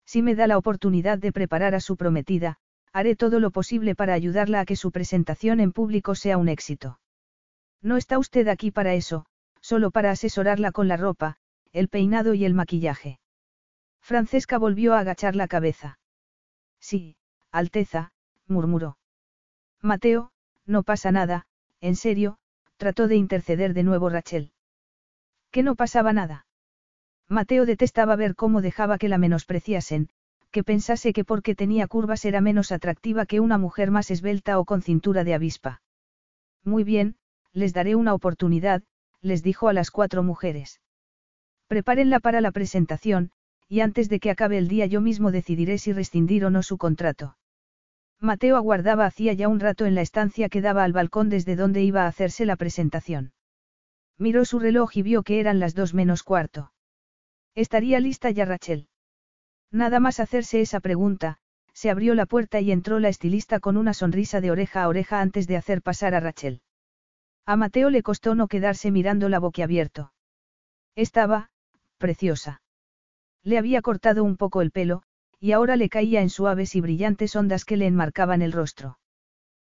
Si me da la oportunidad de preparar a su prometida, haré todo lo posible para ayudarla a que su presentación en público sea un éxito. No está usted aquí para eso, solo para asesorarla con la ropa, el peinado y el maquillaje. Francesca volvió a agachar la cabeza. Sí, Alteza, murmuró. Mateo, no pasa nada, en serio, trató de interceder de nuevo Rachel. Que no pasaba nada. Mateo detestaba ver cómo dejaba que la menospreciasen, que pensase que porque tenía curvas era menos atractiva que una mujer más esbelta o con cintura de avispa. Muy bien, les daré una oportunidad, les dijo a las cuatro mujeres. Prepárenla para la presentación, y antes de que acabe el día yo mismo decidiré si rescindir o no su contrato. Mateo aguardaba hacía ya un rato en la estancia que daba al balcón desde donde iba a hacerse la presentación. Miró su reloj y vio que eran las dos menos cuarto. Estaría lista ya Rachel. Nada más hacerse esa pregunta, se abrió la puerta y entró la estilista con una sonrisa de oreja a oreja antes de hacer pasar a Rachel. A Mateo le costó no quedarse mirando la boquiabierto. Estaba, preciosa. Le había cortado un poco el pelo, y ahora le caía en suaves y brillantes ondas que le enmarcaban el rostro.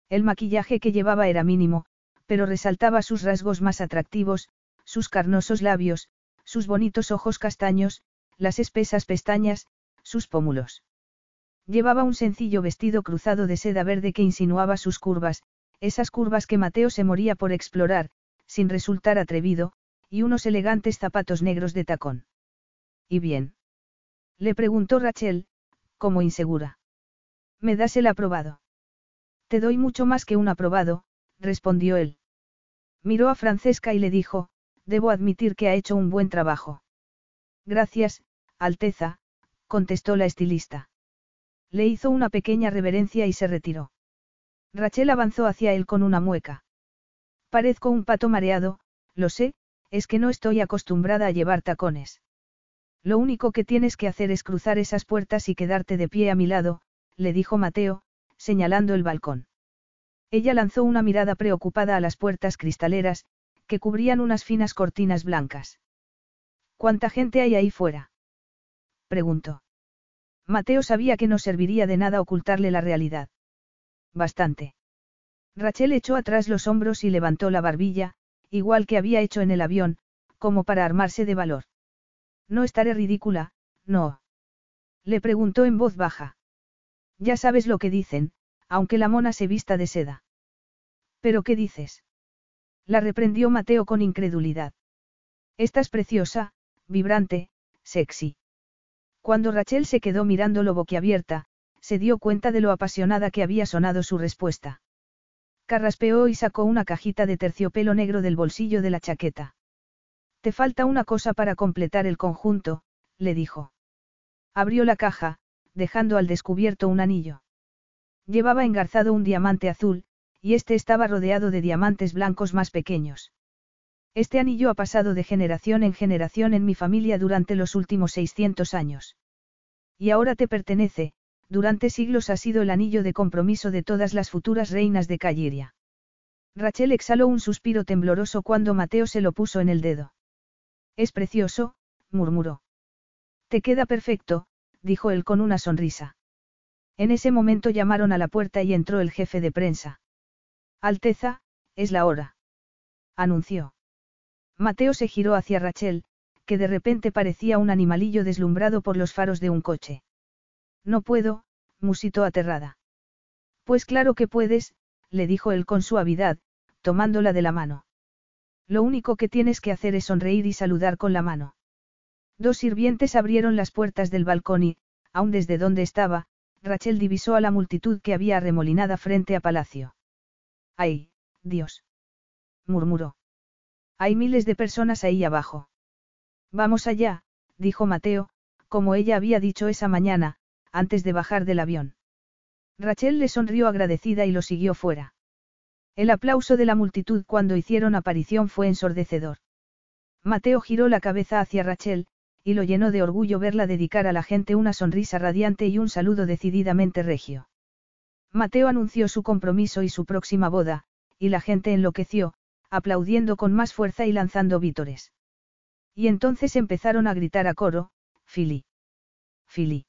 El maquillaje que llevaba era mínimo, pero resaltaba sus rasgos más atractivos, sus carnosos labios, sus bonitos ojos castaños, las espesas pestañas, sus pómulos. Llevaba un sencillo vestido cruzado de seda verde que insinuaba sus curvas, esas curvas que Mateo se moría por explorar, sin resultar atrevido, y unos elegantes zapatos negros de tacón. ¿Y bien? Le preguntó Rachel, como insegura. ¿Me das el aprobado? Te doy mucho más que un aprobado, respondió él. Miró a Francesca y le dijo, debo admitir que ha hecho un buen trabajo. Gracias, Alteza, contestó la estilista. Le hizo una pequeña reverencia y se retiró. Rachel avanzó hacia él con una mueca. Parezco un pato mareado, lo sé, es que no estoy acostumbrada a llevar tacones. Lo único que tienes que hacer es cruzar esas puertas y quedarte de pie a mi lado, le dijo Mateo, señalando el balcón. Ella lanzó una mirada preocupada a las puertas cristaleras, que cubrían unas finas cortinas blancas. ¿Cuánta gente hay ahí fuera? preguntó. Mateo sabía que no serviría de nada ocultarle la realidad. Bastante. Rachel echó atrás los hombros y levantó la barbilla, igual que había hecho en el avión, como para armarse de valor. No estaré ridícula, no. Le preguntó en voz baja. Ya sabes lo que dicen, aunque la mona se vista de seda. ¿Pero qué dices? La reprendió Mateo con incredulidad. Estás preciosa, vibrante, sexy. Cuando Rachel se quedó mirándolo boquiabierta, se dio cuenta de lo apasionada que había sonado su respuesta. Carraspeó y sacó una cajita de terciopelo negro del bolsillo de la chaqueta. Te falta una cosa para completar el conjunto, le dijo. Abrió la caja, dejando al descubierto un anillo. Llevaba engarzado un diamante azul, y este estaba rodeado de diamantes blancos más pequeños. Este anillo ha pasado de generación en generación en mi familia durante los últimos 600 años. Y ahora te pertenece, durante siglos ha sido el anillo de compromiso de todas las futuras reinas de Calliria. Rachel exhaló un suspiro tembloroso cuando Mateo se lo puso en el dedo. Es precioso, murmuró. Te queda perfecto, dijo él con una sonrisa. En ese momento llamaron a la puerta y entró el jefe de prensa. Alteza, es la hora. Anunció. Mateo se giró hacia Rachel, que de repente parecía un animalillo deslumbrado por los faros de un coche. No puedo, musitó aterrada. Pues claro que puedes, le dijo él con suavidad, tomándola de la mano. Lo único que tienes que hacer es sonreír y saludar con la mano. Dos sirvientes abrieron las puertas del balcón y, aun desde donde estaba, Rachel divisó a la multitud que había arremolinada frente a palacio. ¡Ay, Dios! murmuró. Hay miles de personas ahí abajo. Vamos allá, dijo Mateo, como ella había dicho esa mañana, antes de bajar del avión. Rachel le sonrió agradecida y lo siguió fuera. El aplauso de la multitud cuando hicieron aparición fue ensordecedor. Mateo giró la cabeza hacia Rachel, y lo llenó de orgullo verla dedicar a la gente una sonrisa radiante y un saludo decididamente regio. Mateo anunció su compromiso y su próxima boda, y la gente enloqueció, aplaudiendo con más fuerza y lanzando vítores. Y entonces empezaron a gritar a coro, Fili. Fili.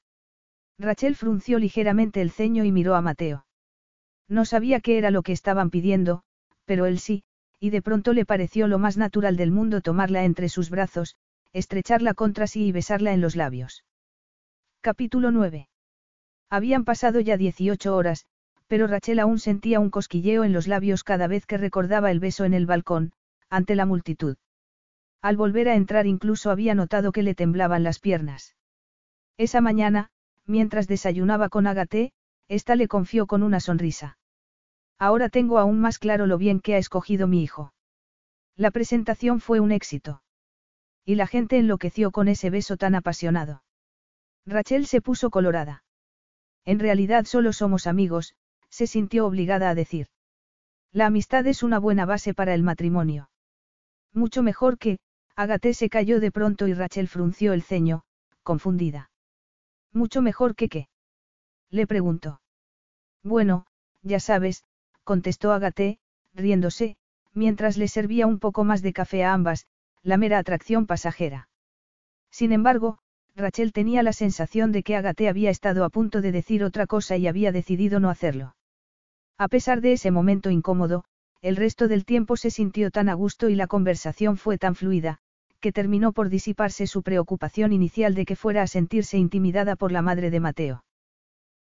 Rachel frunció ligeramente el ceño y miró a Mateo. No sabía qué era lo que estaban pidiendo, pero él sí, y de pronto le pareció lo más natural del mundo tomarla entre sus brazos, estrecharla contra sí y besarla en los labios. Capítulo 9. Habían pasado ya 18 horas, pero Rachel aún sentía un cosquilleo en los labios cada vez que recordaba el beso en el balcón, ante la multitud. Al volver a entrar incluso había notado que le temblaban las piernas. Esa mañana, mientras desayunaba con Agaté, ésta le confió con una sonrisa. Ahora tengo aún más claro lo bien que ha escogido mi hijo. La presentación fue un éxito. Y la gente enloqueció con ese beso tan apasionado. Rachel se puso colorada. En realidad solo somos amigos, se sintió obligada a decir. La amistad es una buena base para el matrimonio. Mucho mejor que, Agaté se cayó de pronto y Rachel frunció el ceño, confundida. Mucho mejor que qué. Le preguntó. Bueno, ya sabes, contestó Agaté, riéndose, mientras le servía un poco más de café a ambas, la mera atracción pasajera. Sin embargo, Rachel tenía la sensación de que Agaté había estado a punto de decir otra cosa y había decidido no hacerlo. A pesar de ese momento incómodo, el resto del tiempo se sintió tan a gusto y la conversación fue tan fluida, que terminó por disiparse su preocupación inicial de que fuera a sentirse intimidada por la madre de Mateo.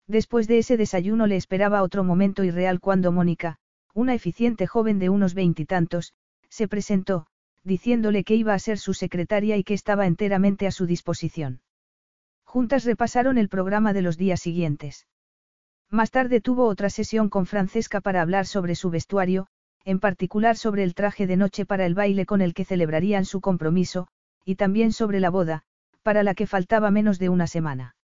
Después de ese desayuno le esperaba otro momento irreal cuando Mónica, una eficiente joven de unos veintitantos, se presentó, diciéndole que iba a ser su secretaria y que estaba enteramente a su disposición. Juntas repasaron el programa de los días siguientes. Más tarde tuvo otra sesión con Francesca para hablar sobre su vestuario, en particular sobre el traje de noche para el baile con el que celebrarían su compromiso, y también sobre la boda, para la que faltaba menos de una semana.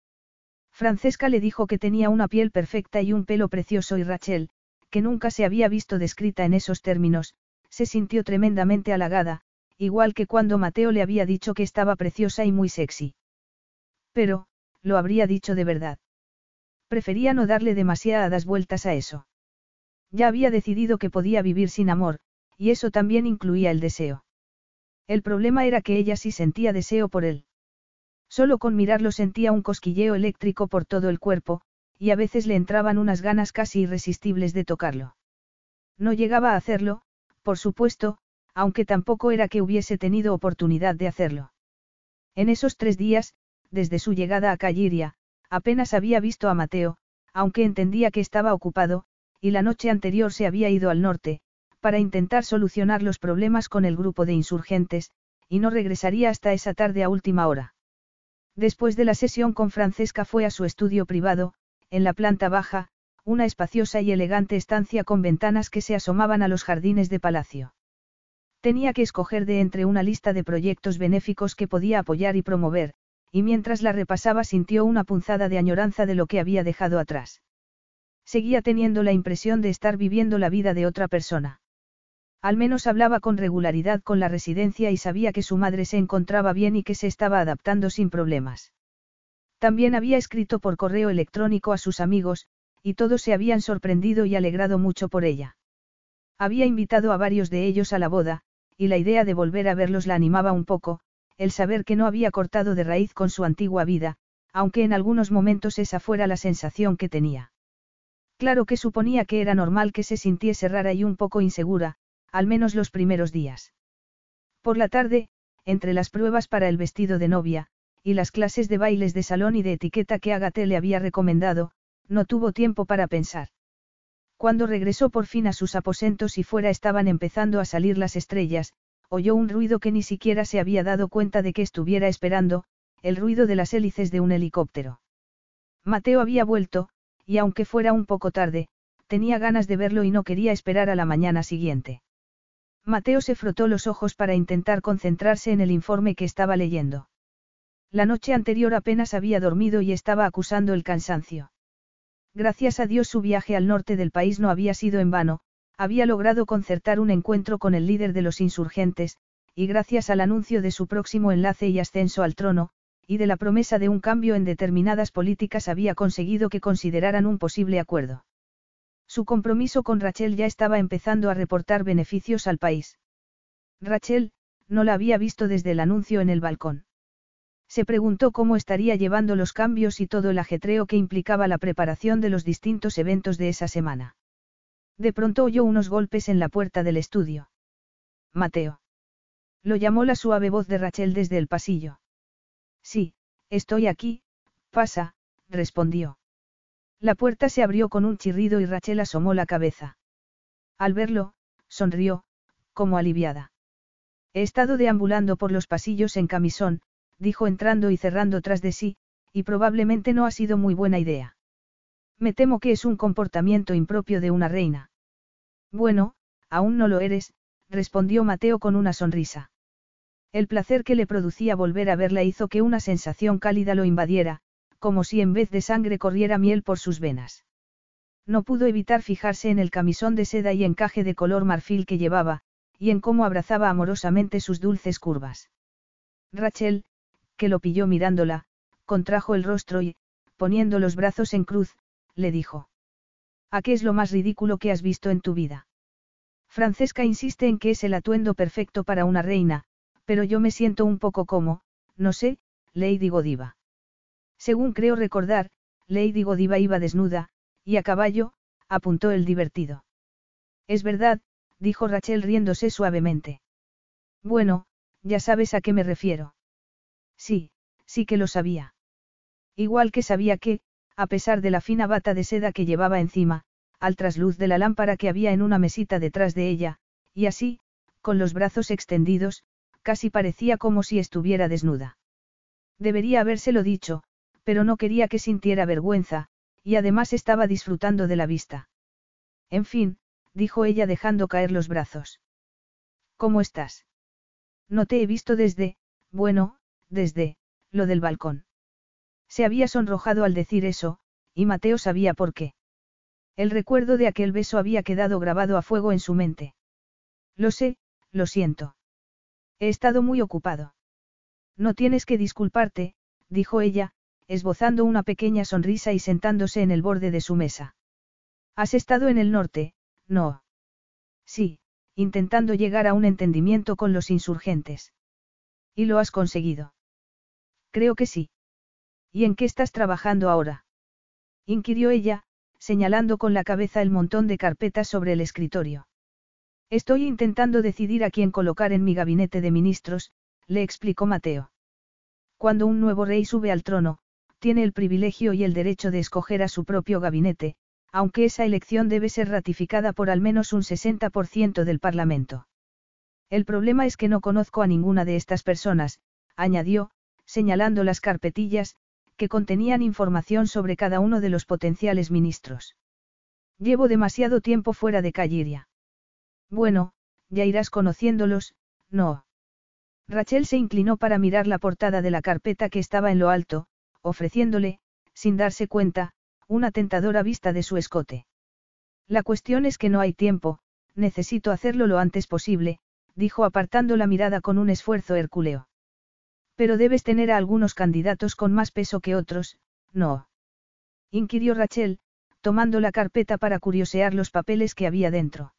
Francesca le dijo que tenía una piel perfecta y un pelo precioso y Rachel, que nunca se había visto descrita en esos términos, se sintió tremendamente halagada, igual que cuando Mateo le había dicho que estaba preciosa y muy sexy. Pero, lo habría dicho de verdad. Prefería no darle demasiadas vueltas a eso. Ya había decidido que podía vivir sin amor, y eso también incluía el deseo. El problema era que ella sí sentía deseo por él. Solo con mirarlo sentía un cosquilleo eléctrico por todo el cuerpo, y a veces le entraban unas ganas casi irresistibles de tocarlo. No llegaba a hacerlo, por supuesto, aunque tampoco era que hubiese tenido oportunidad de hacerlo. En esos tres días, desde su llegada a Calliria, Apenas había visto a Mateo, aunque entendía que estaba ocupado, y la noche anterior se había ido al norte, para intentar solucionar los problemas con el grupo de insurgentes, y no regresaría hasta esa tarde a última hora. Después de la sesión con Francesca fue a su estudio privado, en la planta baja, una espaciosa y elegante estancia con ventanas que se asomaban a los jardines de palacio. Tenía que escoger de entre una lista de proyectos benéficos que podía apoyar y promover, y mientras la repasaba sintió una punzada de añoranza de lo que había dejado atrás. Seguía teniendo la impresión de estar viviendo la vida de otra persona. Al menos hablaba con regularidad con la residencia y sabía que su madre se encontraba bien y que se estaba adaptando sin problemas. También había escrito por correo electrónico a sus amigos, y todos se habían sorprendido y alegrado mucho por ella. Había invitado a varios de ellos a la boda, y la idea de volver a verlos la animaba un poco, el saber que no había cortado de raíz con su antigua vida, aunque en algunos momentos esa fuera la sensación que tenía. Claro que suponía que era normal que se sintiese rara y un poco insegura, al menos los primeros días. Por la tarde, entre las pruebas para el vestido de novia, y las clases de bailes de salón y de etiqueta que Agate le había recomendado, no tuvo tiempo para pensar. Cuando regresó por fin a sus aposentos y fuera estaban empezando a salir las estrellas, oyó un ruido que ni siquiera se había dado cuenta de que estuviera esperando, el ruido de las hélices de un helicóptero. Mateo había vuelto, y aunque fuera un poco tarde, tenía ganas de verlo y no quería esperar a la mañana siguiente. Mateo se frotó los ojos para intentar concentrarse en el informe que estaba leyendo. La noche anterior apenas había dormido y estaba acusando el cansancio. Gracias a Dios su viaje al norte del país no había sido en vano, había logrado concertar un encuentro con el líder de los insurgentes, y gracias al anuncio de su próximo enlace y ascenso al trono, y de la promesa de un cambio en determinadas políticas había conseguido que consideraran un posible acuerdo. Su compromiso con Rachel ya estaba empezando a reportar beneficios al país. Rachel, no la había visto desde el anuncio en el balcón. Se preguntó cómo estaría llevando los cambios y todo el ajetreo que implicaba la preparación de los distintos eventos de esa semana. De pronto oyó unos golpes en la puerta del estudio. Mateo. Lo llamó la suave voz de Rachel desde el pasillo. Sí, estoy aquí, pasa, respondió. La puerta se abrió con un chirrido y Rachel asomó la cabeza. Al verlo, sonrió, como aliviada. He estado deambulando por los pasillos en camisón, dijo entrando y cerrando tras de sí, y probablemente no ha sido muy buena idea. Me temo que es un comportamiento impropio de una reina. Bueno, aún no lo eres, respondió Mateo con una sonrisa. El placer que le producía volver a verla hizo que una sensación cálida lo invadiera, como si en vez de sangre corriera miel por sus venas. No pudo evitar fijarse en el camisón de seda y encaje de color marfil que llevaba, y en cómo abrazaba amorosamente sus dulces curvas. Rachel, que lo pilló mirándola, contrajo el rostro y, poniendo los brazos en cruz, le dijo. ¿A qué es lo más ridículo que has visto en tu vida? Francesca insiste en que es el atuendo perfecto para una reina, pero yo me siento un poco como, no sé, Lady Godiva. Según creo recordar, Lady Godiva iba desnuda, y a caballo, apuntó el divertido. Es verdad, dijo Rachel riéndose suavemente. Bueno, ya sabes a qué me refiero. Sí, sí que lo sabía. Igual que sabía que, a pesar de la fina bata de seda que llevaba encima, al trasluz de la lámpara que había en una mesita detrás de ella, y así, con los brazos extendidos, casi parecía como si estuviera desnuda. Debería habérselo dicho, pero no quería que sintiera vergüenza, y además estaba disfrutando de la vista. En fin, dijo ella dejando caer los brazos. ¿Cómo estás? No te he visto desde, bueno, desde, lo del balcón. Se había sonrojado al decir eso, y Mateo sabía por qué. El recuerdo de aquel beso había quedado grabado a fuego en su mente. Lo sé, lo siento. He estado muy ocupado. No tienes que disculparte, dijo ella, esbozando una pequeña sonrisa y sentándose en el borde de su mesa. ¿Has estado en el norte? No. Sí, intentando llegar a un entendimiento con los insurgentes. ¿Y lo has conseguido? Creo que sí. ¿Y en qué estás trabajando ahora? inquirió ella, señalando con la cabeza el montón de carpetas sobre el escritorio. Estoy intentando decidir a quién colocar en mi gabinete de ministros, le explicó Mateo. Cuando un nuevo rey sube al trono, tiene el privilegio y el derecho de escoger a su propio gabinete, aunque esa elección debe ser ratificada por al menos un 60% del Parlamento. El problema es que no conozco a ninguna de estas personas, añadió, señalando las carpetillas, que contenían información sobre cada uno de los potenciales ministros. Llevo demasiado tiempo fuera de Calliria. Bueno, ya irás conociéndolos, no. Rachel se inclinó para mirar la portada de la carpeta que estaba en lo alto, ofreciéndole, sin darse cuenta, una tentadora vista de su escote. La cuestión es que no hay tiempo, necesito hacerlo lo antes posible, dijo apartando la mirada con un esfuerzo hercúleo. Pero debes tener a algunos candidatos con más peso que otros, ¿no? inquirió Rachel, tomando la carpeta para curiosear los papeles que había dentro.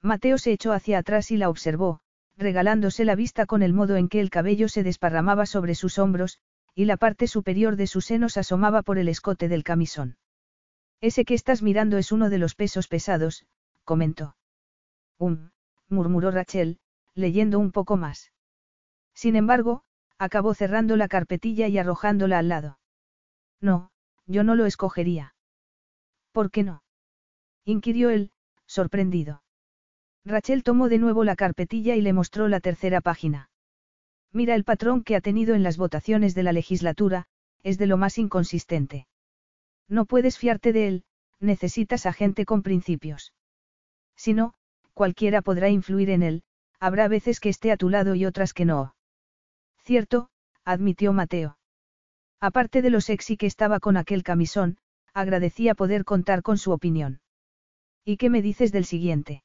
Mateo se echó hacia atrás y la observó, regalándose la vista con el modo en que el cabello se desparramaba sobre sus hombros, y la parte superior de sus senos asomaba por el escote del camisón. Ese que estás mirando es uno de los pesos pesados, comentó. Um, murmuró Rachel, leyendo un poco más. Sin embargo, acabó cerrando la carpetilla y arrojándola al lado. No, yo no lo escogería. ¿Por qué no? inquirió él, sorprendido. Rachel tomó de nuevo la carpetilla y le mostró la tercera página. Mira el patrón que ha tenido en las votaciones de la legislatura, es de lo más inconsistente. No puedes fiarte de él, necesitas a gente con principios. Si no, cualquiera podrá influir en él, habrá veces que esté a tu lado y otras que no. Cierto, admitió Mateo. Aparte de lo sexy que estaba con aquel camisón, agradecía poder contar con su opinión. ¿Y qué me dices del siguiente?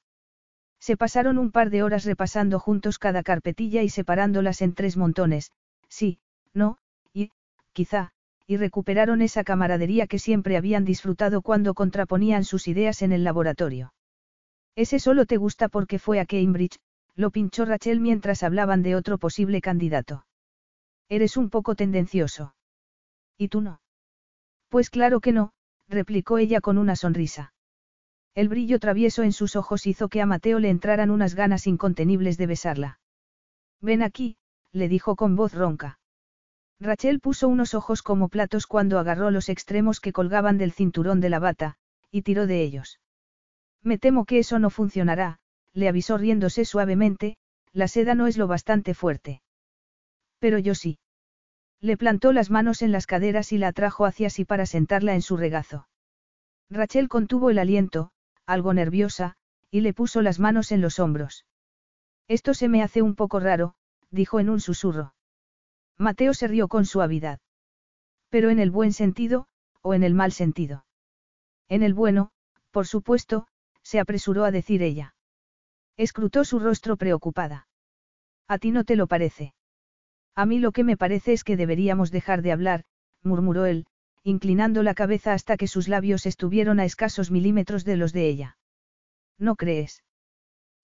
Se pasaron un par de horas repasando juntos cada carpetilla y separándolas en tres montones, sí, no, y, quizá, y recuperaron esa camaradería que siempre habían disfrutado cuando contraponían sus ideas en el laboratorio. Ese solo te gusta porque fue a Cambridge, lo pinchó Rachel mientras hablaban de otro posible candidato. Eres un poco tendencioso. ¿Y tú no? Pues claro que no, replicó ella con una sonrisa. El brillo travieso en sus ojos hizo que a Mateo le entraran unas ganas incontenibles de besarla. Ven aquí, le dijo con voz ronca. Rachel puso unos ojos como platos cuando agarró los extremos que colgaban del cinturón de la bata, y tiró de ellos. Me temo que eso no funcionará, le avisó riéndose suavemente, la seda no es lo bastante fuerte. Pero yo sí. Le plantó las manos en las caderas y la atrajo hacia sí para sentarla en su regazo. Rachel contuvo el aliento, algo nerviosa, y le puso las manos en los hombros. Esto se me hace un poco raro, dijo en un susurro. Mateo se rió con suavidad. Pero en el buen sentido, o en el mal sentido. En el bueno, por supuesto, se apresuró a decir ella. Escrutó su rostro preocupada. A ti no te lo parece. A mí lo que me parece es que deberíamos dejar de hablar, murmuró él, inclinando la cabeza hasta que sus labios estuvieron a escasos milímetros de los de ella. ¿No crees?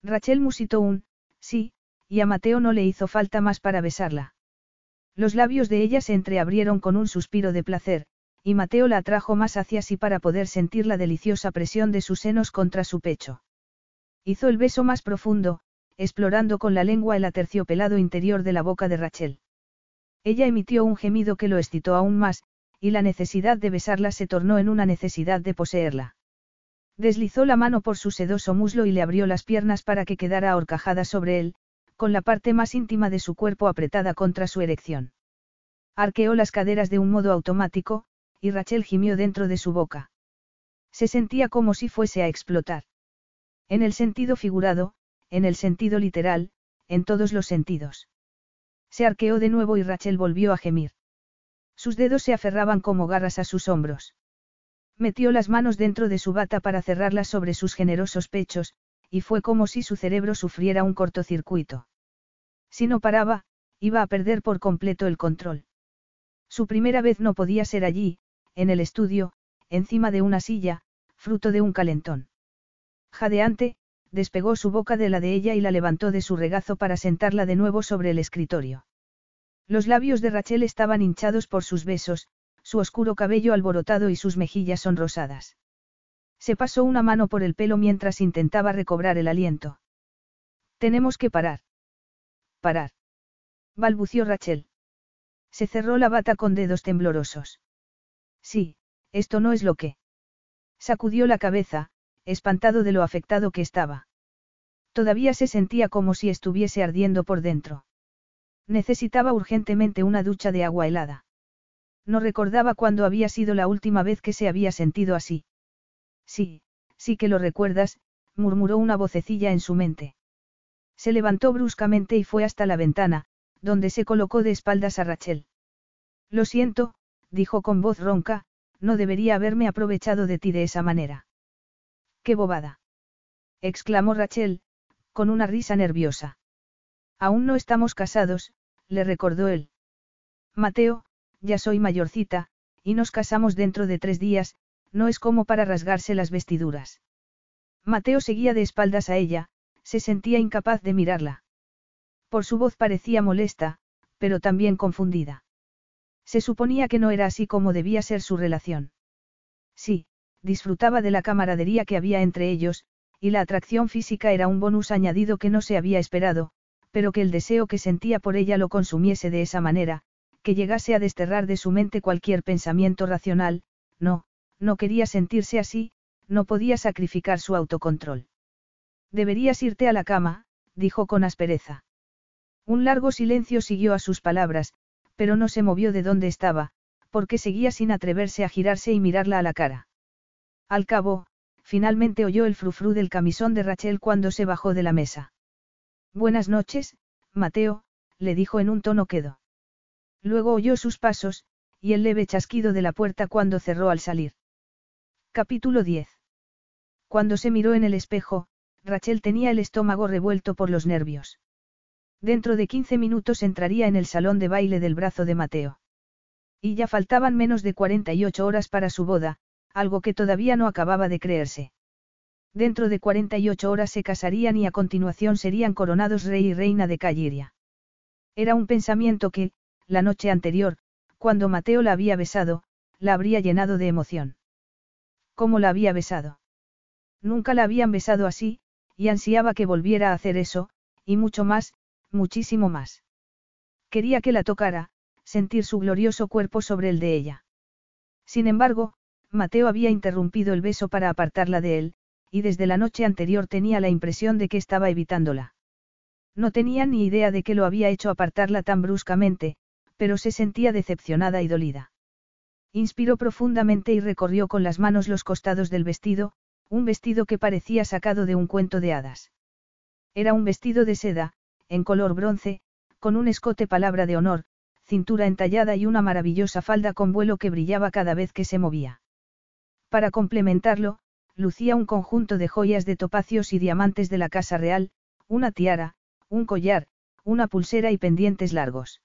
Rachel musitó un, sí, y a Mateo no le hizo falta más para besarla. Los labios de ella se entreabrieron con un suspiro de placer, y Mateo la atrajo más hacia sí para poder sentir la deliciosa presión de sus senos contra su pecho. Hizo el beso más profundo, explorando con la lengua el aterciopelado interior de la boca de Rachel. Ella emitió un gemido que lo excitó aún más, y la necesidad de besarla se tornó en una necesidad de poseerla. Deslizó la mano por su sedoso muslo y le abrió las piernas para que quedara ahorcajada sobre él, con la parte más íntima de su cuerpo apretada contra su erección. Arqueó las caderas de un modo automático, y Rachel gimió dentro de su boca. Se sentía como si fuese a explotar. En el sentido figurado, en el sentido literal, en todos los sentidos. Se arqueó de nuevo y Rachel volvió a gemir. Sus dedos se aferraban como garras a sus hombros. Metió las manos dentro de su bata para cerrarlas sobre sus generosos pechos, y fue como si su cerebro sufriera un cortocircuito. Si no paraba, iba a perder por completo el control. Su primera vez no podía ser allí, en el estudio, encima de una silla, fruto de un calentón. Jadeante, despegó su boca de la de ella y la levantó de su regazo para sentarla de nuevo sobre el escritorio. Los labios de Rachel estaban hinchados por sus besos, su oscuro cabello alborotado y sus mejillas sonrosadas. Se pasó una mano por el pelo mientras intentaba recobrar el aliento. Tenemos que parar. Parar. balbució Rachel. Se cerró la bata con dedos temblorosos. Sí, esto no es lo que. Sacudió la cabeza, espantado de lo afectado que estaba. Todavía se sentía como si estuviese ardiendo por dentro. Necesitaba urgentemente una ducha de agua helada. No recordaba cuándo había sido la última vez que se había sentido así. Sí, sí que lo recuerdas, murmuró una vocecilla en su mente. Se levantó bruscamente y fue hasta la ventana, donde se colocó de espaldas a Rachel. Lo siento, dijo con voz ronca, no debería haberme aprovechado de ti de esa manera. ¡Qué bobada! exclamó Rachel, con una risa nerviosa. Aún no estamos casados, le recordó él. Mateo, ya soy mayorcita, y nos casamos dentro de tres días, no es como para rasgarse las vestiduras. Mateo seguía de espaldas a ella, se sentía incapaz de mirarla. Por su voz parecía molesta, pero también confundida. Se suponía que no era así como debía ser su relación. Sí, disfrutaba de la camaradería que había entre ellos, y la atracción física era un bonus añadido que no se había esperado, pero que el deseo que sentía por ella lo consumiese de esa manera, que llegase a desterrar de su mente cualquier pensamiento racional, no, no quería sentirse así, no podía sacrificar su autocontrol. Deberías irte a la cama, dijo con aspereza. Un largo silencio siguió a sus palabras, pero no se movió de donde estaba, porque seguía sin atreverse a girarse y mirarla a la cara. Al cabo, finalmente oyó el frufru del camisón de Rachel cuando se bajó de la mesa. Buenas noches, Mateo, le dijo en un tono quedo. Luego oyó sus pasos, y el leve chasquido de la puerta cuando cerró al salir. Capítulo 10. Cuando se miró en el espejo, Rachel tenía el estómago revuelto por los nervios. Dentro de 15 minutos entraría en el salón de baile del brazo de Mateo. Y ya faltaban menos de 48 horas para su boda, algo que todavía no acababa de creerse. Dentro de 48 horas se casarían y a continuación serían coronados rey y reina de Calliria. Era un pensamiento que, la noche anterior, cuando Mateo la había besado, la habría llenado de emoción. ¿Cómo la había besado? Nunca la habían besado así, y ansiaba que volviera a hacer eso, y mucho más, muchísimo más. Quería que la tocara, sentir su glorioso cuerpo sobre el de ella. Sin embargo, Mateo había interrumpido el beso para apartarla de él, y desde la noche anterior tenía la impresión de que estaba evitándola. No tenía ni idea de que lo había hecho apartarla tan bruscamente, pero se sentía decepcionada y dolida. Inspiró profundamente y recorrió con las manos los costados del vestido, un vestido que parecía sacado de un cuento de hadas. Era un vestido de seda, en color bronce, con un escote palabra de honor, cintura entallada y una maravillosa falda con vuelo que brillaba cada vez que se movía. Para complementarlo, lucía un conjunto de joyas de topacios y diamantes de la Casa Real, una tiara, un collar, una pulsera y pendientes largos.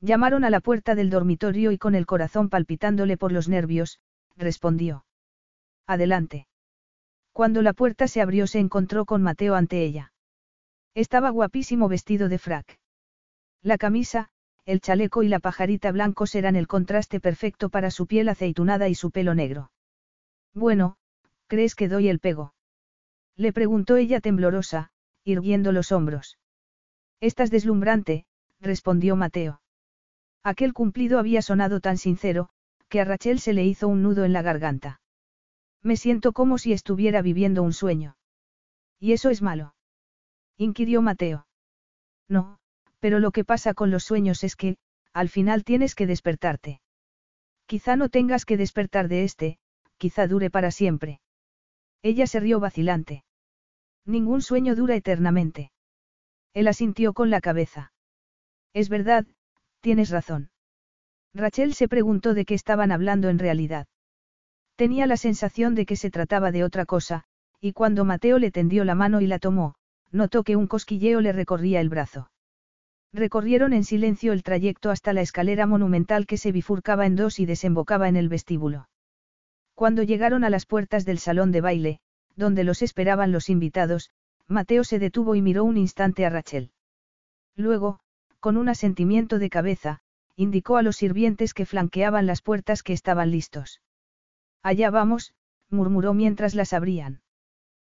Llamaron a la puerta del dormitorio y con el corazón palpitándole por los nervios, respondió. Adelante. Cuando la puerta se abrió se encontró con Mateo ante ella. Estaba guapísimo vestido de frac. La camisa, el chaleco y la pajarita blancos eran el contraste perfecto para su piel aceitunada y su pelo negro. Bueno, ¿crees que doy el pego? Le preguntó ella temblorosa, irguiendo los hombros. Estás deslumbrante, respondió Mateo. Aquel cumplido había sonado tan sincero, que a Rachel se le hizo un nudo en la garganta. Me siento como si estuviera viviendo un sueño. ¿Y eso es malo? inquirió Mateo. No, pero lo que pasa con los sueños es que, al final tienes que despertarte. Quizá no tengas que despertar de este, quizá dure para siempre. Ella se rió vacilante. Ningún sueño dura eternamente. Él asintió con la cabeza. Es verdad, tienes razón. Rachel se preguntó de qué estaban hablando en realidad. Tenía la sensación de que se trataba de otra cosa, y cuando Mateo le tendió la mano y la tomó, notó que un cosquilleo le recorría el brazo. Recorrieron en silencio el trayecto hasta la escalera monumental que se bifurcaba en dos y desembocaba en el vestíbulo. Cuando llegaron a las puertas del salón de baile, donde los esperaban los invitados, Mateo se detuvo y miró un instante a Rachel. Luego, con un asentimiento de cabeza, indicó a los sirvientes que flanqueaban las puertas que estaban listos. Allá vamos, murmuró mientras las abrían.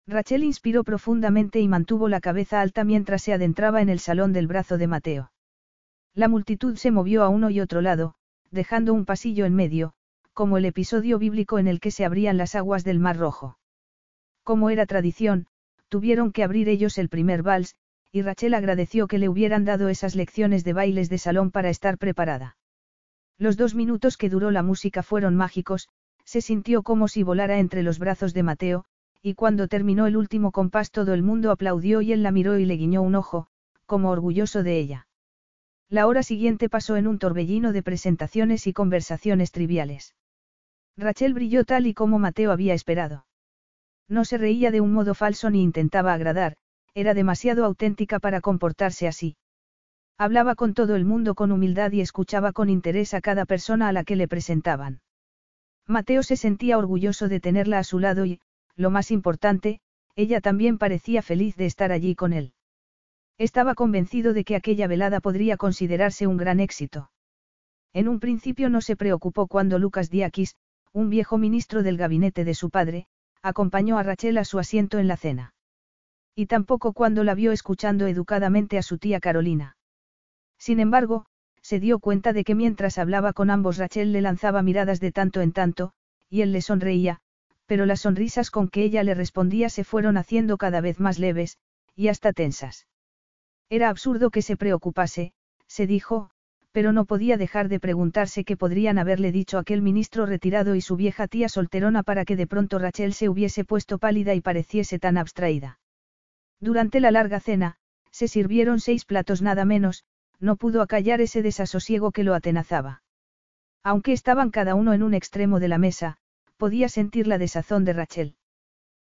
Rachel inspiró profundamente y mantuvo la cabeza alta mientras se adentraba en el salón del brazo de Mateo. La multitud se movió a uno y otro lado, dejando un pasillo en medio, como el episodio bíblico en el que se abrían las aguas del Mar Rojo. Como era tradición, tuvieron que abrir ellos el primer vals, y Rachel agradeció que le hubieran dado esas lecciones de bailes de salón para estar preparada. Los dos minutos que duró la música fueron mágicos, se sintió como si volara entre los brazos de Mateo, y cuando terminó el último compás todo el mundo aplaudió y él la miró y le guiñó un ojo, como orgulloso de ella. La hora siguiente pasó en un torbellino de presentaciones y conversaciones triviales. Rachel brilló tal y como Mateo había esperado. No se reía de un modo falso ni intentaba agradar, era demasiado auténtica para comportarse así. Hablaba con todo el mundo con humildad y escuchaba con interés a cada persona a la que le presentaban. Mateo se sentía orgulloso de tenerla a su lado y, lo más importante, ella también parecía feliz de estar allí con él. Estaba convencido de que aquella velada podría considerarse un gran éxito. En un principio no se preocupó cuando Lucas Diakis, un viejo ministro del gabinete de su padre, acompañó a Rachel a su asiento en la cena. Y tampoco cuando la vio escuchando educadamente a su tía Carolina. Sin embargo, se dio cuenta de que mientras hablaba con ambos Rachel le lanzaba miradas de tanto en tanto, y él le sonreía, pero las sonrisas con que ella le respondía se fueron haciendo cada vez más leves, y hasta tensas. Era absurdo que se preocupase, se dijo, pero no podía dejar de preguntarse qué podrían haberle dicho aquel ministro retirado y su vieja tía solterona para que de pronto Rachel se hubiese puesto pálida y pareciese tan abstraída. Durante la larga cena, se sirvieron seis platos nada menos, no pudo acallar ese desasosiego que lo atenazaba. Aunque estaban cada uno en un extremo de la mesa, podía sentir la desazón de Rachel.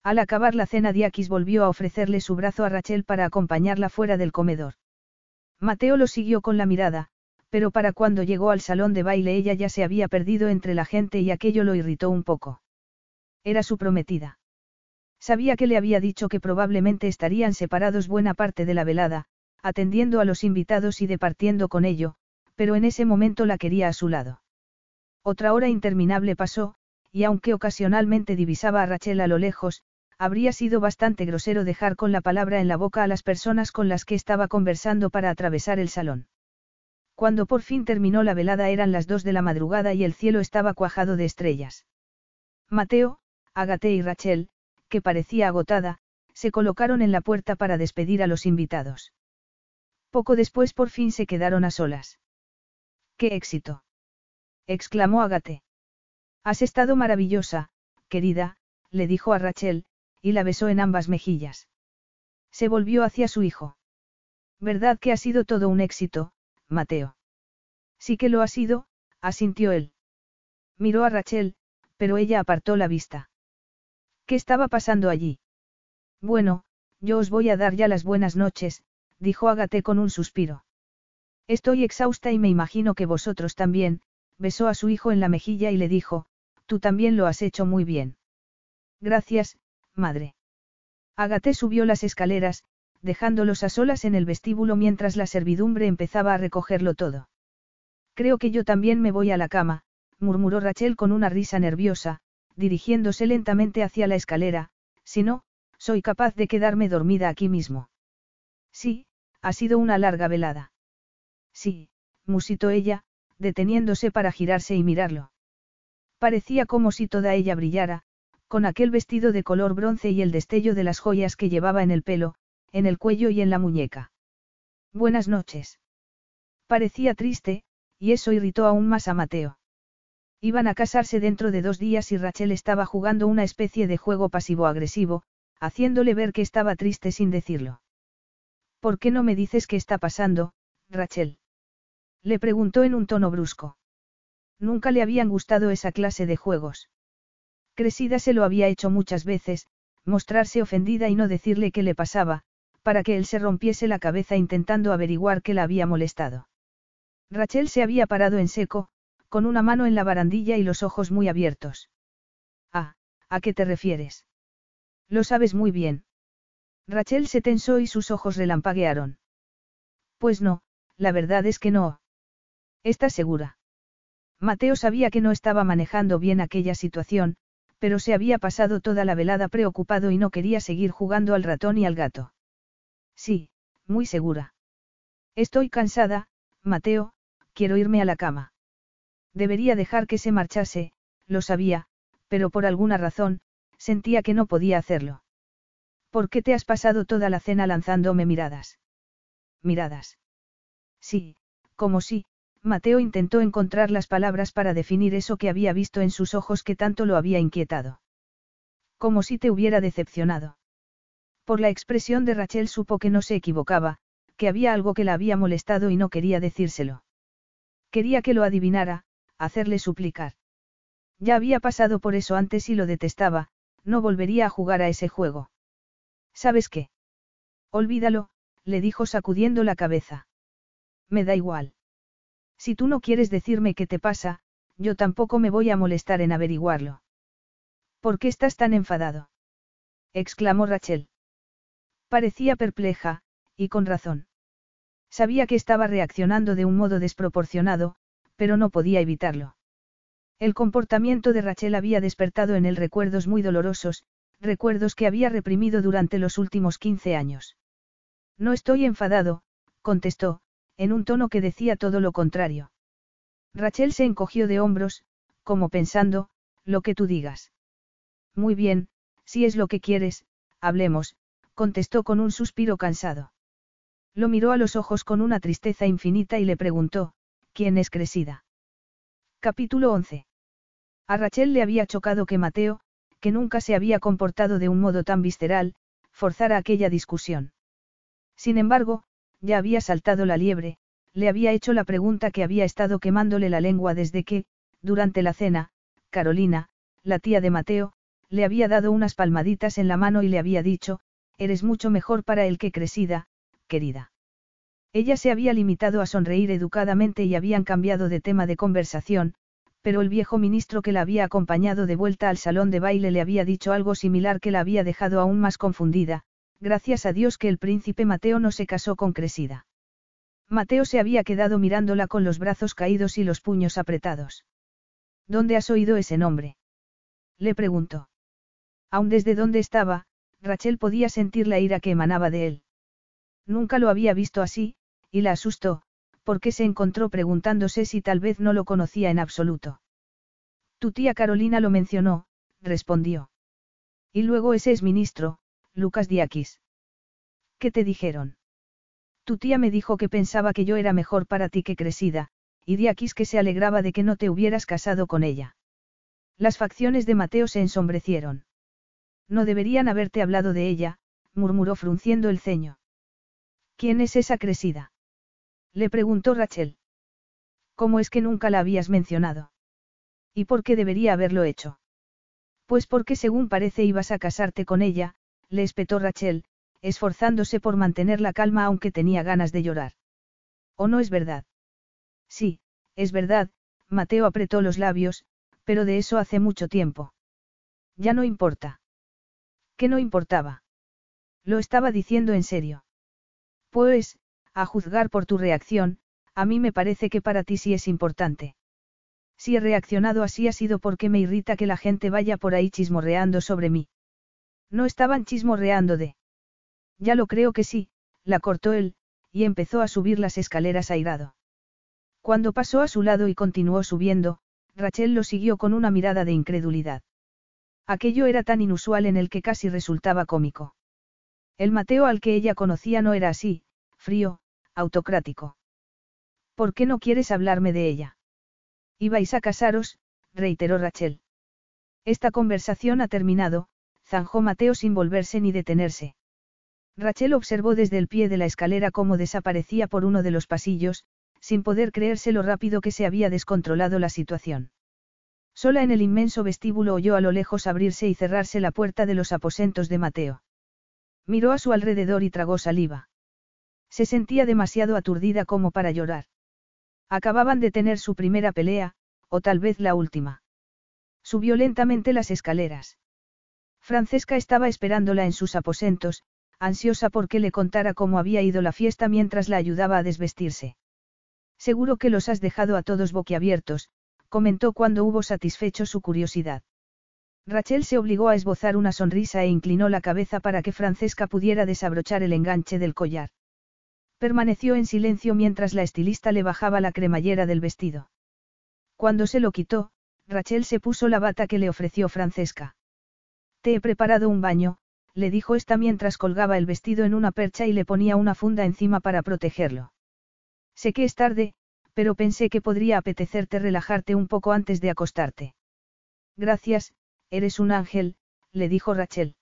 Al acabar la cena Diakis volvió a ofrecerle su brazo a Rachel para acompañarla fuera del comedor. Mateo lo siguió con la mirada, pero para cuando llegó al salón de baile ella ya se había perdido entre la gente y aquello lo irritó un poco. Era su prometida. Sabía que le había dicho que probablemente estarían separados buena parte de la velada, atendiendo a los invitados y departiendo con ello, pero en ese momento la quería a su lado. Otra hora interminable pasó, y aunque ocasionalmente divisaba a Rachel a lo lejos, habría sido bastante grosero dejar con la palabra en la boca a las personas con las que estaba conversando para atravesar el salón. Cuando por fin terminó la velada eran las dos de la madrugada y el cielo estaba cuajado de estrellas. Mateo, Agate y Rachel, que parecía agotada, se colocaron en la puerta para despedir a los invitados. Poco después por fin se quedaron a solas. ¡Qué éxito! exclamó Agate. Has estado maravillosa, querida, le dijo a Rachel, y la besó en ambas mejillas. Se volvió hacia su hijo. ¿Verdad que ha sido todo un éxito, Mateo? Sí que lo ha sido, asintió él. Miró a Rachel, pero ella apartó la vista. ¿Qué estaba pasando allí? Bueno, yo os voy a dar ya las buenas noches, dijo Agate con un suspiro. Estoy exhausta y me imagino que vosotros también, besó a su hijo en la mejilla y le dijo, tú también lo has hecho muy bien. Gracias, madre. Agate subió las escaleras, dejándolos a solas en el vestíbulo mientras la servidumbre empezaba a recogerlo todo. Creo que yo también me voy a la cama, murmuró Rachel con una risa nerviosa, dirigiéndose lentamente hacia la escalera, si no, soy capaz de quedarme dormida aquí mismo. Sí, ha sido una larga velada. Sí, musitó ella, deteniéndose para girarse y mirarlo. Parecía como si toda ella brillara, con aquel vestido de color bronce y el destello de las joyas que llevaba en el pelo, en el cuello y en la muñeca. Buenas noches. Parecía triste, y eso irritó aún más a Mateo. Iban a casarse dentro de dos días y Rachel estaba jugando una especie de juego pasivo-agresivo, haciéndole ver que estaba triste sin decirlo. ¿Por qué no me dices qué está pasando, Rachel? Le preguntó en un tono brusco. Nunca le habían gustado esa clase de juegos. Cresida se lo había hecho muchas veces, mostrarse ofendida y no decirle qué le pasaba, para que él se rompiese la cabeza intentando averiguar qué la había molestado. Rachel se había parado en seco, con una mano en la barandilla y los ojos muy abiertos. Ah, ¿a qué te refieres? Lo sabes muy bien. Rachel se tensó y sus ojos relampaguearon. Pues no, la verdad es que no. ¿Estás segura? Mateo sabía que no estaba manejando bien aquella situación, pero se había pasado toda la velada preocupado y no quería seguir jugando al ratón y al gato. Sí, muy segura. Estoy cansada, Mateo, quiero irme a la cama. Debería dejar que se marchase, lo sabía, pero por alguna razón, sentía que no podía hacerlo. ¿Por qué te has pasado toda la cena lanzándome miradas? Miradas. Sí, como sí, Mateo intentó encontrar las palabras para definir eso que había visto en sus ojos que tanto lo había inquietado. Como si te hubiera decepcionado. Por la expresión de Rachel supo que no se equivocaba, que había algo que la había molestado y no quería decírselo. Quería que lo adivinara, hacerle suplicar. Ya había pasado por eso antes y lo detestaba, no volvería a jugar a ese juego. ¿Sabes qué? Olvídalo, le dijo sacudiendo la cabeza. Me da igual. Si tú no quieres decirme qué te pasa, yo tampoco me voy a molestar en averiguarlo. ¿Por qué estás tan enfadado? exclamó Rachel. Parecía perpleja, y con razón. Sabía que estaba reaccionando de un modo desproporcionado, pero no podía evitarlo. El comportamiento de Rachel había despertado en él recuerdos muy dolorosos, recuerdos que había reprimido durante los últimos 15 años. No estoy enfadado, contestó, en un tono que decía todo lo contrario. Rachel se encogió de hombros, como pensando, lo que tú digas. Muy bien, si es lo que quieres, hablemos, contestó con un suspiro cansado. Lo miró a los ojos con una tristeza infinita y le preguntó, ¿quién es Cresida? Capítulo 11. A Rachel le había chocado que Mateo, que nunca se había comportado de un modo tan visceral, forzara aquella discusión. Sin embargo, ya había saltado la liebre, le había hecho la pregunta que había estado quemándole la lengua desde que, durante la cena, Carolina, la tía de Mateo, le había dado unas palmaditas en la mano y le había dicho, eres mucho mejor para él que Cresida, querida. Ella se había limitado a sonreír educadamente y habían cambiado de tema de conversación, pero el viejo ministro que la había acompañado de vuelta al salón de baile le había dicho algo similar que la había dejado aún más confundida, gracias a Dios que el príncipe Mateo no se casó con Cresida. Mateo se había quedado mirándola con los brazos caídos y los puños apretados. ¿Dónde has oído ese nombre? Le preguntó. Aún desde donde estaba, Rachel podía sentir la ira que emanaba de él. Nunca lo había visto así, y la asustó, porque se encontró preguntándose si tal vez no lo conocía en absoluto. Tu tía Carolina lo mencionó, respondió. Y luego ese es ministro, Lucas Diakis. ¿Qué te dijeron? Tu tía me dijo que pensaba que yo era mejor para ti que Cresida, y Diakis que se alegraba de que no te hubieras casado con ella. Las facciones de Mateo se ensombrecieron. No deberían haberte hablado de ella, murmuró frunciendo el ceño. ¿Quién es esa Cresida? Le preguntó Rachel. ¿Cómo es que nunca la habías mencionado? ¿Y por qué debería haberlo hecho? Pues porque según parece ibas a casarte con ella, le espetó Rachel, esforzándose por mantener la calma aunque tenía ganas de llorar. ¿O no es verdad? Sí, es verdad, Mateo apretó los labios, pero de eso hace mucho tiempo. Ya no importa. ¿Qué no importaba? Lo estaba diciendo en serio. Pues, a juzgar por tu reacción, a mí me parece que para ti sí es importante. Si he reaccionado así ha sido porque me irrita que la gente vaya por ahí chismorreando sobre mí. No estaban chismorreando de. Ya lo creo que sí, la cortó él, y empezó a subir las escaleras airado. Cuando pasó a su lado y continuó subiendo, Rachel lo siguió con una mirada de incredulidad. Aquello era tan inusual en el que casi resultaba cómico. El Mateo al que ella conocía no era así, frío, autocrático. ¿Por qué no quieres hablarme de ella? Ibais a casaros, reiteró Rachel. Esta conversación ha terminado, zanjó Mateo sin volverse ni detenerse. Rachel observó desde el pie de la escalera cómo desaparecía por uno de los pasillos, sin poder creerse lo rápido que se había descontrolado la situación. Sola en el inmenso vestíbulo oyó a lo lejos abrirse y cerrarse la puerta de los aposentos de Mateo. Miró a su alrededor y tragó saliva. Se sentía demasiado aturdida como para llorar. Acababan de tener su primera pelea, o tal vez la última. Subió lentamente las escaleras. Francesca estaba esperándola en sus aposentos, ansiosa porque le contara cómo había ido la fiesta mientras la ayudaba a desvestirse. Seguro que los has dejado a todos boquiabiertos, comentó cuando hubo satisfecho su curiosidad. Rachel se obligó a esbozar una sonrisa e inclinó la cabeza para que Francesca pudiera desabrochar el enganche del collar. Permaneció en silencio mientras la estilista le bajaba la cremallera del vestido. Cuando se lo quitó, Rachel se puso la bata que le ofreció Francesca. Te he preparado un baño, le dijo esta mientras colgaba el vestido en una percha y le ponía una funda encima para protegerlo. Sé que es tarde, pero pensé que podría apetecerte relajarte un poco antes de acostarte. Gracias, eres un ángel, le dijo Rachel.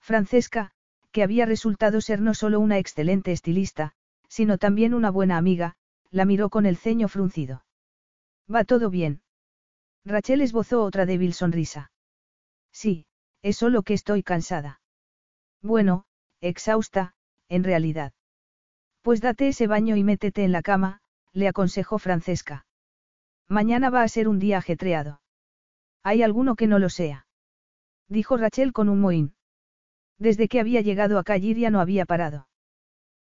Francesca, que había resultado ser no solo una excelente estilista, sino también una buena amiga, la miró con el ceño fruncido. ¿Va todo bien? Rachel esbozó otra débil sonrisa. Sí, es solo que estoy cansada. Bueno, exhausta, en realidad. Pues date ese baño y métete en la cama, le aconsejó Francesca. Mañana va a ser un día ajetreado. ¿Hay alguno que no lo sea? Dijo Rachel con un mohín. Desde que había llegado a Calliria no había parado.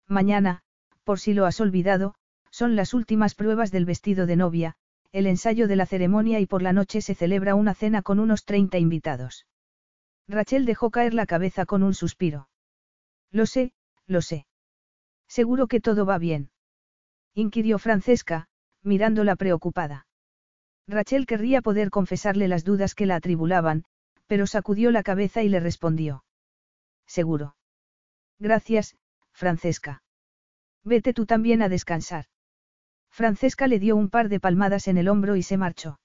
Mañana, por si lo has olvidado, son las últimas pruebas del vestido de novia, el ensayo de la ceremonia y por la noche se celebra una cena con unos 30 invitados. Rachel dejó caer la cabeza con un suspiro. Lo sé, lo sé. Seguro que todo va bien. Inquirió Francesca, mirándola preocupada. Rachel querría poder confesarle las dudas que la atribulaban, pero sacudió la cabeza y le respondió seguro. Gracias, Francesca. Vete tú también a descansar. Francesca le dio un par de palmadas en el hombro y se marchó.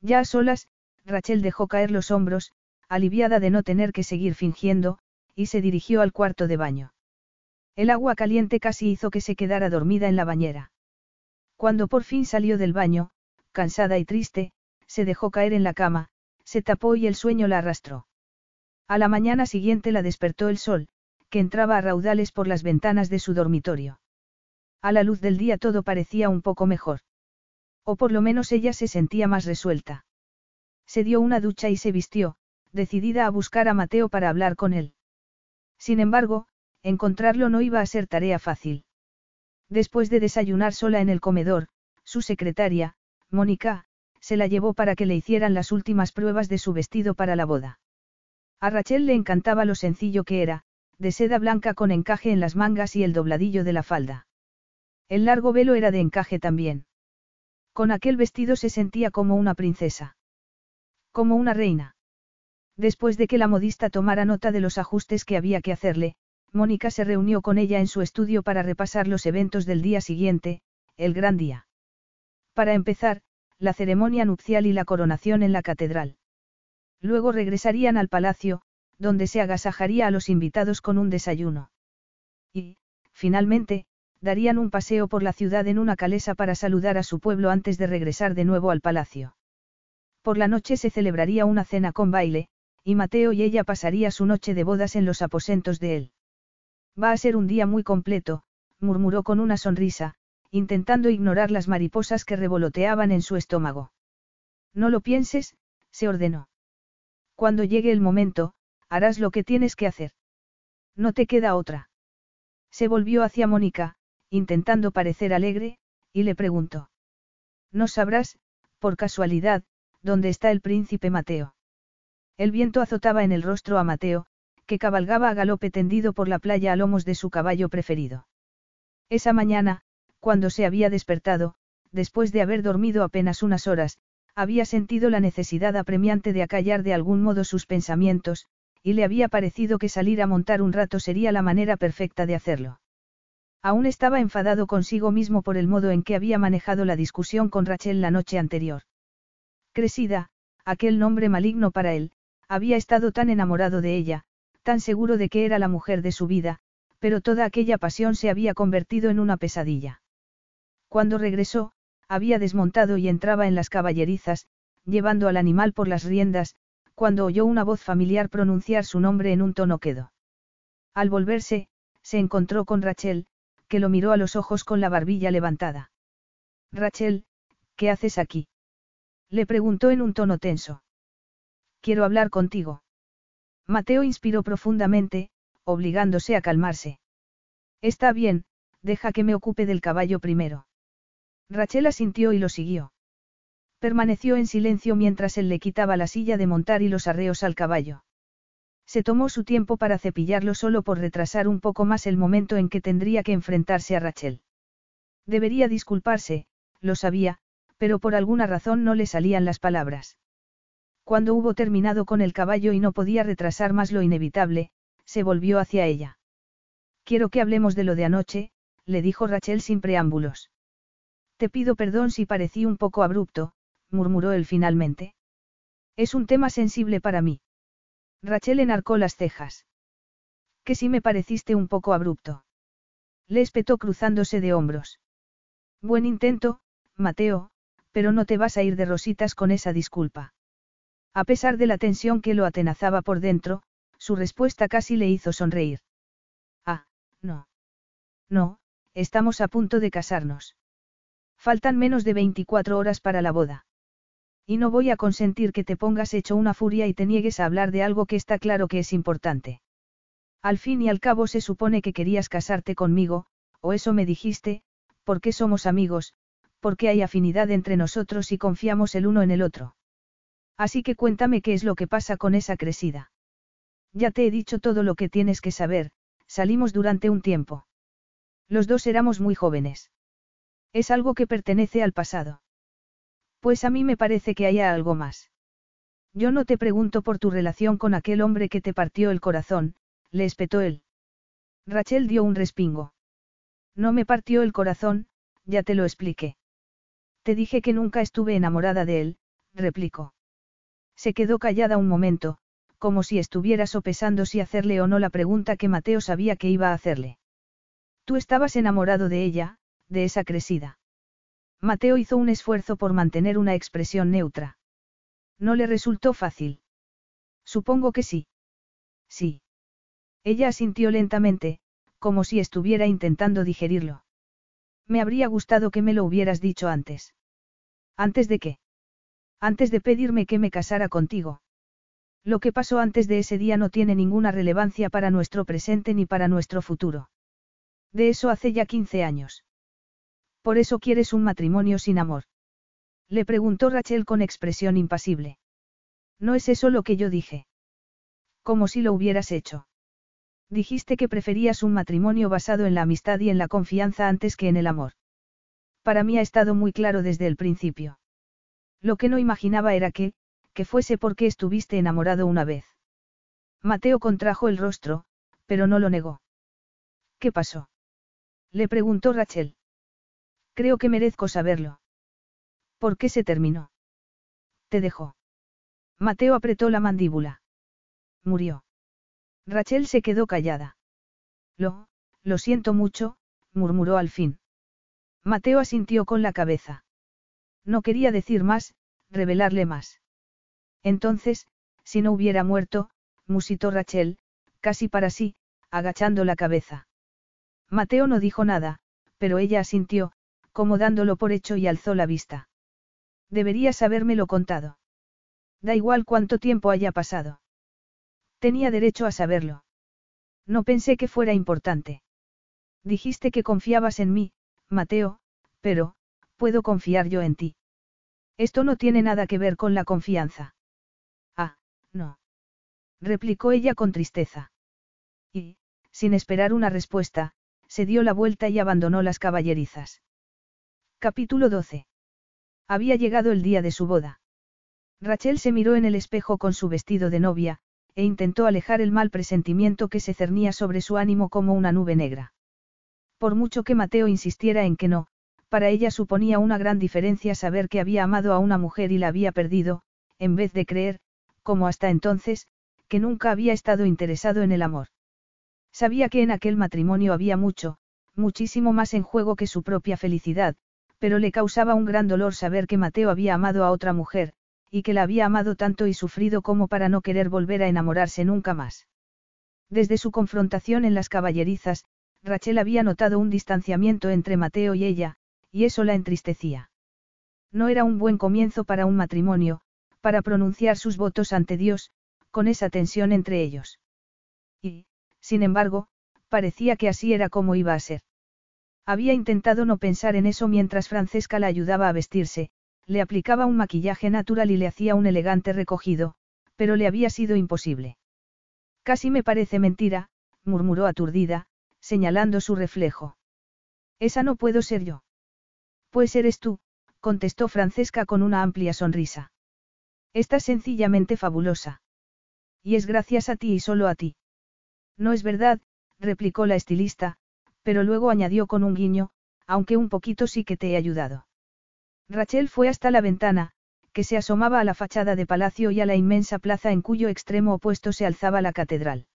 Ya a solas, Rachel dejó caer los hombros, aliviada de no tener que seguir fingiendo, y se dirigió al cuarto de baño. El agua caliente casi hizo que se quedara dormida en la bañera. Cuando por fin salió del baño, cansada y triste, se dejó caer en la cama, se tapó y el sueño la arrastró. A la mañana siguiente la despertó el sol, que entraba a raudales por las ventanas de su dormitorio. A la luz del día todo parecía un poco mejor. O por lo menos ella se sentía más resuelta. Se dio una ducha y se vistió, decidida a buscar a Mateo para hablar con él. Sin embargo, encontrarlo no iba a ser tarea fácil. Después de desayunar sola en el comedor, su secretaria, Mónica, se la llevó para que le hicieran las últimas pruebas de su vestido para la boda. A Rachel le encantaba lo sencillo que era, de seda blanca con encaje en las mangas y el dobladillo de la falda. El largo velo era de encaje también. Con aquel vestido se sentía como una princesa. Como una reina. Después de que la modista tomara nota de los ajustes que había que hacerle, Mónica se reunió con ella en su estudio para repasar los eventos del día siguiente, el gran día. Para empezar, la ceremonia nupcial y la coronación en la catedral. Luego regresarían al palacio, donde se agasajaría a los invitados con un desayuno. Y, finalmente, darían un paseo por la ciudad en una calesa para saludar a su pueblo antes de regresar de nuevo al palacio. Por la noche se celebraría una cena con baile, y Mateo y ella pasaría su noche de bodas en los aposentos de él. Va a ser un día muy completo, murmuró con una sonrisa, intentando ignorar las mariposas que revoloteaban en su estómago. No lo pienses, se ordenó. Cuando llegue el momento, harás lo que tienes que hacer. No te queda otra. Se volvió hacia Mónica, intentando parecer alegre, y le preguntó. No sabrás, por casualidad, dónde está el príncipe Mateo. El viento azotaba en el rostro a Mateo, que cabalgaba a galope tendido por la playa a lomos de su caballo preferido. Esa mañana, cuando se había despertado, después de haber dormido apenas unas horas, había sentido la necesidad apremiante de acallar de algún modo sus pensamientos, y le había parecido que salir a montar un rato sería la manera perfecta de hacerlo. Aún estaba enfadado consigo mismo por el modo en que había manejado la discusión con Rachel la noche anterior. Cresida, aquel nombre maligno para él, había estado tan enamorado de ella, tan seguro de que era la mujer de su vida, pero toda aquella pasión se había convertido en una pesadilla. Cuando regresó, había desmontado y entraba en las caballerizas, llevando al animal por las riendas, cuando oyó una voz familiar pronunciar su nombre en un tono quedo. Al volverse, se encontró con Rachel, que lo miró a los ojos con la barbilla levantada. Rachel, ¿qué haces aquí? Le preguntó en un tono tenso. Quiero hablar contigo. Mateo inspiró profundamente, obligándose a calmarse. Está bien, deja que me ocupe del caballo primero. Rachel asintió y lo siguió. Permaneció en silencio mientras él le quitaba la silla de montar y los arreos al caballo. Se tomó su tiempo para cepillarlo solo por retrasar un poco más el momento en que tendría que enfrentarse a Rachel. Debería disculparse, lo sabía, pero por alguna razón no le salían las palabras. Cuando hubo terminado con el caballo y no podía retrasar más lo inevitable, se volvió hacia ella. Quiero que hablemos de lo de anoche, le dijo Rachel sin preámbulos. Te pido perdón si parecí un poco abrupto, murmuró él finalmente. Es un tema sensible para mí. Rachel enarcó las cejas. Que si me pareciste un poco abrupto. Le espetó cruzándose de hombros. Buen intento, Mateo, pero no te vas a ir de rositas con esa disculpa. A pesar de la tensión que lo atenazaba por dentro, su respuesta casi le hizo sonreír. Ah, no. No, estamos a punto de casarnos. Faltan menos de 24 horas para la boda. Y no voy a consentir que te pongas hecho una furia y te niegues a hablar de algo que está claro que es importante. Al fin y al cabo se supone que querías casarte conmigo, o eso me dijiste, porque somos amigos, porque hay afinidad entre nosotros y confiamos el uno en el otro. Así que cuéntame qué es lo que pasa con esa crecida. Ya te he dicho todo lo que tienes que saber, salimos durante un tiempo. Los dos éramos muy jóvenes. Es algo que pertenece al pasado. Pues a mí me parece que haya algo más. Yo no te pregunto por tu relación con aquel hombre que te partió el corazón, le espetó él. Rachel dio un respingo. No me partió el corazón, ya te lo expliqué. Te dije que nunca estuve enamorada de él, replicó. Se quedó callada un momento, como si estuviera sopesando si hacerle o no la pregunta que Mateo sabía que iba a hacerle. Tú estabas enamorado de ella, de esa crecida. Mateo hizo un esfuerzo por mantener una expresión neutra. No le resultó fácil. Supongo que sí. Sí. Ella asintió lentamente, como si estuviera intentando digerirlo. Me habría gustado que me lo hubieras dicho antes. ¿Antes de qué? Antes de pedirme que me casara contigo. Lo que pasó antes de ese día no tiene ninguna relevancia para nuestro presente ni para nuestro futuro. De eso hace ya 15 años. Por eso quieres un matrimonio sin amor. Le preguntó Rachel con expresión impasible. No es eso lo que yo dije. Como si lo hubieras hecho. Dijiste que preferías un matrimonio basado en la amistad y en la confianza antes que en el amor. Para mí ha estado muy claro desde el principio. Lo que no imaginaba era que, que fuese porque estuviste enamorado una vez. Mateo contrajo el rostro, pero no lo negó. ¿Qué pasó? Le preguntó Rachel. Creo que merezco saberlo. ¿Por qué se terminó? Te dejó. Mateo apretó la mandíbula. Murió. Rachel se quedó callada. Lo, lo siento mucho, murmuró al fin. Mateo asintió con la cabeza. No quería decir más, revelarle más. Entonces, si no hubiera muerto, musitó Rachel, casi para sí, agachando la cabeza. Mateo no dijo nada, pero ella asintió, como dándolo por hecho y alzó la vista. Deberías habérmelo contado. Da igual cuánto tiempo haya pasado. Tenía derecho a saberlo. No pensé que fuera importante. Dijiste que confiabas en mí, Mateo, pero, ¿puedo confiar yo en ti? Esto no tiene nada que ver con la confianza. Ah, no. Replicó ella con tristeza. Y, sin esperar una respuesta, se dio la vuelta y abandonó las caballerizas. Capítulo 12. Había llegado el día de su boda. Rachel se miró en el espejo con su vestido de novia, e intentó alejar el mal presentimiento que se cernía sobre su ánimo como una nube negra. Por mucho que Mateo insistiera en que no, para ella suponía una gran diferencia saber que había amado a una mujer y la había perdido, en vez de creer, como hasta entonces, que nunca había estado interesado en el amor. Sabía que en aquel matrimonio había mucho, muchísimo más en juego que su propia felicidad, pero le causaba un gran dolor saber que Mateo había amado a otra mujer, y que la había amado tanto y sufrido como para no querer volver a enamorarse nunca más. Desde su confrontación en las caballerizas, Rachel había notado un distanciamiento entre Mateo y ella, y eso la entristecía. No era un buen comienzo para un matrimonio, para pronunciar sus votos ante Dios, con esa tensión entre ellos. Y, sin embargo, parecía que así era como iba a ser. Había intentado no pensar en eso mientras Francesca la ayudaba a vestirse, le aplicaba un maquillaje natural y le hacía un elegante recogido, pero le había sido imposible. Casi me parece mentira, murmuró aturdida, señalando su reflejo. Esa no puedo ser yo. Pues eres tú, contestó Francesca con una amplia sonrisa. Estás sencillamente fabulosa. Y es gracias a ti y solo a ti. No es verdad, replicó la estilista, pero luego añadió con un guiño, aunque un poquito sí que te he ayudado. Rachel fue hasta la ventana, que se asomaba a la fachada de palacio y a la inmensa plaza en cuyo extremo opuesto se alzaba la catedral.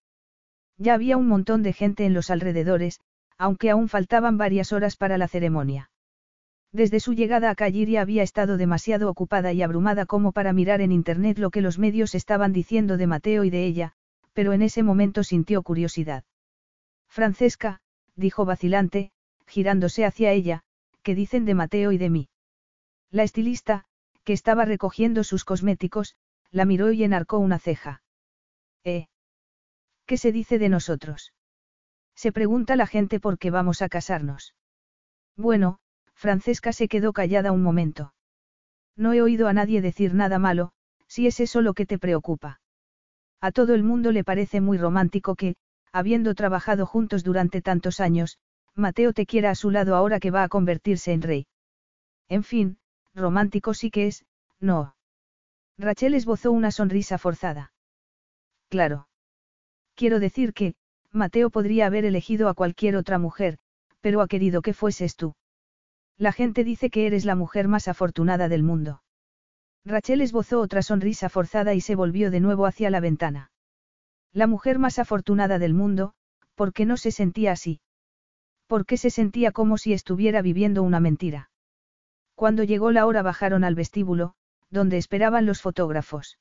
Ya había un montón de gente en los alrededores, aunque aún faltaban varias horas para la ceremonia. Desde su llegada a Calliria había estado demasiado ocupada y abrumada como para mirar en internet lo que los medios estaban diciendo de Mateo y de ella, pero en ese momento sintió curiosidad. Francesca, dijo vacilante, girándose hacia ella, ¿qué dicen de Mateo y de mí? La estilista, que estaba recogiendo sus cosméticos, la miró y enarcó una ceja. ¿Eh? ¿Qué se dice de nosotros? Se pregunta la gente por qué vamos a casarnos. Bueno, Francesca se quedó callada un momento. No he oído a nadie decir nada malo, si es eso lo que te preocupa. A todo el mundo le parece muy romántico que, habiendo trabajado juntos durante tantos años, Mateo te quiera a su lado ahora que va a convertirse en rey. En fin, romántico sí que es, no. Rachel esbozó una sonrisa forzada. Claro. Quiero decir que, Mateo podría haber elegido a cualquier otra mujer, pero ha querido que fueses tú. La gente dice que eres la mujer más afortunada del mundo. Rachel esbozó otra sonrisa forzada y se volvió de nuevo hacia la ventana. La mujer más afortunada del mundo, ¿por qué no se sentía así? ¿Por qué se sentía como si estuviera viviendo una mentira? Cuando llegó la hora bajaron al vestíbulo, donde esperaban los fotógrafos.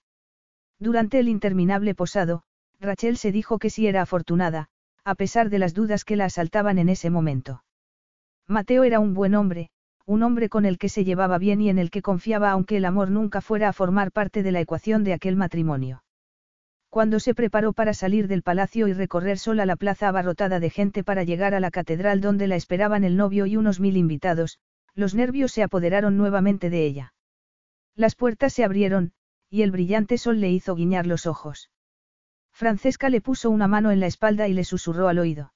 Durante el interminable posado, Rachel se dijo que sí era afortunada, a pesar de las dudas que la asaltaban en ese momento. Mateo era un buen hombre, un hombre con el que se llevaba bien y en el que confiaba aunque el amor nunca fuera a formar parte de la ecuación de aquel matrimonio. Cuando se preparó para salir del palacio y recorrer sola la plaza abarrotada de gente para llegar a la catedral donde la esperaban el novio y unos mil invitados, los nervios se apoderaron nuevamente de ella. Las puertas se abrieron, y el brillante sol le hizo guiñar los ojos. Francesca le puso una mano en la espalda y le susurró al oído.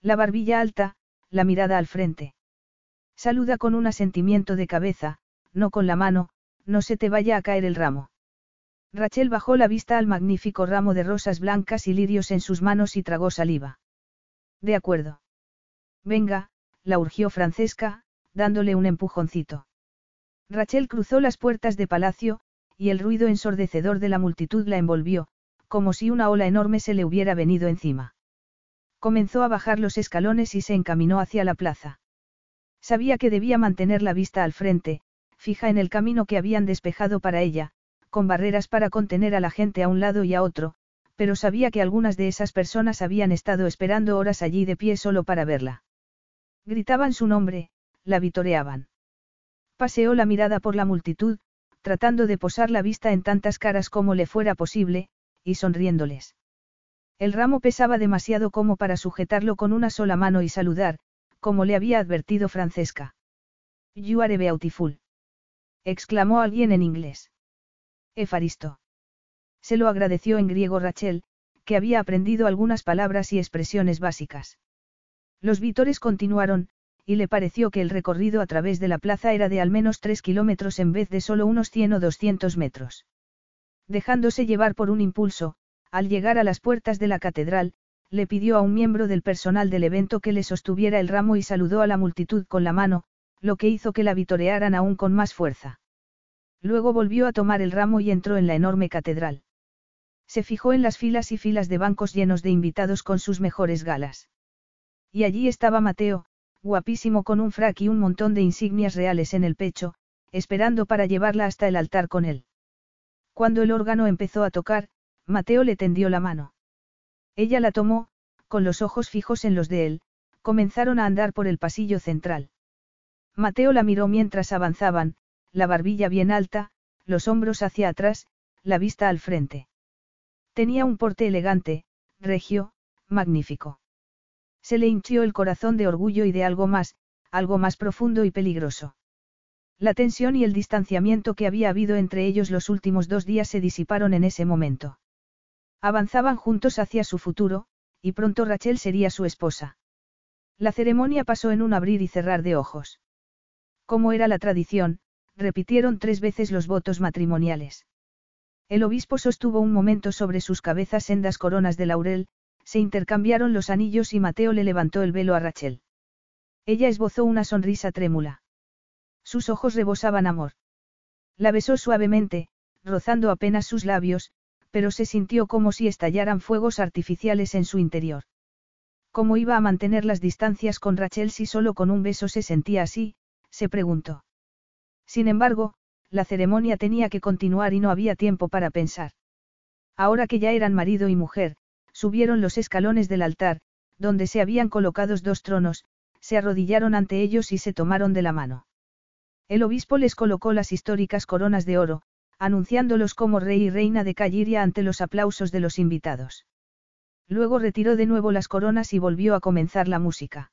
La barbilla alta, la mirada al frente. Saluda con un asentimiento de cabeza, no con la mano, no se te vaya a caer el ramo. Rachel bajó la vista al magnífico ramo de rosas blancas y lirios en sus manos y tragó saliva. De acuerdo. Venga, la urgió Francesca, dándole un empujoncito. Rachel cruzó las puertas de palacio, y el ruido ensordecedor de la multitud la envolvió, como si una ola enorme se le hubiera venido encima. Comenzó a bajar los escalones y se encaminó hacia la plaza. Sabía que debía mantener la vista al frente, fija en el camino que habían despejado para ella, con barreras para contener a la gente a un lado y a otro, pero sabía que algunas de esas personas habían estado esperando horas allí de pie solo para verla. Gritaban su nombre, la vitoreaban. Paseó la mirada por la multitud, tratando de posar la vista en tantas caras como le fuera posible, y sonriéndoles. El ramo pesaba demasiado como para sujetarlo con una sola mano y saludar, como le había advertido Francesca. You are beautiful. exclamó alguien en inglés. Efaristo. Se lo agradeció en griego Rachel, que había aprendido algunas palabras y expresiones básicas. Los vítores continuaron, y le pareció que el recorrido a través de la plaza era de al menos tres kilómetros en vez de solo unos 100 o 200 metros. Dejándose llevar por un impulso, al llegar a las puertas de la catedral, le pidió a un miembro del personal del evento que le sostuviera el ramo y saludó a la multitud con la mano, lo que hizo que la vitorearan aún con más fuerza. Luego volvió a tomar el ramo y entró en la enorme catedral. Se fijó en las filas y filas de bancos llenos de invitados con sus mejores galas. Y allí estaba Mateo, guapísimo con un frac y un montón de insignias reales en el pecho, esperando para llevarla hasta el altar con él. Cuando el órgano empezó a tocar, Mateo le tendió la mano. Ella la tomó, con los ojos fijos en los de él, comenzaron a andar por el pasillo central. Mateo la miró mientras avanzaban, la barbilla bien alta, los hombros hacia atrás, la vista al frente. Tenía un porte elegante, regio, magnífico. Se le hinchió el corazón de orgullo y de algo más, algo más profundo y peligroso. La tensión y el distanciamiento que había habido entre ellos los últimos dos días se disiparon en ese momento. Avanzaban juntos hacia su futuro, y pronto Rachel sería su esposa. La ceremonia pasó en un abrir y cerrar de ojos. Como era la tradición, repitieron tres veces los votos matrimoniales. El obispo sostuvo un momento sobre sus cabezas sendas coronas de laurel, se intercambiaron los anillos y Mateo le levantó el velo a Rachel. Ella esbozó una sonrisa trémula. Sus ojos rebosaban amor. La besó suavemente, rozando apenas sus labios, pero se sintió como si estallaran fuegos artificiales en su interior. ¿Cómo iba a mantener las distancias con Rachel si solo con un beso se sentía así? se preguntó. Sin embargo, la ceremonia tenía que continuar y no había tiempo para pensar. Ahora que ya eran marido y mujer, subieron los escalones del altar, donde se habían colocado dos tronos, se arrodillaron ante ellos y se tomaron de la mano. El obispo les colocó las históricas coronas de oro, anunciándolos como rey y reina de Calliria ante los aplausos de los invitados. Luego retiró de nuevo las coronas y volvió a comenzar la música.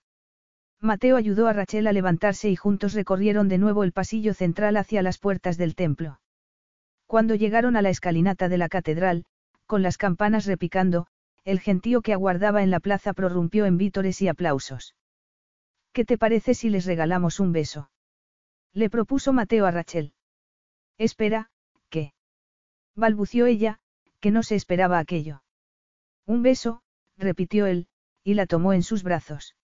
Mateo ayudó a Rachel a levantarse y juntos recorrieron de nuevo el pasillo central hacia las puertas del templo. Cuando llegaron a la escalinata de la catedral, con las campanas repicando, el gentío que aguardaba en la plaza prorrumpió en vítores y aplausos. ¿Qué te parece si les regalamos un beso? Le propuso Mateo a Rachel. Espera. Balbució ella, que no se esperaba aquello. Un beso, repitió él, y la tomó en sus brazos.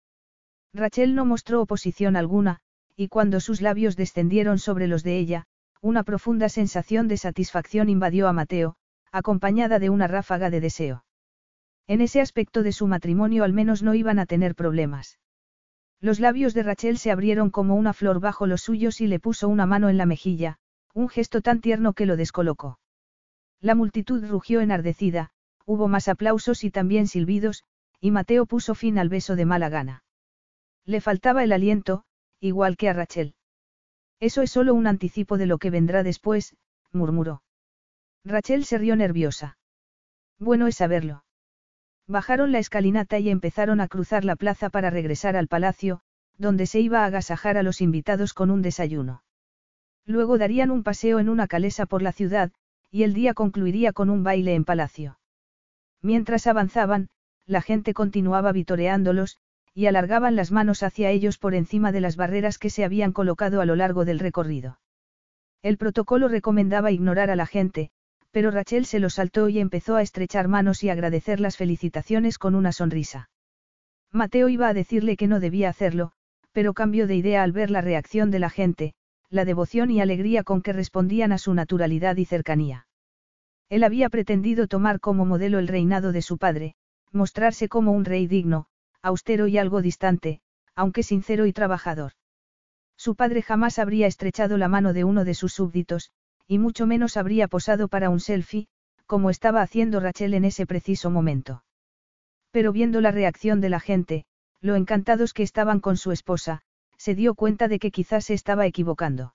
Rachel no mostró oposición alguna, y cuando sus labios descendieron sobre los de ella, una profunda sensación de satisfacción invadió a Mateo, acompañada de una ráfaga de deseo. En ese aspecto de su matrimonio al menos no iban a tener problemas. Los labios de Rachel se abrieron como una flor bajo los suyos y le puso una mano en la mejilla, un gesto tan tierno que lo descolocó. La multitud rugió enardecida, hubo más aplausos y también silbidos, y Mateo puso fin al beso de mala gana. Le faltaba el aliento, igual que a Rachel. Eso es solo un anticipo de lo que vendrá después, murmuró. Rachel se rió nerviosa. Bueno es saberlo. Bajaron la escalinata y empezaron a cruzar la plaza para regresar al palacio, donde se iba a agasajar a los invitados con un desayuno. Luego darían un paseo en una calesa por la ciudad, y el día concluiría con un baile en palacio. Mientras avanzaban, la gente continuaba vitoreándolos, y alargaban las manos hacia ellos por encima de las barreras que se habían colocado a lo largo del recorrido. El protocolo recomendaba ignorar a la gente, pero Rachel se lo saltó y empezó a estrechar manos y agradecer las felicitaciones con una sonrisa. Mateo iba a decirle que no debía hacerlo, pero cambió de idea al ver la reacción de la gente, la devoción y alegría con que respondían a su naturalidad y cercanía. Él había pretendido tomar como modelo el reinado de su padre, mostrarse como un rey digno, austero y algo distante, aunque sincero y trabajador. Su padre jamás habría estrechado la mano de uno de sus súbditos, y mucho menos habría posado para un selfie, como estaba haciendo Rachel en ese preciso momento. Pero viendo la reacción de la gente, lo encantados que estaban con su esposa, se dio cuenta de que quizás se estaba equivocando.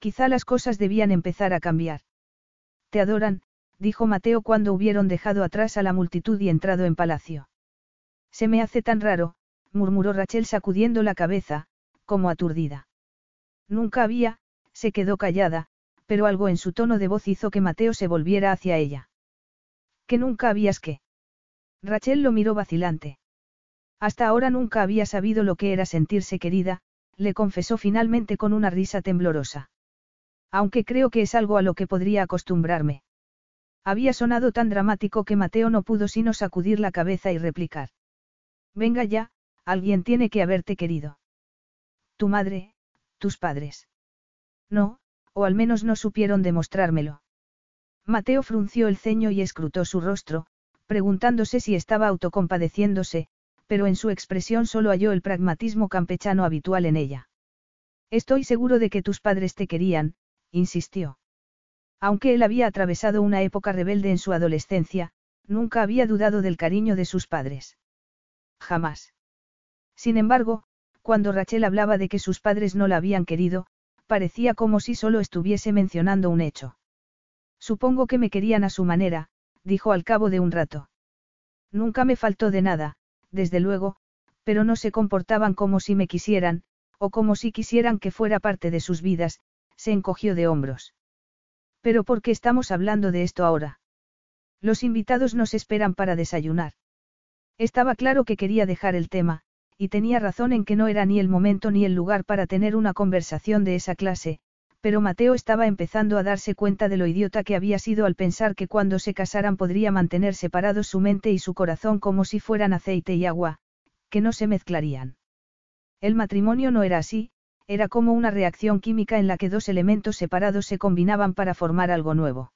Quizá las cosas debían empezar a cambiar. Te adoran, dijo Mateo cuando hubieron dejado atrás a la multitud y entrado en palacio. Se me hace tan raro, murmuró Rachel sacudiendo la cabeza, como aturdida. Nunca había, se quedó callada, pero algo en su tono de voz hizo que Mateo se volviera hacia ella. Que nunca habías qué. Rachel lo miró vacilante. Hasta ahora nunca había sabido lo que era sentirse querida, le confesó finalmente con una risa temblorosa. Aunque creo que es algo a lo que podría acostumbrarme. Había sonado tan dramático que Mateo no pudo sino sacudir la cabeza y replicar. Venga ya, alguien tiene que haberte querido. Tu madre, tus padres. No, o al menos no supieron demostrármelo. Mateo frunció el ceño y escrutó su rostro, preguntándose si estaba autocompadeciéndose, pero en su expresión solo halló el pragmatismo campechano habitual en ella. Estoy seguro de que tus padres te querían, insistió. Aunque él había atravesado una época rebelde en su adolescencia, nunca había dudado del cariño de sus padres. Jamás. Sin embargo, cuando Rachel hablaba de que sus padres no la habían querido, parecía como si solo estuviese mencionando un hecho. Supongo que me querían a su manera, dijo al cabo de un rato. Nunca me faltó de nada, desde luego, pero no se comportaban como si me quisieran, o como si quisieran que fuera parte de sus vidas, se encogió de hombros. Pero ¿por qué estamos hablando de esto ahora? Los invitados nos esperan para desayunar. Estaba claro que quería dejar el tema, y tenía razón en que no era ni el momento ni el lugar para tener una conversación de esa clase, pero Mateo estaba empezando a darse cuenta de lo idiota que había sido al pensar que cuando se casaran podría mantener separados su mente y su corazón como si fueran aceite y agua, que no se mezclarían. El matrimonio no era así, era como una reacción química en la que dos elementos separados se combinaban para formar algo nuevo.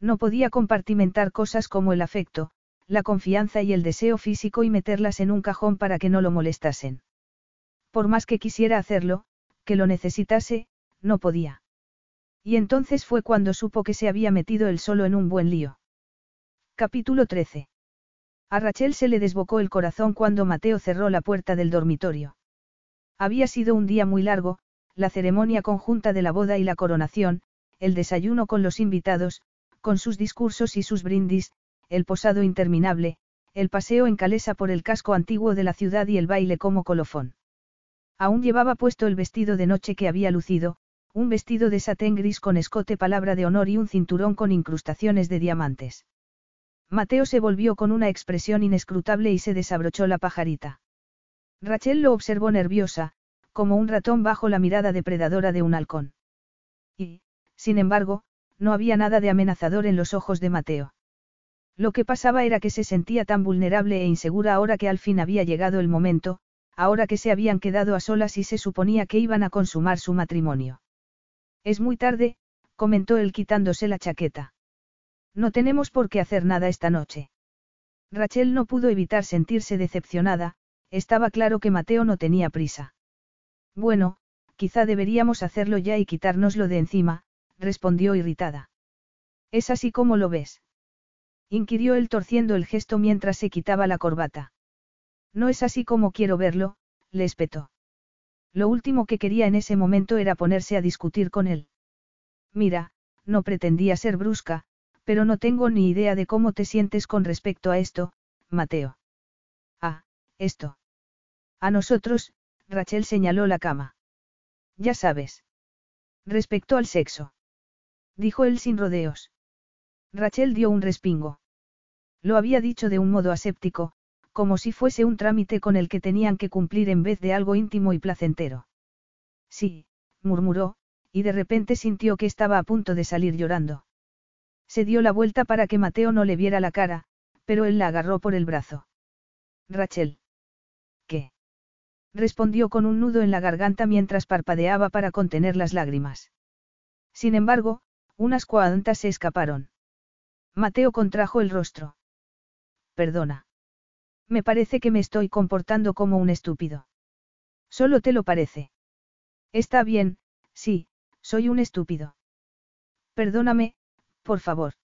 No podía compartimentar cosas como el afecto, la confianza y el deseo físico y meterlas en un cajón para que no lo molestasen. Por más que quisiera hacerlo, que lo necesitase, no podía. Y entonces fue cuando supo que se había metido él solo en un buen lío. Capítulo 13. A Rachel se le desbocó el corazón cuando Mateo cerró la puerta del dormitorio. Había sido un día muy largo, la ceremonia conjunta de la boda y la coronación, el desayuno con los invitados, con sus discursos y sus brindis, el posado interminable, el paseo en calesa por el casco antiguo de la ciudad y el baile como colofón. Aún llevaba puesto el vestido de noche que había lucido, un vestido de satén gris con escote palabra de honor y un cinturón con incrustaciones de diamantes. Mateo se volvió con una expresión inescrutable y se desabrochó la pajarita. Rachel lo observó nerviosa, como un ratón bajo la mirada depredadora de un halcón. Y, sin embargo, no había nada de amenazador en los ojos de Mateo. Lo que pasaba era que se sentía tan vulnerable e insegura ahora que al fin había llegado el momento, ahora que se habían quedado a solas y se suponía que iban a consumar su matrimonio. Es muy tarde, comentó él quitándose la chaqueta. No tenemos por qué hacer nada esta noche. Rachel no pudo evitar sentirse decepcionada, estaba claro que Mateo no tenía prisa. Bueno, quizá deberíamos hacerlo ya y quitárnoslo de encima, respondió irritada. ¿Es así como lo ves? inquirió él torciendo el gesto mientras se quitaba la corbata. No es así como quiero verlo, le espetó. Lo último que quería en ese momento era ponerse a discutir con él. Mira, no pretendía ser brusca, pero no tengo ni idea de cómo te sientes con respecto a esto, Mateo. Ah, esto. A nosotros, Rachel señaló la cama. Ya sabes. Respecto al sexo. Dijo él sin rodeos. Rachel dio un respingo. Lo había dicho de un modo aséptico, como si fuese un trámite con el que tenían que cumplir en vez de algo íntimo y placentero. Sí, murmuró, y de repente sintió que estaba a punto de salir llorando. Se dio la vuelta para que Mateo no le viera la cara, pero él la agarró por el brazo. Rachel. Respondió con un nudo en la garganta mientras parpadeaba para contener las lágrimas. Sin embargo, unas cuantas se escaparon. Mateo contrajo el rostro. Perdona. Me parece que me estoy comportando como un estúpido. Solo te lo parece. Está bien, sí, soy un estúpido. Perdóname, por favor.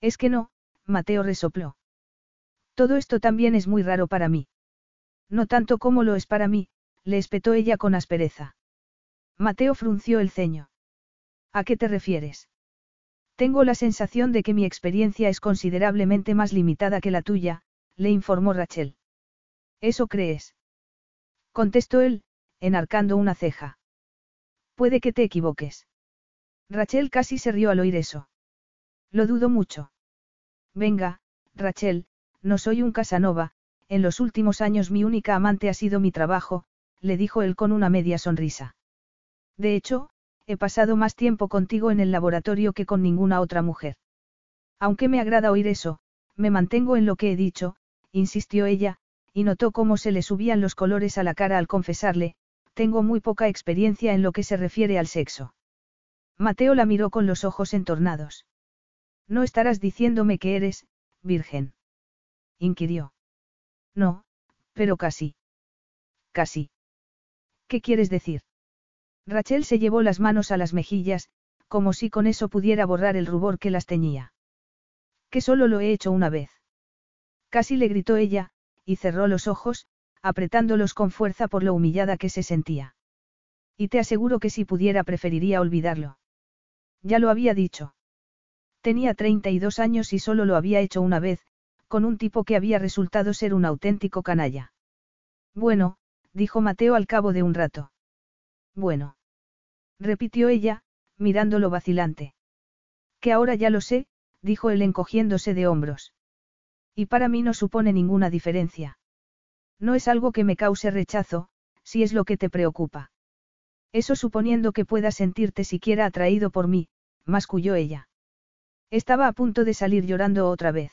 Es que no, Mateo resopló. Todo esto también es muy raro para mí. No tanto como lo es para mí, le espetó ella con aspereza. Mateo frunció el ceño. ¿A qué te refieres? Tengo la sensación de que mi experiencia es considerablemente más limitada que la tuya, le informó Rachel. ¿Eso crees? Contestó él, enarcando una ceja. Puede que te equivoques. Rachel casi se rió al oír eso. Lo dudo mucho. Venga, Rachel, no soy un Casanova, en los últimos años mi única amante ha sido mi trabajo, le dijo él con una media sonrisa. De hecho, he pasado más tiempo contigo en el laboratorio que con ninguna otra mujer. Aunque me agrada oír eso, me mantengo en lo que he dicho, insistió ella, y notó cómo se le subían los colores a la cara al confesarle, tengo muy poca experiencia en lo que se refiere al sexo. Mateo la miró con los ojos entornados. No estarás diciéndome que eres, virgen. inquirió. No, pero casi. Casi. ¿Qué quieres decir? Rachel se llevó las manos a las mejillas, como si con eso pudiera borrar el rubor que las teñía. Que solo lo he hecho una vez. Casi le gritó ella, y cerró los ojos, apretándolos con fuerza por lo humillada que se sentía. Y te aseguro que si pudiera preferiría olvidarlo. Ya lo había dicho. Tenía 32 años y solo lo había hecho una vez, con un tipo que había resultado ser un auténtico canalla. Bueno, dijo Mateo al cabo de un rato. Bueno. Repitió ella, mirándolo vacilante. Que ahora ya lo sé, dijo él encogiéndose de hombros. Y para mí no supone ninguna diferencia. No es algo que me cause rechazo, si es lo que te preocupa. Eso suponiendo que puedas sentirte siquiera atraído por mí, masculló ella. Estaba a punto de salir llorando otra vez.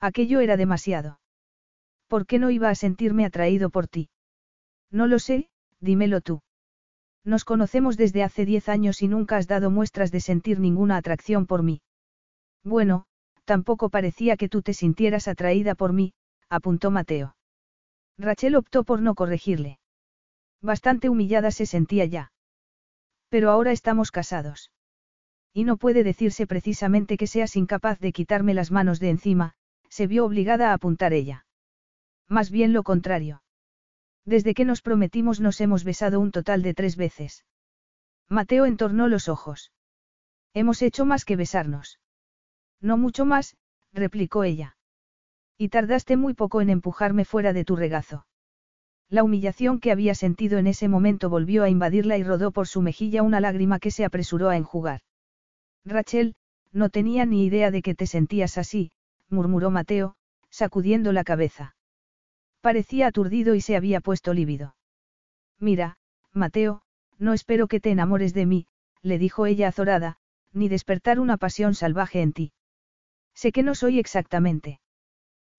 Aquello era demasiado. ¿Por qué no iba a sentirme atraído por ti? No lo sé, dímelo tú. Nos conocemos desde hace diez años y nunca has dado muestras de sentir ninguna atracción por mí. Bueno, tampoco parecía que tú te sintieras atraída por mí, apuntó Mateo. Rachel optó por no corregirle. Bastante humillada se sentía ya. Pero ahora estamos casados. Y no puede decirse precisamente que seas incapaz de quitarme las manos de encima, se vio obligada a apuntar ella. Más bien lo contrario. Desde que nos prometimos nos hemos besado un total de tres veces. Mateo entornó los ojos. Hemos hecho más que besarnos. No mucho más, replicó ella. Y tardaste muy poco en empujarme fuera de tu regazo. La humillación que había sentido en ese momento volvió a invadirla y rodó por su mejilla una lágrima que se apresuró a enjugar. Rachel, no tenía ni idea de que te sentías así, murmuró Mateo, sacudiendo la cabeza. Parecía aturdido y se había puesto lívido. Mira, Mateo, no espero que te enamores de mí, le dijo ella azorada, ni despertar una pasión salvaje en ti. Sé que no soy exactamente.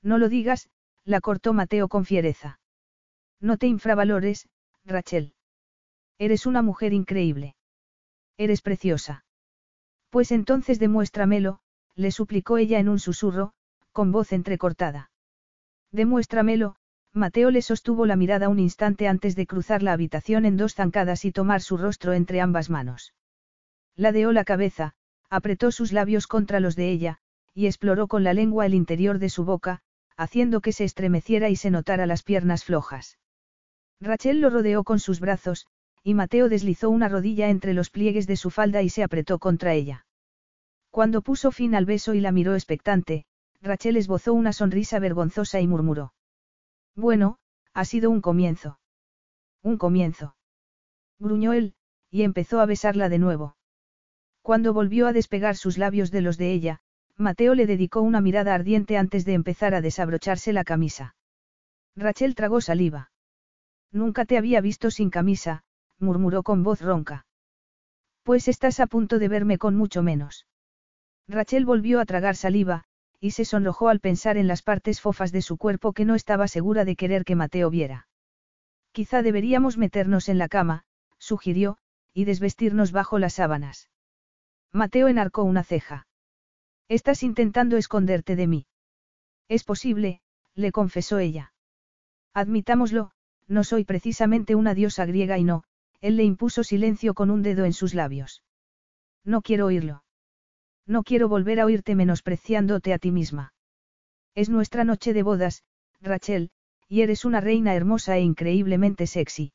No lo digas, la cortó Mateo con fiereza. No te infravalores, Rachel. Eres una mujer increíble. Eres preciosa. Pues entonces demuéstramelo, le suplicó ella en un susurro, con voz entrecortada. Demuéstramelo, Mateo le sostuvo la mirada un instante antes de cruzar la habitación en dos zancadas y tomar su rostro entre ambas manos. Ladeó la cabeza, apretó sus labios contra los de ella, y exploró con la lengua el interior de su boca, haciendo que se estremeciera y se notara las piernas flojas. Rachel lo rodeó con sus brazos, y Mateo deslizó una rodilla entre los pliegues de su falda y se apretó contra ella. Cuando puso fin al beso y la miró expectante, Rachel esbozó una sonrisa vergonzosa y murmuró. Bueno, ha sido un comienzo. Un comienzo. Gruñó él, y empezó a besarla de nuevo. Cuando volvió a despegar sus labios de los de ella, Mateo le dedicó una mirada ardiente antes de empezar a desabrocharse la camisa. Rachel tragó saliva. Nunca te había visto sin camisa, murmuró con voz ronca. Pues estás a punto de verme con mucho menos. Rachel volvió a tragar saliva, y se sonrojó al pensar en las partes fofas de su cuerpo que no estaba segura de querer que Mateo viera. Quizá deberíamos meternos en la cama, sugirió, y desvestirnos bajo las sábanas. Mateo enarcó una ceja. Estás intentando esconderte de mí. Es posible, le confesó ella. Admitámoslo, no soy precisamente una diosa griega y no, él le impuso silencio con un dedo en sus labios. No quiero oírlo. No quiero volver a oírte menospreciándote a ti misma. Es nuestra noche de bodas, Rachel, y eres una reina hermosa e increíblemente sexy.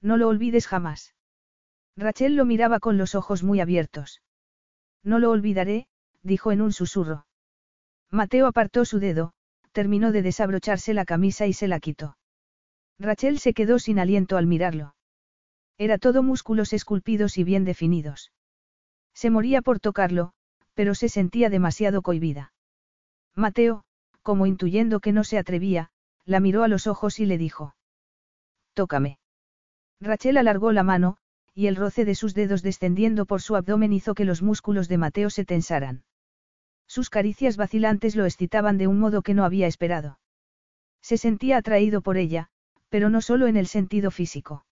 No lo olvides jamás. Rachel lo miraba con los ojos muy abiertos. No lo olvidaré, dijo en un susurro. Mateo apartó su dedo, terminó de desabrocharse la camisa y se la quitó. Rachel se quedó sin aliento al mirarlo. Era todo músculos esculpidos y bien definidos. Se moría por tocarlo, pero se sentía demasiado cohibida. Mateo, como intuyendo que no se atrevía, la miró a los ojos y le dijo. Tócame. Rachel alargó la mano, y el roce de sus dedos descendiendo por su abdomen hizo que los músculos de Mateo se tensaran. Sus caricias vacilantes lo excitaban de un modo que no había esperado. Se sentía atraído por ella, pero no solo en el sentido físico.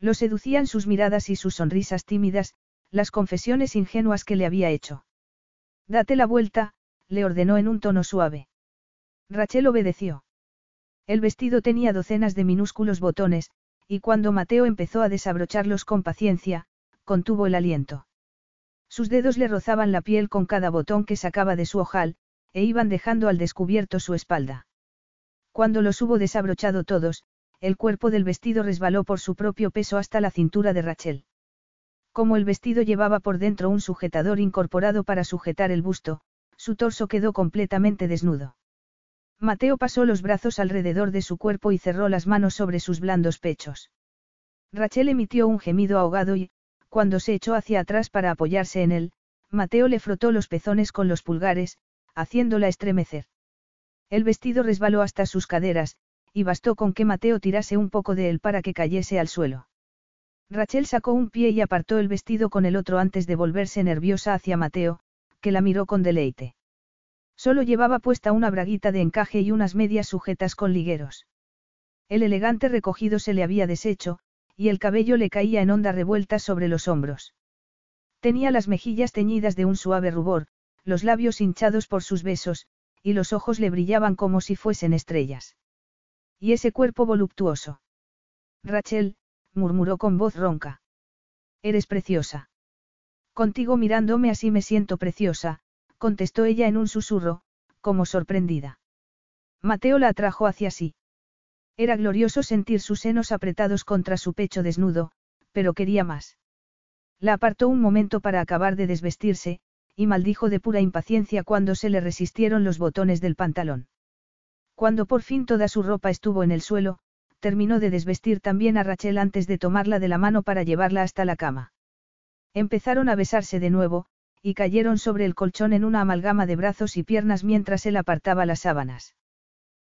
Lo seducían sus miradas y sus sonrisas tímidas, las confesiones ingenuas que le había hecho. Date la vuelta, le ordenó en un tono suave. Rachel obedeció. El vestido tenía docenas de minúsculos botones, y cuando Mateo empezó a desabrocharlos con paciencia, contuvo el aliento. Sus dedos le rozaban la piel con cada botón que sacaba de su ojal, e iban dejando al descubierto su espalda. Cuando los hubo desabrochado todos, el cuerpo del vestido resbaló por su propio peso hasta la cintura de Rachel. Como el vestido llevaba por dentro un sujetador incorporado para sujetar el busto, su torso quedó completamente desnudo. Mateo pasó los brazos alrededor de su cuerpo y cerró las manos sobre sus blandos pechos. Rachel emitió un gemido ahogado y, cuando se echó hacia atrás para apoyarse en él, Mateo le frotó los pezones con los pulgares, haciéndola estremecer. El vestido resbaló hasta sus caderas, y bastó con que Mateo tirase un poco de él para que cayese al suelo. Rachel sacó un pie y apartó el vestido con el otro antes de volverse nerviosa hacia Mateo, que la miró con deleite. Solo llevaba puesta una braguita de encaje y unas medias sujetas con ligueros. El elegante recogido se le había deshecho, y el cabello le caía en onda revueltas sobre los hombros. Tenía las mejillas teñidas de un suave rubor, los labios hinchados por sus besos, y los ojos le brillaban como si fuesen estrellas. Y ese cuerpo voluptuoso. Rachel, murmuró con voz ronca. Eres preciosa. Contigo mirándome así me siento preciosa, contestó ella en un susurro, como sorprendida. Mateo la atrajo hacia sí. Era glorioso sentir sus senos apretados contra su pecho desnudo, pero quería más. La apartó un momento para acabar de desvestirse, y maldijo de pura impaciencia cuando se le resistieron los botones del pantalón. Cuando por fin toda su ropa estuvo en el suelo, terminó de desvestir también a Rachel antes de tomarla de la mano para llevarla hasta la cama. Empezaron a besarse de nuevo, y cayeron sobre el colchón en una amalgama de brazos y piernas mientras él apartaba las sábanas.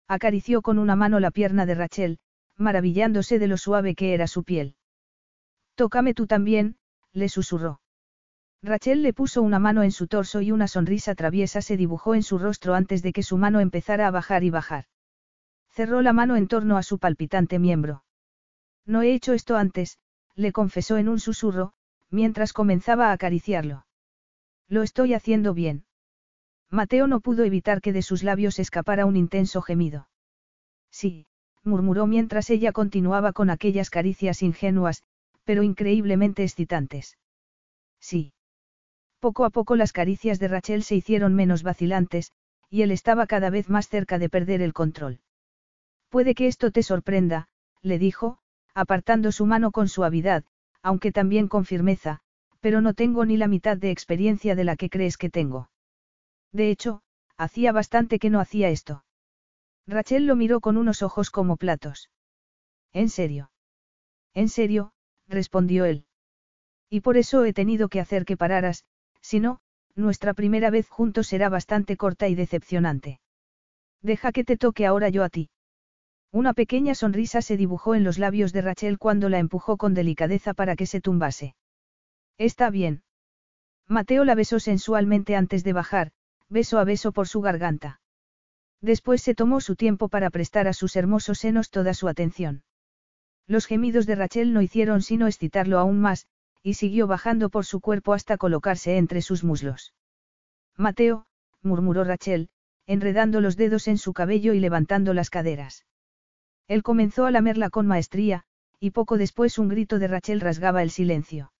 Acarició con una mano la pierna de Rachel, maravillándose de lo suave que era su piel. Tócame tú también, le susurró. Rachel le puso una mano en su torso y una sonrisa traviesa se dibujó en su rostro antes de que su mano empezara a bajar y bajar. Cerró la mano en torno a su palpitante miembro. No he hecho esto antes, le confesó en un susurro, mientras comenzaba a acariciarlo. Lo estoy haciendo bien. Mateo no pudo evitar que de sus labios escapara un intenso gemido. Sí, murmuró mientras ella continuaba con aquellas caricias ingenuas, pero increíblemente excitantes. Sí. Poco a poco las caricias de Rachel se hicieron menos vacilantes, y él estaba cada vez más cerca de perder el control. Puede que esto te sorprenda, le dijo, apartando su mano con suavidad, aunque también con firmeza, pero no tengo ni la mitad de experiencia de la que crees que tengo. De hecho, hacía bastante que no hacía esto. Rachel lo miró con unos ojos como platos. ¿En serio? En serio, respondió él. Y por eso he tenido que hacer que pararas, si no, nuestra primera vez juntos será bastante corta y decepcionante. Deja que te toque ahora yo a ti. Una pequeña sonrisa se dibujó en los labios de Rachel cuando la empujó con delicadeza para que se tumbase. Está bien. Mateo la besó sensualmente antes de bajar, beso a beso por su garganta. Después se tomó su tiempo para prestar a sus hermosos senos toda su atención. Los gemidos de Rachel no hicieron sino excitarlo aún más, y siguió bajando por su cuerpo hasta colocarse entre sus muslos. Mateo, murmuró Rachel, enredando los dedos en su cabello y levantando las caderas. Él comenzó a lamerla con maestría, y poco después un grito de Rachel rasgaba el silencio.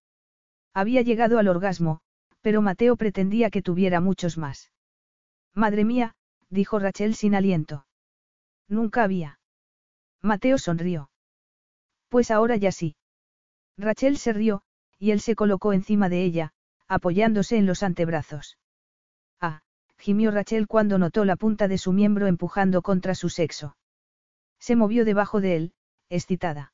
Había llegado al orgasmo, pero Mateo pretendía que tuviera muchos más. Madre mía, dijo Rachel sin aliento. Nunca había. Mateo sonrió. Pues ahora ya sí. Rachel se rió, y él se colocó encima de ella, apoyándose en los antebrazos. Ah, gimió Rachel cuando notó la punta de su miembro empujando contra su sexo. Se movió debajo de él, excitada.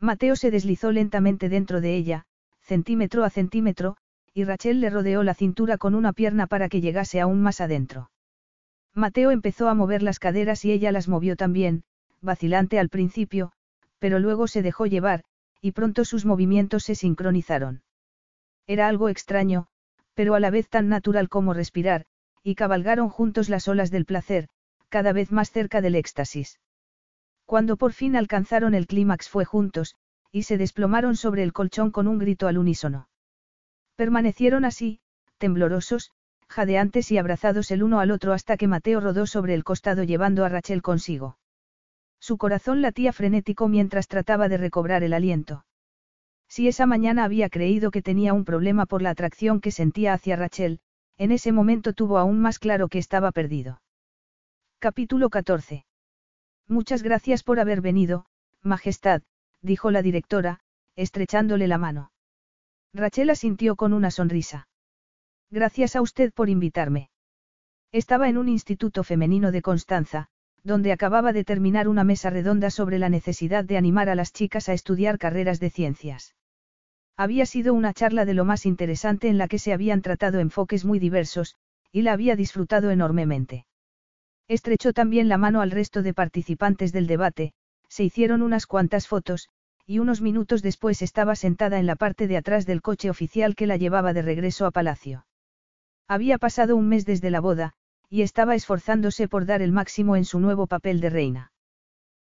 Mateo se deslizó lentamente dentro de ella, centímetro a centímetro, y Rachel le rodeó la cintura con una pierna para que llegase aún más adentro. Mateo empezó a mover las caderas y ella las movió también, vacilante al principio, pero luego se dejó llevar, y pronto sus movimientos se sincronizaron. Era algo extraño, pero a la vez tan natural como respirar, y cabalgaron juntos las olas del placer, cada vez más cerca del éxtasis. Cuando por fin alcanzaron el clímax fue juntos, y se desplomaron sobre el colchón con un grito al unísono. Permanecieron así, temblorosos, jadeantes y abrazados el uno al otro hasta que Mateo rodó sobre el costado llevando a Rachel consigo. Su corazón latía frenético mientras trataba de recobrar el aliento. Si esa mañana había creído que tenía un problema por la atracción que sentía hacia Rachel, en ese momento tuvo aún más claro que estaba perdido. Capítulo 14. Muchas gracias por haber venido, Majestad, dijo la directora, estrechándole la mano. Rachel asintió con una sonrisa. Gracias a usted por invitarme. Estaba en un instituto femenino de Constanza, donde acababa de terminar una mesa redonda sobre la necesidad de animar a las chicas a estudiar carreras de ciencias. Había sido una charla de lo más interesante en la que se habían tratado enfoques muy diversos, y la había disfrutado enormemente. Estrechó también la mano al resto de participantes del debate, se hicieron unas cuantas fotos, y unos minutos después estaba sentada en la parte de atrás del coche oficial que la llevaba de regreso a Palacio. Había pasado un mes desde la boda, y estaba esforzándose por dar el máximo en su nuevo papel de reina.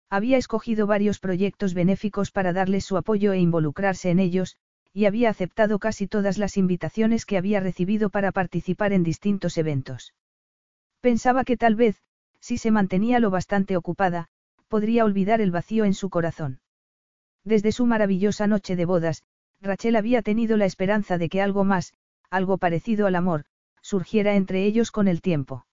Había escogido varios proyectos benéficos para darles su apoyo e involucrarse en ellos, y había aceptado casi todas las invitaciones que había recibido para participar en distintos eventos. Pensaba que tal vez, si se mantenía lo bastante ocupada, podría olvidar el vacío en su corazón. Desde su maravillosa noche de bodas, Rachel había tenido la esperanza de que algo más, algo parecido al amor, surgiera entre ellos con el tiempo.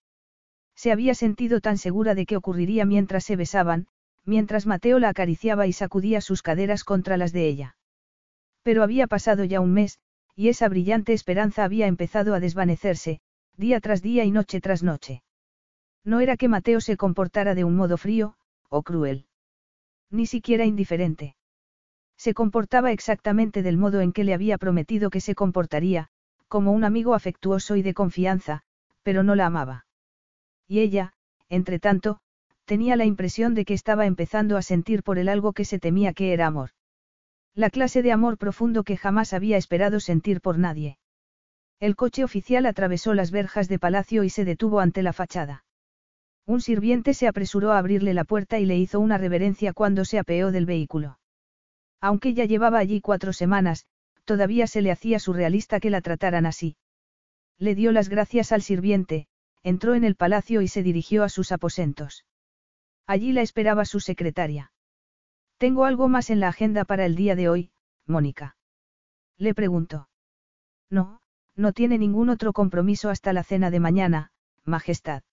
Se había sentido tan segura de que ocurriría mientras se besaban, mientras Mateo la acariciaba y sacudía sus caderas contra las de ella. Pero había pasado ya un mes, y esa brillante esperanza había empezado a desvanecerse, día tras día y noche tras noche. No era que Mateo se comportara de un modo frío, o cruel. Ni siquiera indiferente. Se comportaba exactamente del modo en que le había prometido que se comportaría, como un amigo afectuoso y de confianza, pero no la amaba. Y ella, entre tanto, tenía la impresión de que estaba empezando a sentir por él algo que se temía que era amor. La clase de amor profundo que jamás había esperado sentir por nadie. El coche oficial atravesó las verjas de palacio y se detuvo ante la fachada. Un sirviente se apresuró a abrirle la puerta y le hizo una reverencia cuando se apeó del vehículo. Aunque ya llevaba allí cuatro semanas, todavía se le hacía surrealista que la trataran así. Le dio las gracias al sirviente, entró en el palacio y se dirigió a sus aposentos. Allí la esperaba su secretaria. Tengo algo más en la agenda para el día de hoy, Mónica. Le preguntó. No, no tiene ningún otro compromiso hasta la cena de mañana, Majestad.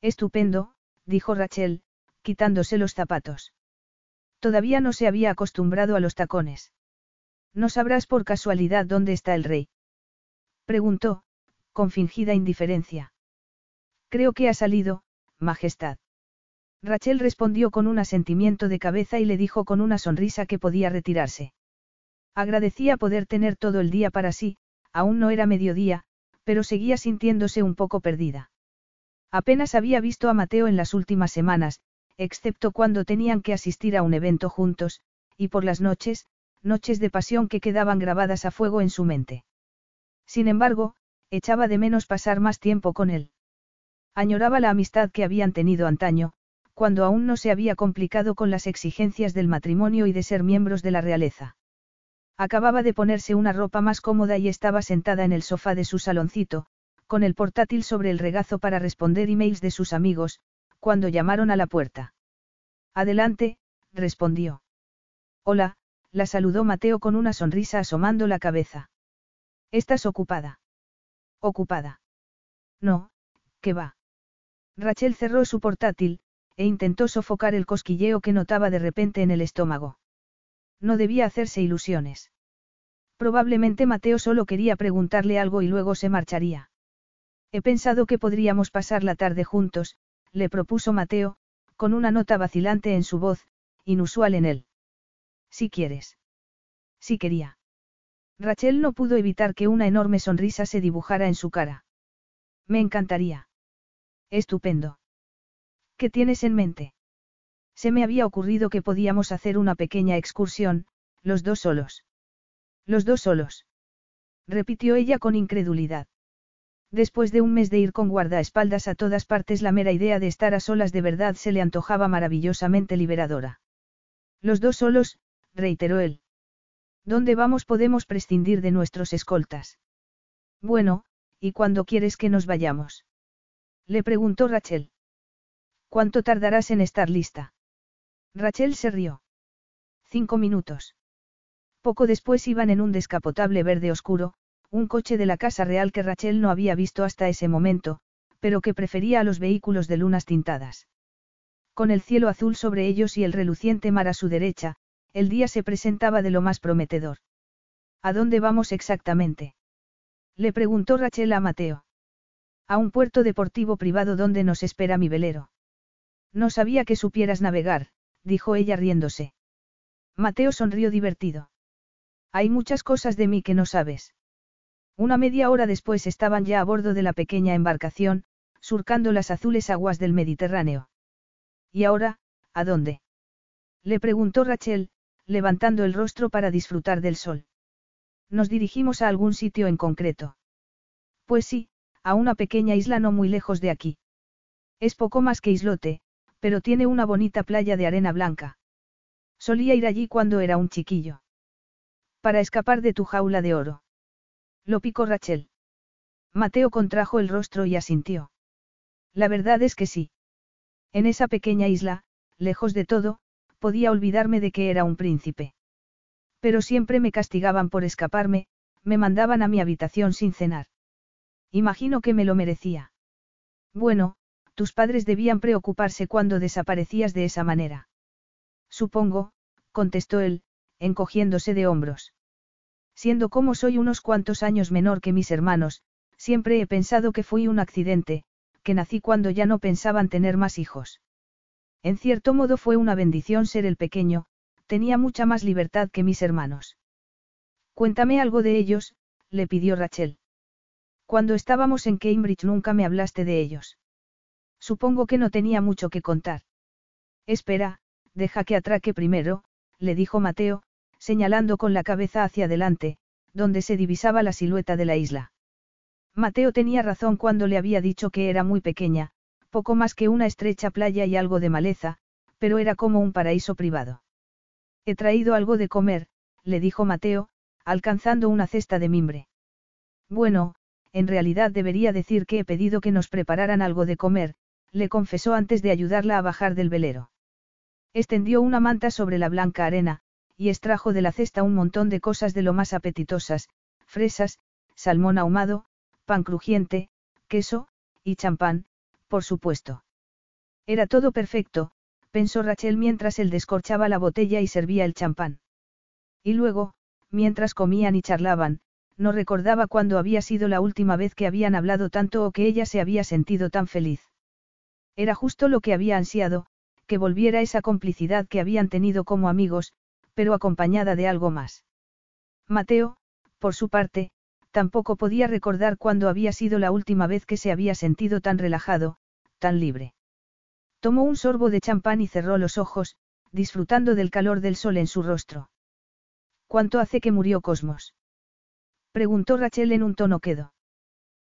Estupendo, dijo Rachel, quitándose los zapatos. Todavía no se había acostumbrado a los tacones. ¿No sabrás por casualidad dónde está el rey? Preguntó, con fingida indiferencia. Creo que ha salido, Majestad. Rachel respondió con un asentimiento de cabeza y le dijo con una sonrisa que podía retirarse. Agradecía poder tener todo el día para sí, aún no era mediodía, pero seguía sintiéndose un poco perdida. Apenas había visto a Mateo en las últimas semanas, excepto cuando tenían que asistir a un evento juntos, y por las noches, noches de pasión que quedaban grabadas a fuego en su mente. Sin embargo, echaba de menos pasar más tiempo con él. Añoraba la amistad que habían tenido antaño, cuando aún no se había complicado con las exigencias del matrimonio y de ser miembros de la realeza. Acababa de ponerse una ropa más cómoda y estaba sentada en el sofá de su saloncito, con el portátil sobre el regazo para responder emails de sus amigos, cuando llamaron a la puerta. Adelante, respondió. Hola, la saludó Mateo con una sonrisa asomando la cabeza. ¿Estás ocupada? Ocupada. No, ¿qué va? Rachel cerró su portátil, e intentó sofocar el cosquilleo que notaba de repente en el estómago. No debía hacerse ilusiones. Probablemente Mateo solo quería preguntarle algo y luego se marcharía. He pensado que podríamos pasar la tarde juntos, le propuso Mateo, con una nota vacilante en su voz, inusual en él. Si quieres. Si quería. Rachel no pudo evitar que una enorme sonrisa se dibujara en su cara. Me encantaría. Estupendo. ¿Qué tienes en mente? Se me había ocurrido que podíamos hacer una pequeña excursión, los dos solos. Los dos solos. Repitió ella con incredulidad. Después de un mes de ir con guardaespaldas a todas partes, la mera idea de estar a solas de verdad se le antojaba maravillosamente liberadora. Los dos solos, reiteró él. ¿Dónde vamos podemos prescindir de nuestros escoltas? Bueno, ¿y cuándo quieres que nos vayamos? Le preguntó Rachel. ¿Cuánto tardarás en estar lista? Rachel se rió. Cinco minutos. Poco después iban en un descapotable verde oscuro, un coche de la Casa Real que Rachel no había visto hasta ese momento, pero que prefería a los vehículos de lunas tintadas. Con el cielo azul sobre ellos y el reluciente mar a su derecha, el día se presentaba de lo más prometedor. ¿A dónde vamos exactamente? Le preguntó Rachel a Mateo. A un puerto deportivo privado donde nos espera mi velero. No sabía que supieras navegar, dijo ella riéndose. Mateo sonrió divertido. Hay muchas cosas de mí que no sabes. Una media hora después estaban ya a bordo de la pequeña embarcación, surcando las azules aguas del Mediterráneo. ¿Y ahora, a dónde? Le preguntó Rachel, levantando el rostro para disfrutar del sol. Nos dirigimos a algún sitio en concreto. Pues sí, a una pequeña isla no muy lejos de aquí. Es poco más que islote, pero tiene una bonita playa de arena blanca. Solía ir allí cuando era un chiquillo. Para escapar de tu jaula de oro. Lo picó Rachel. Mateo contrajo el rostro y asintió. La verdad es que sí. En esa pequeña isla, lejos de todo, podía olvidarme de que era un príncipe. Pero siempre me castigaban por escaparme, me mandaban a mi habitación sin cenar. Imagino que me lo merecía. Bueno, tus padres debían preocuparse cuando desaparecías de esa manera. Supongo, contestó él, encogiéndose de hombros. Siendo como soy unos cuantos años menor que mis hermanos, siempre he pensado que fui un accidente, que nací cuando ya no pensaban tener más hijos. En cierto modo fue una bendición ser el pequeño, tenía mucha más libertad que mis hermanos. Cuéntame algo de ellos, le pidió Rachel. Cuando estábamos en Cambridge nunca me hablaste de ellos. Supongo que no tenía mucho que contar. Espera, deja que atraque primero, le dijo Mateo, señalando con la cabeza hacia adelante, donde se divisaba la silueta de la isla. Mateo tenía razón cuando le había dicho que era muy pequeña, poco más que una estrecha playa y algo de maleza, pero era como un paraíso privado. He traído algo de comer, le dijo Mateo, alcanzando una cesta de mimbre. Bueno, en realidad debería decir que he pedido que nos prepararan algo de comer, le confesó antes de ayudarla a bajar del velero. Extendió una manta sobre la blanca arena, y extrajo de la cesta un montón de cosas de lo más apetitosas, fresas, salmón ahumado, pan crujiente, queso, y champán, por supuesto. Era todo perfecto, pensó Rachel mientras él descorchaba la botella y servía el champán. Y luego, mientras comían y charlaban, no recordaba cuándo había sido la última vez que habían hablado tanto o que ella se había sentido tan feliz. Era justo lo que había ansiado, que volviera esa complicidad que habían tenido como amigos, pero acompañada de algo más. Mateo, por su parte, tampoco podía recordar cuándo había sido la última vez que se había sentido tan relajado, tan libre. Tomó un sorbo de champán y cerró los ojos, disfrutando del calor del sol en su rostro. ¿Cuánto hace que murió Cosmos? Preguntó Rachel en un tono quedo.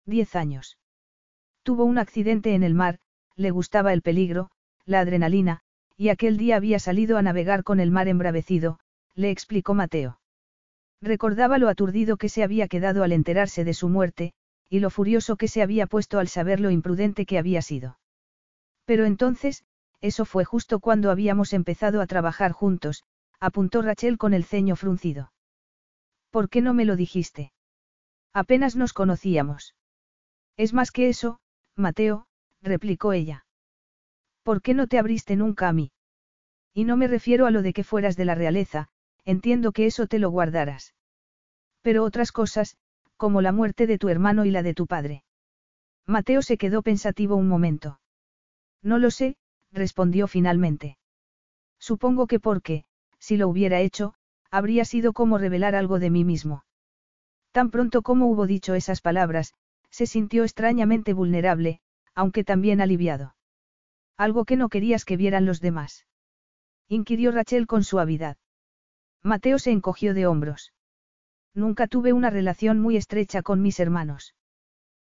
Diez años. Tuvo un accidente en el mar, le gustaba el peligro, la adrenalina, y aquel día había salido a navegar con el mar embravecido, le explicó Mateo. Recordaba lo aturdido que se había quedado al enterarse de su muerte, y lo furioso que se había puesto al saber lo imprudente que había sido. Pero entonces, eso fue justo cuando habíamos empezado a trabajar juntos, apuntó Rachel con el ceño fruncido. ¿Por qué no me lo dijiste? Apenas nos conocíamos. Es más que eso, Mateo, replicó ella. ¿Por qué no te abriste nunca a mí? Y no me refiero a lo de que fueras de la realeza, entiendo que eso te lo guardaras. Pero otras cosas, como la muerte de tu hermano y la de tu padre. Mateo se quedó pensativo un momento. No lo sé, respondió finalmente. Supongo que porque, si lo hubiera hecho, habría sido como revelar algo de mí mismo. Tan pronto como hubo dicho esas palabras, se sintió extrañamente vulnerable, aunque también aliviado. Algo que no querías que vieran los demás. Inquirió Rachel con suavidad. Mateo se encogió de hombros. Nunca tuve una relación muy estrecha con mis hermanos.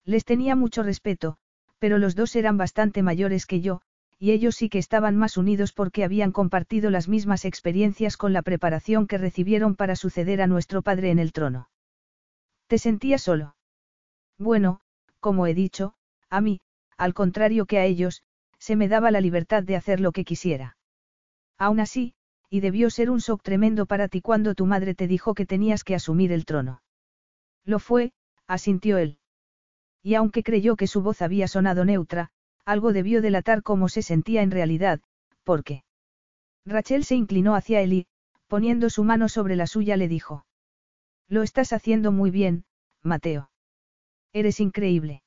Les tenía mucho respeto, pero los dos eran bastante mayores que yo, y ellos sí que estaban más unidos porque habían compartido las mismas experiencias con la preparación que recibieron para suceder a nuestro padre en el trono. ¿Te sentías solo? Bueno, como he dicho, a mí, al contrario que a ellos, se me daba la libertad de hacer lo que quisiera. Aún así, y debió ser un shock tremendo para ti cuando tu madre te dijo que tenías que asumir el trono. Lo fue, asintió él. Y aunque creyó que su voz había sonado neutra, algo debió delatar cómo se sentía en realidad, porque. Rachel se inclinó hacia él y, poniendo su mano sobre la suya, le dijo. Lo estás haciendo muy bien, Mateo. Eres increíble.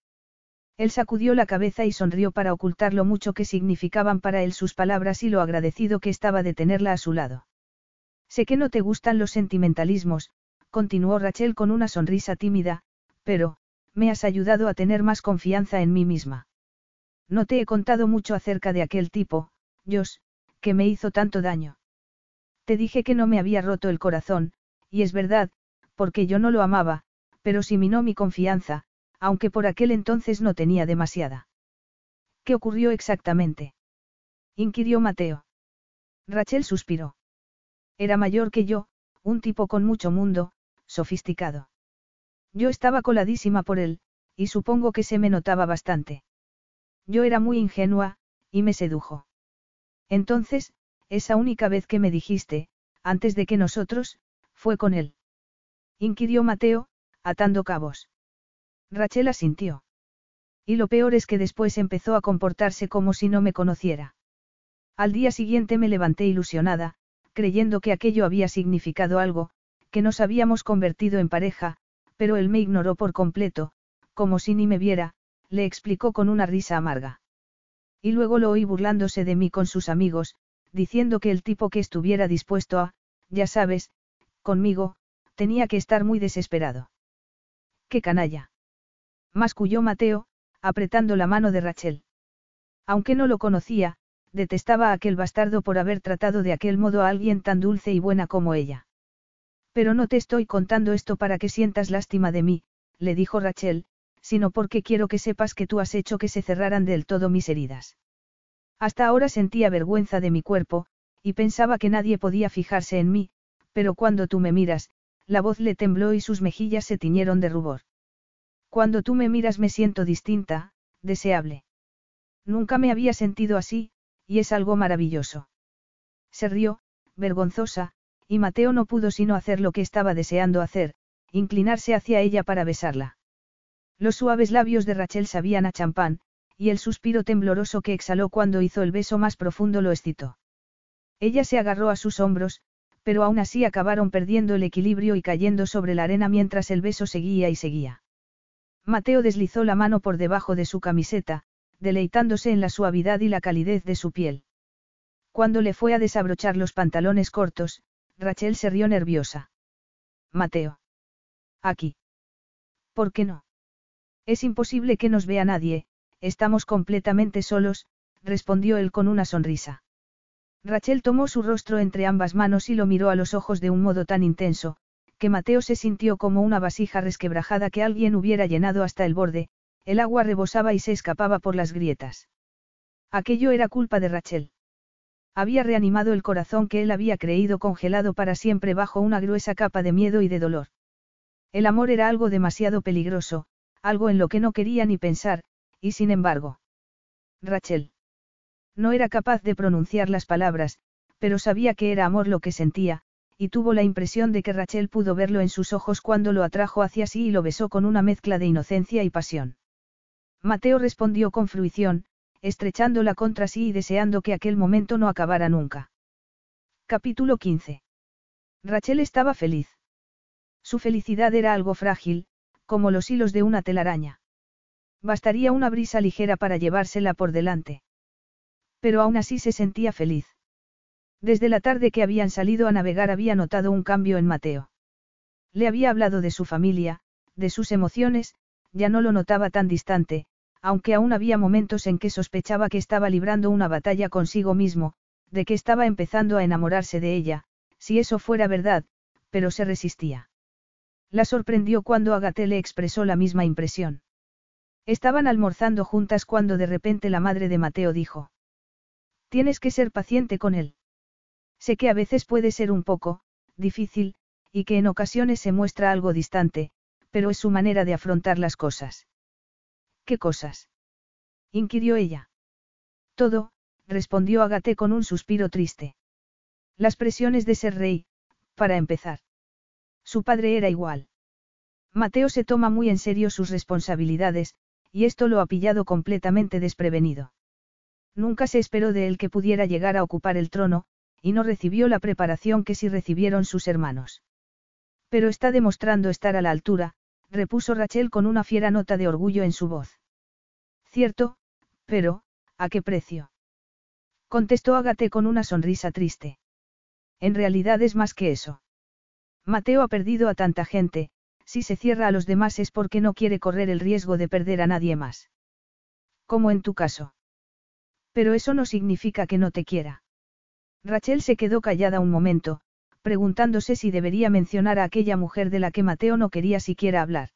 Él sacudió la cabeza y sonrió para ocultar lo mucho que significaban para él sus palabras y lo agradecido que estaba de tenerla a su lado. Sé que no te gustan los sentimentalismos, continuó Rachel con una sonrisa tímida, pero, me has ayudado a tener más confianza en mí misma. No te he contado mucho acerca de aquel tipo, Josh, que me hizo tanto daño. Te dije que no me había roto el corazón, y es verdad, porque yo no lo amaba, pero sí minó mi confianza, aunque por aquel entonces no tenía demasiada. ¿Qué ocurrió exactamente? inquirió Mateo. Rachel suspiró. Era mayor que yo, un tipo con mucho mundo, sofisticado. Yo estaba coladísima por él, y supongo que se me notaba bastante. Yo era muy ingenua, y me sedujo. Entonces, esa única vez que me dijiste, antes de que nosotros, fue con él. Inquirió Mateo, atando cabos. Rachel asintió. Y lo peor es que después empezó a comportarse como si no me conociera. Al día siguiente me levanté ilusionada, creyendo que aquello había significado algo, que nos habíamos convertido en pareja, pero él me ignoró por completo, como si ni me viera, le explicó con una risa amarga. Y luego lo oí burlándose de mí con sus amigos, diciendo que el tipo que estuviera dispuesto a, ya sabes, conmigo, tenía que estar muy desesperado. ¡Qué canalla! Masculló Mateo, apretando la mano de Rachel. Aunque no lo conocía, detestaba a aquel bastardo por haber tratado de aquel modo a alguien tan dulce y buena como ella. Pero no te estoy contando esto para que sientas lástima de mí, le dijo Rachel, sino porque quiero que sepas que tú has hecho que se cerraran del todo mis heridas. Hasta ahora sentía vergüenza de mi cuerpo, y pensaba que nadie podía fijarse en mí, pero cuando tú me miras, la voz le tembló y sus mejillas se tiñeron de rubor. Cuando tú me miras me siento distinta, deseable. Nunca me había sentido así, y es algo maravilloso. Se rió, vergonzosa, y Mateo no pudo sino hacer lo que estaba deseando hacer, inclinarse hacia ella para besarla. Los suaves labios de Rachel sabían a champán, y el suspiro tembloroso que exhaló cuando hizo el beso más profundo lo excitó. Ella se agarró a sus hombros, pero aún así acabaron perdiendo el equilibrio y cayendo sobre la arena mientras el beso seguía y seguía. Mateo deslizó la mano por debajo de su camiseta, deleitándose en la suavidad y la calidez de su piel. Cuando le fue a desabrochar los pantalones cortos, Rachel se rió nerviosa. Mateo. Aquí. ¿Por qué no? Es imposible que nos vea nadie, estamos completamente solos, respondió él con una sonrisa. Rachel tomó su rostro entre ambas manos y lo miró a los ojos de un modo tan intenso, que Mateo se sintió como una vasija resquebrajada que alguien hubiera llenado hasta el borde, el agua rebosaba y se escapaba por las grietas. Aquello era culpa de Rachel. Había reanimado el corazón que él había creído congelado para siempre bajo una gruesa capa de miedo y de dolor. El amor era algo demasiado peligroso, algo en lo que no quería ni pensar, y sin embargo. Rachel. No era capaz de pronunciar las palabras, pero sabía que era amor lo que sentía, y tuvo la impresión de que Rachel pudo verlo en sus ojos cuando lo atrajo hacia sí y lo besó con una mezcla de inocencia y pasión. Mateo respondió con fruición, estrechándola contra sí y deseando que aquel momento no acabara nunca. Capítulo 15. Rachel estaba feliz. Su felicidad era algo frágil, como los hilos de una telaraña. Bastaría una brisa ligera para llevársela por delante. Pero aún así se sentía feliz. Desde la tarde que habían salido a navegar había notado un cambio en Mateo. Le había hablado de su familia, de sus emociones, ya no lo notaba tan distante, aunque aún había momentos en que sospechaba que estaba librando una batalla consigo mismo, de que estaba empezando a enamorarse de ella, si eso fuera verdad, pero se resistía. La sorprendió cuando Agate le expresó la misma impresión. Estaban almorzando juntas cuando de repente la madre de Mateo dijo. Tienes que ser paciente con él. Sé que a veces puede ser un poco, difícil, y que en ocasiones se muestra algo distante, pero es su manera de afrontar las cosas. ¿Qué cosas? inquirió ella. Todo, respondió Agate con un suspiro triste. Las presiones de ser rey, para empezar. Su padre era igual. Mateo se toma muy en serio sus responsabilidades, y esto lo ha pillado completamente desprevenido. Nunca se esperó de él que pudiera llegar a ocupar el trono, y no recibió la preparación que sí recibieron sus hermanos. Pero está demostrando estar a la altura, repuso Rachel con una fiera nota de orgullo en su voz. Cierto, pero, ¿a qué precio? Contestó Agate con una sonrisa triste. En realidad es más que eso. Mateo ha perdido a tanta gente, si se cierra a los demás es porque no quiere correr el riesgo de perder a nadie más. Como en tu caso. Pero eso no significa que no te quiera. Rachel se quedó callada un momento, preguntándose si debería mencionar a aquella mujer de la que Mateo no quería siquiera hablar.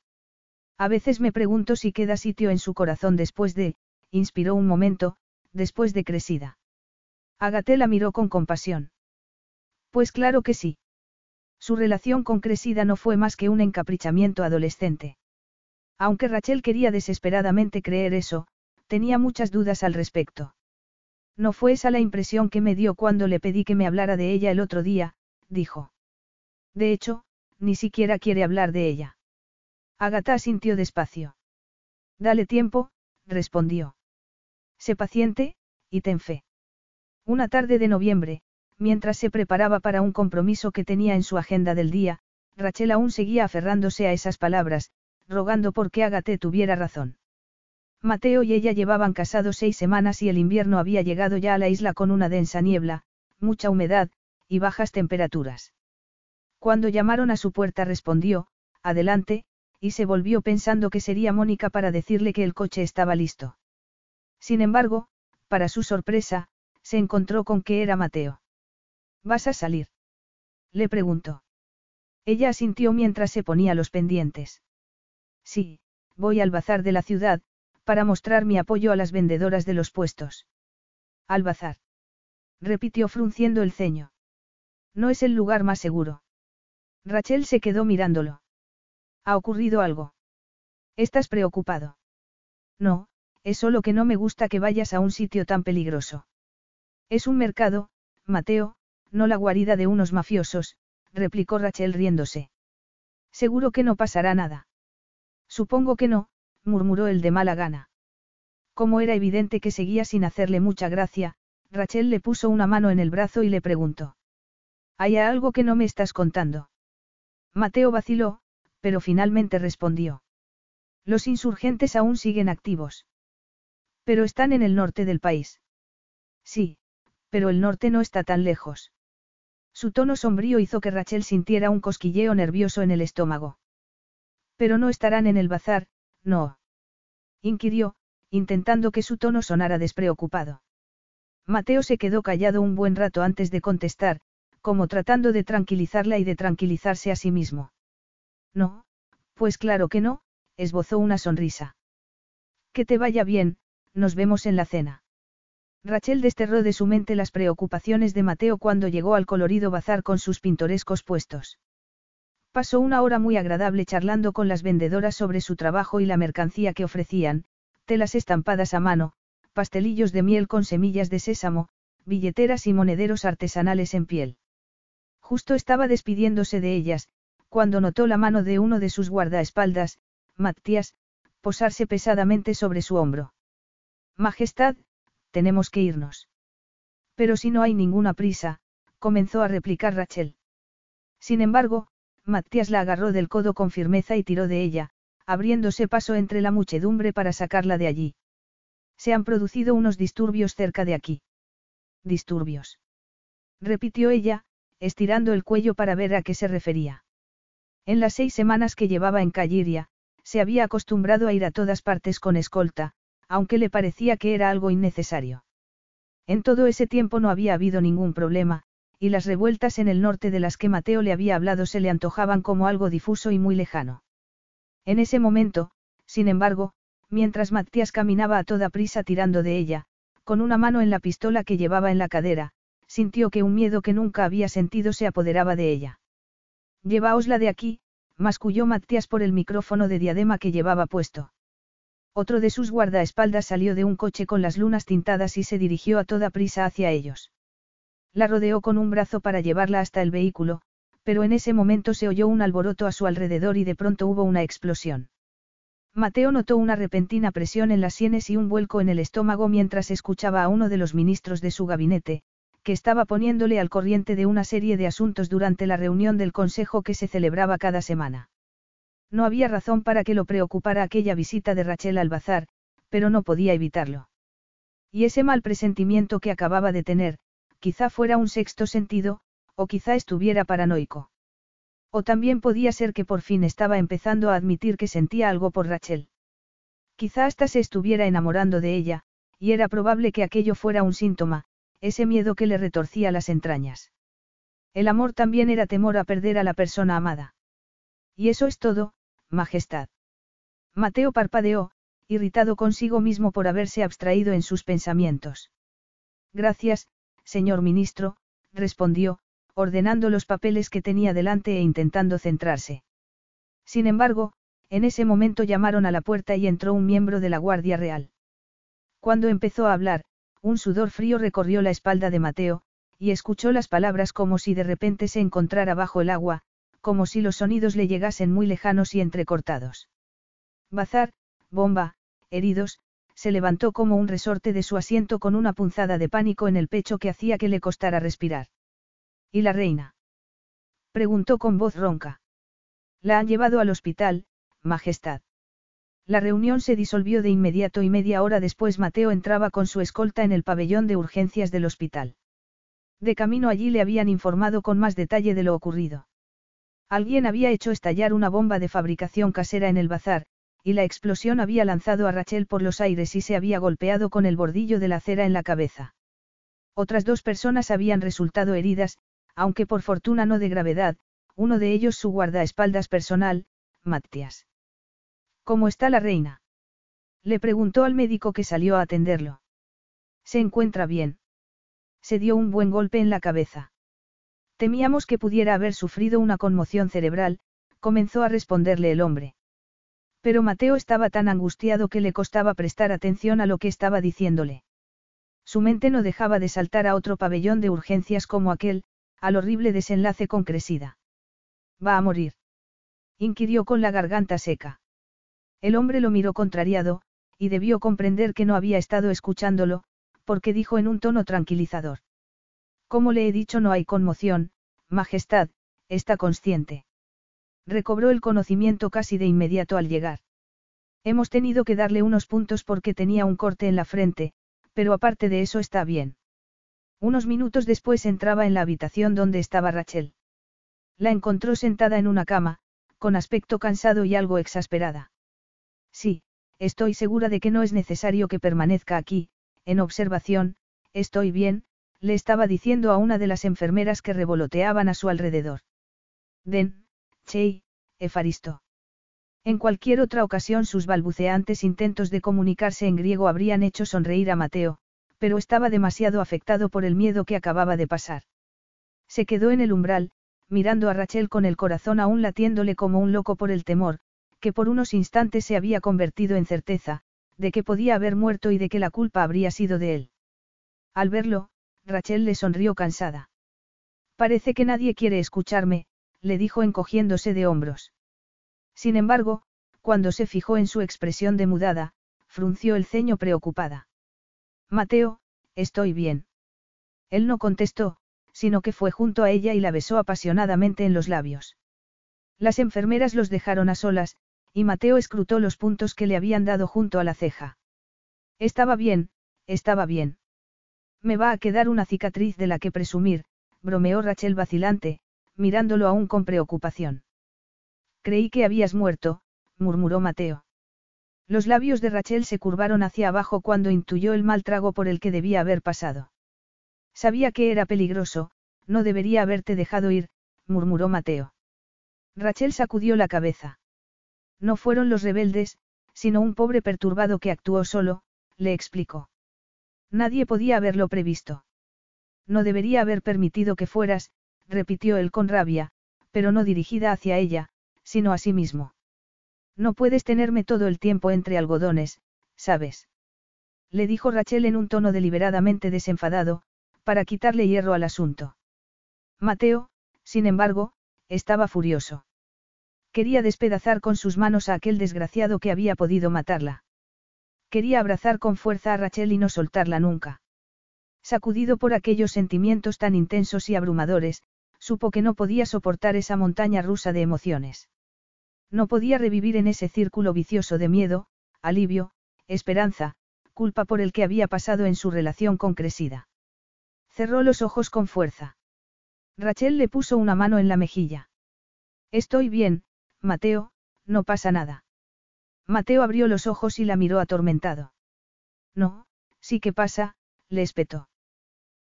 A veces me pregunto si queda sitio en su corazón después de, inspiró un momento, después de crecida. Agaté la miró con compasión. Pues claro que sí. Su relación con Cresida no fue más que un encaprichamiento adolescente. Aunque Rachel quería desesperadamente creer eso, tenía muchas dudas al respecto. No fue esa la impresión que me dio cuando le pedí que me hablara de ella el otro día, dijo. De hecho, ni siquiera quiere hablar de ella. Agatha sintió despacio. Dale tiempo, respondió. Sé paciente, y ten fe. Una tarde de noviembre, mientras se preparaba para un compromiso que tenía en su agenda del día, Rachel aún seguía aferrándose a esas palabras, rogando por que Agatha tuviera razón. Mateo y ella llevaban casados seis semanas y el invierno había llegado ya a la isla con una densa niebla, mucha humedad, y bajas temperaturas. Cuando llamaron a su puerta respondió, adelante, y se volvió pensando que sería Mónica para decirle que el coche estaba listo. Sin embargo, para su sorpresa, se encontró con que era Mateo. ¿Vas a salir? Le preguntó. Ella asintió mientras se ponía los pendientes. Sí, voy al bazar de la ciudad, para mostrar mi apoyo a las vendedoras de los puestos. Al bazar. Repitió frunciendo el ceño. No es el lugar más seguro. Rachel se quedó mirándolo. ¿Ha ocurrido algo? ¿Estás preocupado? No, es solo que no me gusta que vayas a un sitio tan peligroso. Es un mercado, Mateo, no la guarida de unos mafiosos, replicó Rachel riéndose. Seguro que no pasará nada. Supongo que no, murmuró el de mala gana. Como era evidente que seguía sin hacerle mucha gracia, Rachel le puso una mano en el brazo y le preguntó. ¿Hay algo que no me estás contando? Mateo vaciló, pero finalmente respondió. Los insurgentes aún siguen activos. Pero están en el norte del país. Sí, pero el norte no está tan lejos. Su tono sombrío hizo que Rachel sintiera un cosquilleo nervioso en el estómago. Pero no estarán en el bazar, no. Inquirió, intentando que su tono sonara despreocupado. Mateo se quedó callado un buen rato antes de contestar, como tratando de tranquilizarla y de tranquilizarse a sí mismo. No, pues claro que no, esbozó una sonrisa. Que te vaya bien, nos vemos en la cena. Rachel desterró de su mente las preocupaciones de Mateo cuando llegó al colorido bazar con sus pintorescos puestos. Pasó una hora muy agradable charlando con las vendedoras sobre su trabajo y la mercancía que ofrecían, telas estampadas a mano, pastelillos de miel con semillas de sésamo, billeteras y monederos artesanales en piel. Justo estaba despidiéndose de ellas, cuando notó la mano de uno de sus guardaespaldas, Matías, posarse pesadamente sobre su hombro. Majestad, tenemos que irnos. Pero si no hay ninguna prisa, comenzó a replicar Rachel. Sin embargo, Matías la agarró del codo con firmeza y tiró de ella, abriéndose paso entre la muchedumbre para sacarla de allí. Se han producido unos disturbios cerca de aquí. Disturbios. Repitió ella, estirando el cuello para ver a qué se refería. En las seis semanas que llevaba en Calliria, se había acostumbrado a ir a todas partes con escolta, aunque le parecía que era algo innecesario. En todo ese tiempo no había habido ningún problema, y las revueltas en el norte de las que Mateo le había hablado se le antojaban como algo difuso y muy lejano. En ese momento, sin embargo, mientras Matías caminaba a toda prisa tirando de ella, con una mano en la pistola que llevaba en la cadera, sintió que un miedo que nunca había sentido se apoderaba de ella. Llevaosla de aquí, masculló Matías por el micrófono de diadema que llevaba puesto. Otro de sus guardaespaldas salió de un coche con las lunas tintadas y se dirigió a toda prisa hacia ellos. La rodeó con un brazo para llevarla hasta el vehículo, pero en ese momento se oyó un alboroto a su alrededor y de pronto hubo una explosión. Mateo notó una repentina presión en las sienes y un vuelco en el estómago mientras escuchaba a uno de los ministros de su gabinete, que estaba poniéndole al corriente de una serie de asuntos durante la reunión del Consejo que se celebraba cada semana. No había razón para que lo preocupara aquella visita de Rachel al bazar, pero no podía evitarlo. Y ese mal presentimiento que acababa de tener, quizá fuera un sexto sentido, o quizá estuviera paranoico. O también podía ser que por fin estaba empezando a admitir que sentía algo por Rachel. Quizá hasta se estuviera enamorando de ella, y era probable que aquello fuera un síntoma, ese miedo que le retorcía las entrañas. El amor también era temor a perder a la persona amada. Y eso es todo, Majestad. Mateo parpadeó, irritado consigo mismo por haberse abstraído en sus pensamientos. Gracias, señor ministro, respondió, ordenando los papeles que tenía delante e intentando centrarse. Sin embargo, en ese momento llamaron a la puerta y entró un miembro de la Guardia Real. Cuando empezó a hablar, un sudor frío recorrió la espalda de Mateo, y escuchó las palabras como si de repente se encontrara bajo el agua, como si los sonidos le llegasen muy lejanos y entrecortados. Bazar, bomba, heridos, se levantó como un resorte de su asiento con una punzada de pánico en el pecho que hacía que le costara respirar. ¿Y la reina? preguntó con voz ronca. La han llevado al hospital, Majestad. La reunión se disolvió de inmediato y media hora después Mateo entraba con su escolta en el pabellón de urgencias del hospital. De camino allí le habían informado con más detalle de lo ocurrido. Alguien había hecho estallar una bomba de fabricación casera en el bazar, y la explosión había lanzado a Rachel por los aires y se había golpeado con el bordillo de la cera en la cabeza. Otras dos personas habían resultado heridas, aunque por fortuna no de gravedad, uno de ellos su guardaespaldas personal, Matías. ¿Cómo está la reina? Le preguntó al médico que salió a atenderlo. Se encuentra bien. Se dio un buen golpe en la cabeza. Temíamos que pudiera haber sufrido una conmoción cerebral, comenzó a responderle el hombre. Pero Mateo estaba tan angustiado que le costaba prestar atención a lo que estaba diciéndole. Su mente no dejaba de saltar a otro pabellón de urgencias como aquel, al horrible desenlace con Cresida. ¿Va a morir? inquirió con la garganta seca. El hombre lo miró contrariado, y debió comprender que no había estado escuchándolo, porque dijo en un tono tranquilizador. Como le he dicho no hay conmoción, Majestad, está consciente. Recobró el conocimiento casi de inmediato al llegar. Hemos tenido que darle unos puntos porque tenía un corte en la frente, pero aparte de eso está bien. Unos minutos después entraba en la habitación donde estaba Rachel. La encontró sentada en una cama, con aspecto cansado y algo exasperada. Sí, estoy segura de que no es necesario que permanezca aquí, en observación, estoy bien, le estaba diciendo a una de las enfermeras que revoloteaban a su alrededor. Den, Chey, Efaristo. En cualquier otra ocasión sus balbuceantes intentos de comunicarse en griego habrían hecho sonreír a Mateo, pero estaba demasiado afectado por el miedo que acababa de pasar. Se quedó en el umbral, mirando a Rachel con el corazón aún latiéndole como un loco por el temor, que por unos instantes se había convertido en certeza, de que podía haber muerto y de que la culpa habría sido de él. Al verlo, Rachel le sonrió cansada. Parece que nadie quiere escucharme, le dijo encogiéndose de hombros. Sin embargo, cuando se fijó en su expresión demudada, frunció el ceño preocupada. Mateo, estoy bien. Él no contestó, sino que fue junto a ella y la besó apasionadamente en los labios. Las enfermeras los dejaron a solas, y Mateo escrutó los puntos que le habían dado junto a la ceja. Estaba bien, estaba bien. Me va a quedar una cicatriz de la que presumir, bromeó Rachel vacilante, mirándolo aún con preocupación. Creí que habías muerto, murmuró Mateo. Los labios de Rachel se curvaron hacia abajo cuando intuyó el mal trago por el que debía haber pasado. Sabía que era peligroso, no debería haberte dejado ir, murmuró Mateo. Rachel sacudió la cabeza. No fueron los rebeldes, sino un pobre perturbado que actuó solo, le explicó. Nadie podía haberlo previsto. No debería haber permitido que fueras, repitió él con rabia, pero no dirigida hacia ella, sino a sí mismo. No puedes tenerme todo el tiempo entre algodones, ¿sabes? Le dijo Rachel en un tono deliberadamente desenfadado, para quitarle hierro al asunto. Mateo, sin embargo, estaba furioso. Quería despedazar con sus manos a aquel desgraciado que había podido matarla. Quería abrazar con fuerza a Rachel y no soltarla nunca. Sacudido por aquellos sentimientos tan intensos y abrumadores, supo que no podía soportar esa montaña rusa de emociones. No podía revivir en ese círculo vicioso de miedo, alivio, esperanza, culpa por el que había pasado en su relación con Cresida. Cerró los ojos con fuerza. Rachel le puso una mano en la mejilla. Estoy bien, Mateo, no pasa nada. Mateo abrió los ojos y la miró atormentado. No, sí que pasa, le espetó.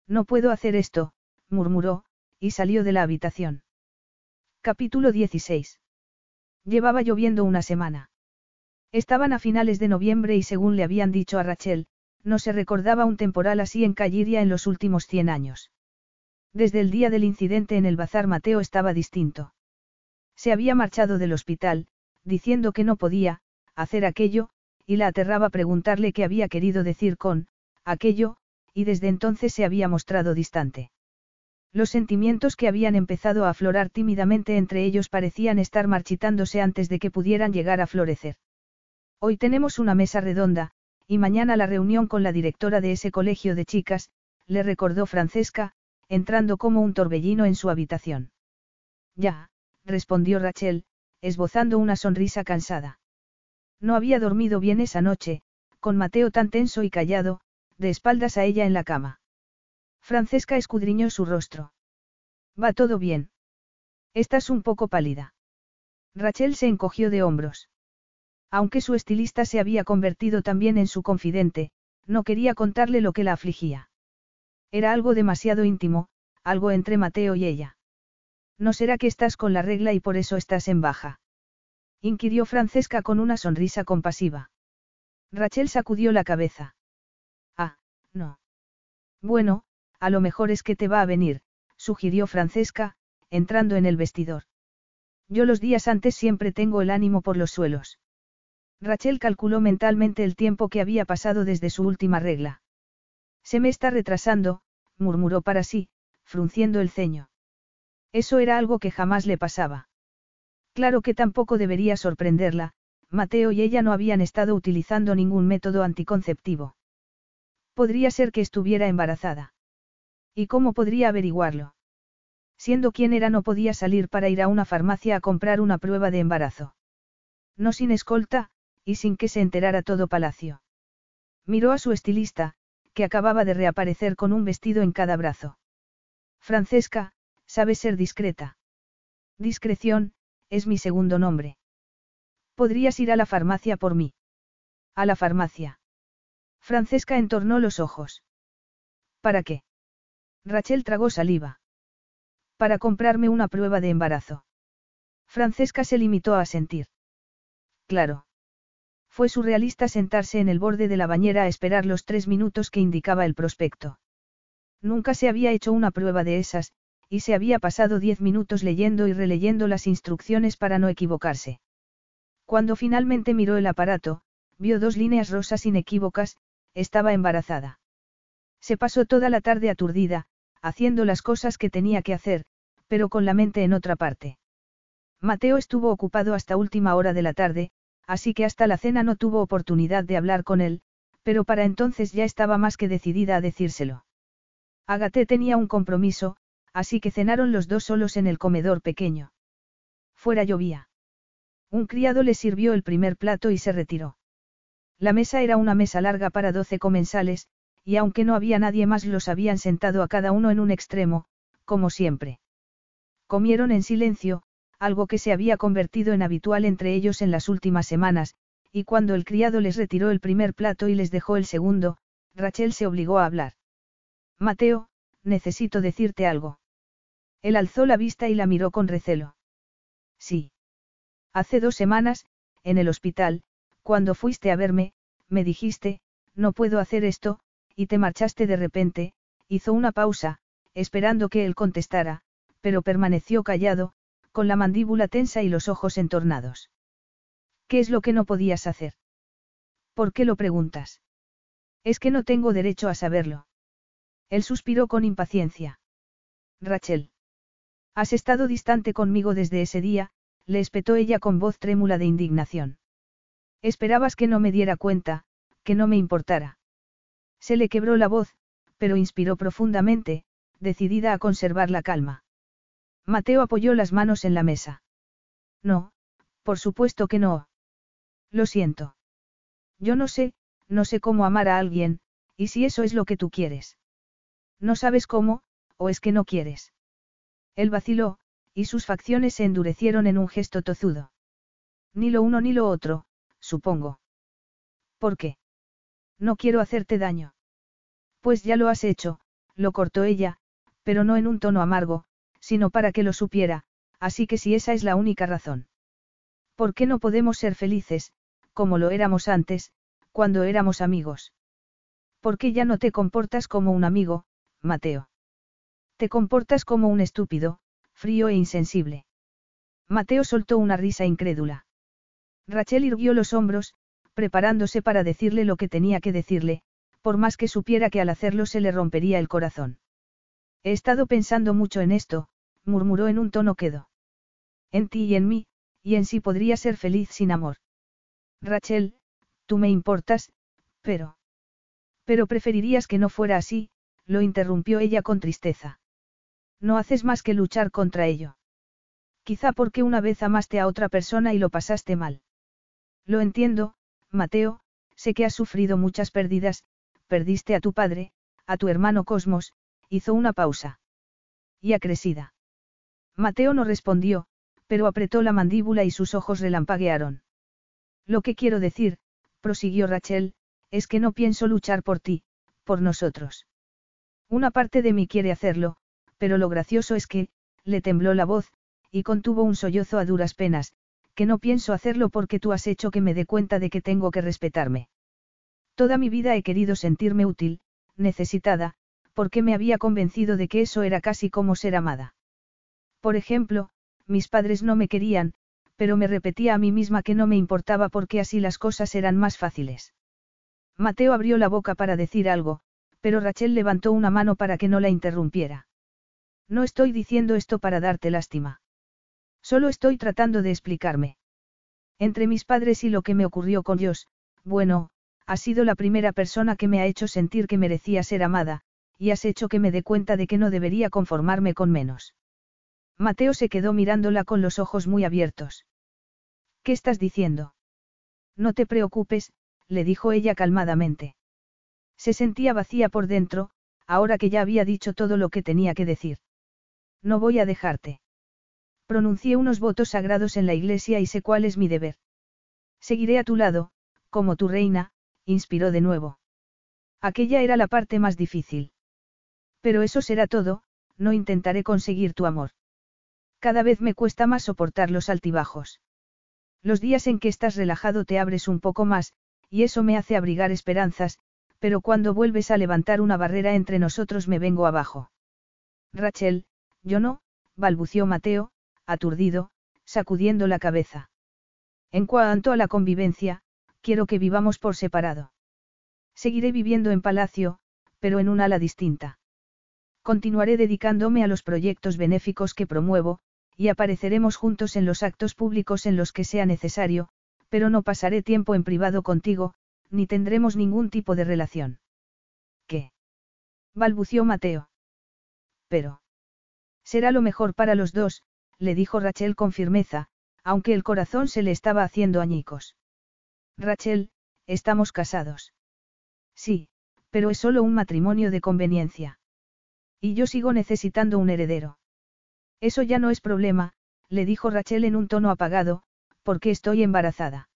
No puedo hacer esto, murmuró, y salió de la habitación. Capítulo 16. Llevaba lloviendo una semana. Estaban a finales de noviembre y según le habían dicho a Rachel, no se recordaba un temporal así en Calliria en los últimos 100 años. Desde el día del incidente en el bazar Mateo estaba distinto. Se había marchado del hospital, diciendo que no podía, hacer aquello, y la aterraba preguntarle qué había querido decir con, aquello, y desde entonces se había mostrado distante. Los sentimientos que habían empezado a aflorar tímidamente entre ellos parecían estar marchitándose antes de que pudieran llegar a florecer. Hoy tenemos una mesa redonda, y mañana la reunión con la directora de ese colegio de chicas, le recordó Francesca, entrando como un torbellino en su habitación. Ya, respondió Rachel, esbozando una sonrisa cansada. No había dormido bien esa noche, con Mateo tan tenso y callado, de espaldas a ella en la cama. Francesca escudriñó su rostro. Va todo bien. Estás un poco pálida. Rachel se encogió de hombros. Aunque su estilista se había convertido también en su confidente, no quería contarle lo que la afligía. Era algo demasiado íntimo, algo entre Mateo y ella. ¿No será que estás con la regla y por eso estás en baja? inquirió Francesca con una sonrisa compasiva. Rachel sacudió la cabeza. Ah, no. Bueno, a lo mejor es que te va a venir, sugirió Francesca, entrando en el vestidor. Yo los días antes siempre tengo el ánimo por los suelos. Rachel calculó mentalmente el tiempo que había pasado desde su última regla. Se me está retrasando, murmuró para sí, frunciendo el ceño. Eso era algo que jamás le pasaba. Claro que tampoco debería sorprenderla, Mateo y ella no habían estado utilizando ningún método anticonceptivo. Podría ser que estuviera embarazada. ¿Y cómo podría averiguarlo? Siendo quien era no podía salir para ir a una farmacia a comprar una prueba de embarazo. No sin escolta, y sin que se enterara todo palacio. Miró a su estilista, que acababa de reaparecer con un vestido en cada brazo. Francesca, sabe ser discreta. Discreción, es mi segundo nombre. Podrías ir a la farmacia por mí. A la farmacia. Francesca entornó los ojos. ¿Para qué? Rachel tragó saliva. Para comprarme una prueba de embarazo. Francesca se limitó a sentir. Claro. Fue surrealista sentarse en el borde de la bañera a esperar los tres minutos que indicaba el prospecto. Nunca se había hecho una prueba de esas, y se había pasado diez minutos leyendo y releyendo las instrucciones para no equivocarse. Cuando finalmente miró el aparato, vio dos líneas rosas inequívocas, estaba embarazada. Se pasó toda la tarde aturdida, haciendo las cosas que tenía que hacer, pero con la mente en otra parte. Mateo estuvo ocupado hasta última hora de la tarde, así que hasta la cena no tuvo oportunidad de hablar con él, pero para entonces ya estaba más que decidida a decírselo. Agaté tenía un compromiso, así que cenaron los dos solos en el comedor pequeño. Fuera llovía. Un criado le sirvió el primer plato y se retiró. La mesa era una mesa larga para doce comensales, y aunque no había nadie más los habían sentado a cada uno en un extremo, como siempre. Comieron en silencio, algo que se había convertido en habitual entre ellos en las últimas semanas, y cuando el criado les retiró el primer plato y les dejó el segundo, Rachel se obligó a hablar. Mateo, necesito decirte algo. Él alzó la vista y la miró con recelo. Sí. Hace dos semanas, en el hospital, cuando fuiste a verme, me dijiste, no puedo hacer esto, y te marchaste de repente, hizo una pausa, esperando que él contestara, pero permaneció callado, con la mandíbula tensa y los ojos entornados. ¿Qué es lo que no podías hacer? ¿Por qué lo preguntas? Es que no tengo derecho a saberlo. Él suspiró con impaciencia. Rachel. Has estado distante conmigo desde ese día, le espetó ella con voz trémula de indignación. Esperabas que no me diera cuenta, que no me importara. Se le quebró la voz, pero inspiró profundamente, decidida a conservar la calma. Mateo apoyó las manos en la mesa. No, por supuesto que no. Lo siento. Yo no sé, no sé cómo amar a alguien, y si eso es lo que tú quieres. No sabes cómo, o es que no quieres. Él vaciló, y sus facciones se endurecieron en un gesto tozudo. Ni lo uno ni lo otro, supongo. ¿Por qué? No quiero hacerte daño. Pues ya lo has hecho, lo cortó ella, pero no en un tono amargo, sino para que lo supiera, así que si esa es la única razón. ¿Por qué no podemos ser felices, como lo éramos antes, cuando éramos amigos? ¿Por qué ya no te comportas como un amigo, Mateo? Te comportas como un estúpido, frío e insensible. Mateo soltó una risa incrédula. Rachel irguió los hombros, preparándose para decirle lo que tenía que decirle, por más que supiera que al hacerlo se le rompería el corazón. He estado pensando mucho en esto, murmuró en un tono quedo. En ti y en mí, y en sí podría ser feliz sin amor. Rachel, tú me importas, pero... Pero preferirías que no fuera así, lo interrumpió ella con tristeza. No haces más que luchar contra ello. Quizá porque una vez amaste a otra persona y lo pasaste mal. Lo entiendo, Mateo, sé que has sufrido muchas pérdidas, perdiste a tu padre, a tu hermano Cosmos, hizo una pausa. Y a. Mateo no respondió, pero apretó la mandíbula y sus ojos relampaguearon. Lo que quiero decir, prosiguió Rachel, es que no pienso luchar por ti, por nosotros. Una parte de mí quiere hacerlo, pero lo gracioso es que, le tembló la voz, y contuvo un sollozo a duras penas, que no pienso hacerlo porque tú has hecho que me dé cuenta de que tengo que respetarme. Toda mi vida he querido sentirme útil, necesitada, porque me había convencido de que eso era casi como ser amada. Por ejemplo, mis padres no me querían, pero me repetía a mí misma que no me importaba porque así las cosas eran más fáciles. Mateo abrió la boca para decir algo, pero Rachel levantó una mano para que no la interrumpiera. No estoy diciendo esto para darte lástima. Solo estoy tratando de explicarme. Entre mis padres y lo que me ocurrió con Dios, bueno, has sido la primera persona que me ha hecho sentir que merecía ser amada, y has hecho que me dé cuenta de que no debería conformarme con menos. Mateo se quedó mirándola con los ojos muy abiertos. ¿Qué estás diciendo? No te preocupes, le dijo ella calmadamente. Se sentía vacía por dentro, ahora que ya había dicho todo lo que tenía que decir. No voy a dejarte. Pronuncié unos votos sagrados en la iglesia y sé cuál es mi deber. Seguiré a tu lado, como tu reina, inspiró de nuevo. Aquella era la parte más difícil. Pero eso será todo, no intentaré conseguir tu amor. Cada vez me cuesta más soportar los altibajos. Los días en que estás relajado te abres un poco más, y eso me hace abrigar esperanzas, pero cuando vuelves a levantar una barrera entre nosotros me vengo abajo. Rachel, yo no, balbució Mateo, aturdido, sacudiendo la cabeza. En cuanto a la convivencia, quiero que vivamos por separado. Seguiré viviendo en palacio, pero en un ala distinta. Continuaré dedicándome a los proyectos benéficos que promuevo, y apareceremos juntos en los actos públicos en los que sea necesario, pero no pasaré tiempo en privado contigo, ni tendremos ningún tipo de relación. ¿Qué? balbució Mateo. Pero. Será lo mejor para los dos, le dijo Rachel con firmeza, aunque el corazón se le estaba haciendo añicos. Rachel, estamos casados. Sí, pero es solo un matrimonio de conveniencia. Y yo sigo necesitando un heredero. Eso ya no es problema, le dijo Rachel en un tono apagado, porque estoy embarazada.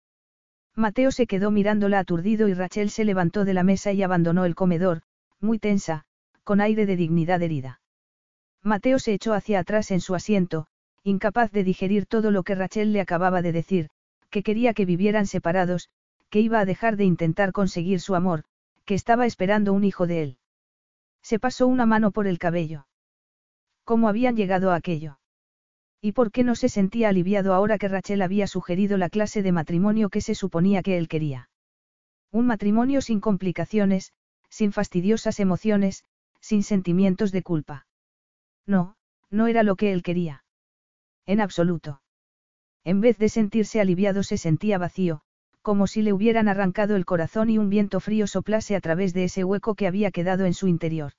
Mateo se quedó mirándola aturdido y Rachel se levantó de la mesa y abandonó el comedor, muy tensa, con aire de dignidad herida. Mateo se echó hacia atrás en su asiento, incapaz de digerir todo lo que Rachel le acababa de decir, que quería que vivieran separados, que iba a dejar de intentar conseguir su amor, que estaba esperando un hijo de él. Se pasó una mano por el cabello. ¿Cómo habían llegado a aquello? ¿Y por qué no se sentía aliviado ahora que Rachel había sugerido la clase de matrimonio que se suponía que él quería? Un matrimonio sin complicaciones, sin fastidiosas emociones, sin sentimientos de culpa. No, no era lo que él quería. En absoluto. En vez de sentirse aliviado se sentía vacío, como si le hubieran arrancado el corazón y un viento frío soplase a través de ese hueco que había quedado en su interior.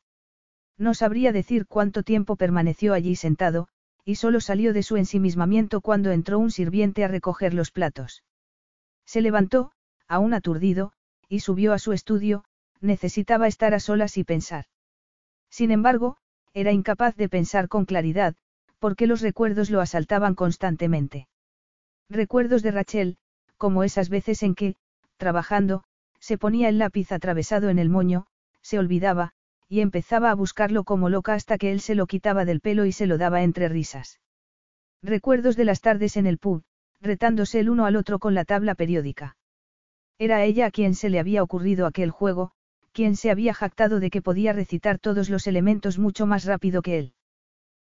No sabría decir cuánto tiempo permaneció allí sentado, y solo salió de su ensimismamiento cuando entró un sirviente a recoger los platos. Se levantó, aún aturdido, y subió a su estudio, necesitaba estar a solas y pensar. Sin embargo, era incapaz de pensar con claridad, porque los recuerdos lo asaltaban constantemente. Recuerdos de Rachel, como esas veces en que, trabajando, se ponía el lápiz atravesado en el moño, se olvidaba, y empezaba a buscarlo como loca hasta que él se lo quitaba del pelo y se lo daba entre risas. Recuerdos de las tardes en el pub, retándose el uno al otro con la tabla periódica. Era ella a quien se le había ocurrido aquel juego, quien se había jactado de que podía recitar todos los elementos mucho más rápido que él.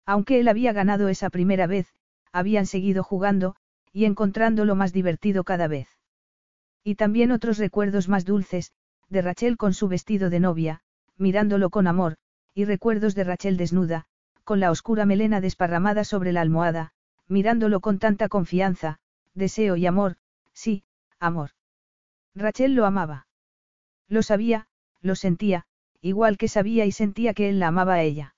Aunque él había ganado esa primera vez, habían seguido jugando, y encontrándolo más divertido cada vez. Y también otros recuerdos más dulces, de Rachel con su vestido de novia, mirándolo con amor, y recuerdos de Rachel desnuda, con la oscura melena desparramada sobre la almohada, mirándolo con tanta confianza, deseo y amor, sí, amor. Rachel lo amaba. Lo sabía, lo sentía, igual que sabía y sentía que él la amaba a ella.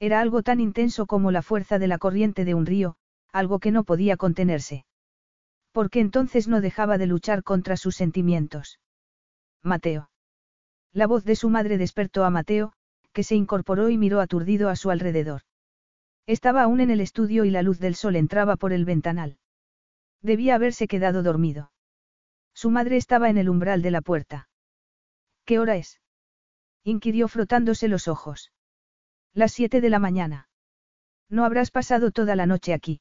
Era algo tan intenso como la fuerza de la corriente de un río, algo que no podía contenerse. Porque entonces no dejaba de luchar contra sus sentimientos. Mateo. La voz de su madre despertó a Mateo, que se incorporó y miró aturdido a su alrededor. Estaba aún en el estudio y la luz del sol entraba por el ventanal. Debía haberse quedado dormido. Su madre estaba en el umbral de la puerta. ¿Qué hora es? inquirió frotándose los ojos. Las siete de la mañana. No habrás pasado toda la noche aquí.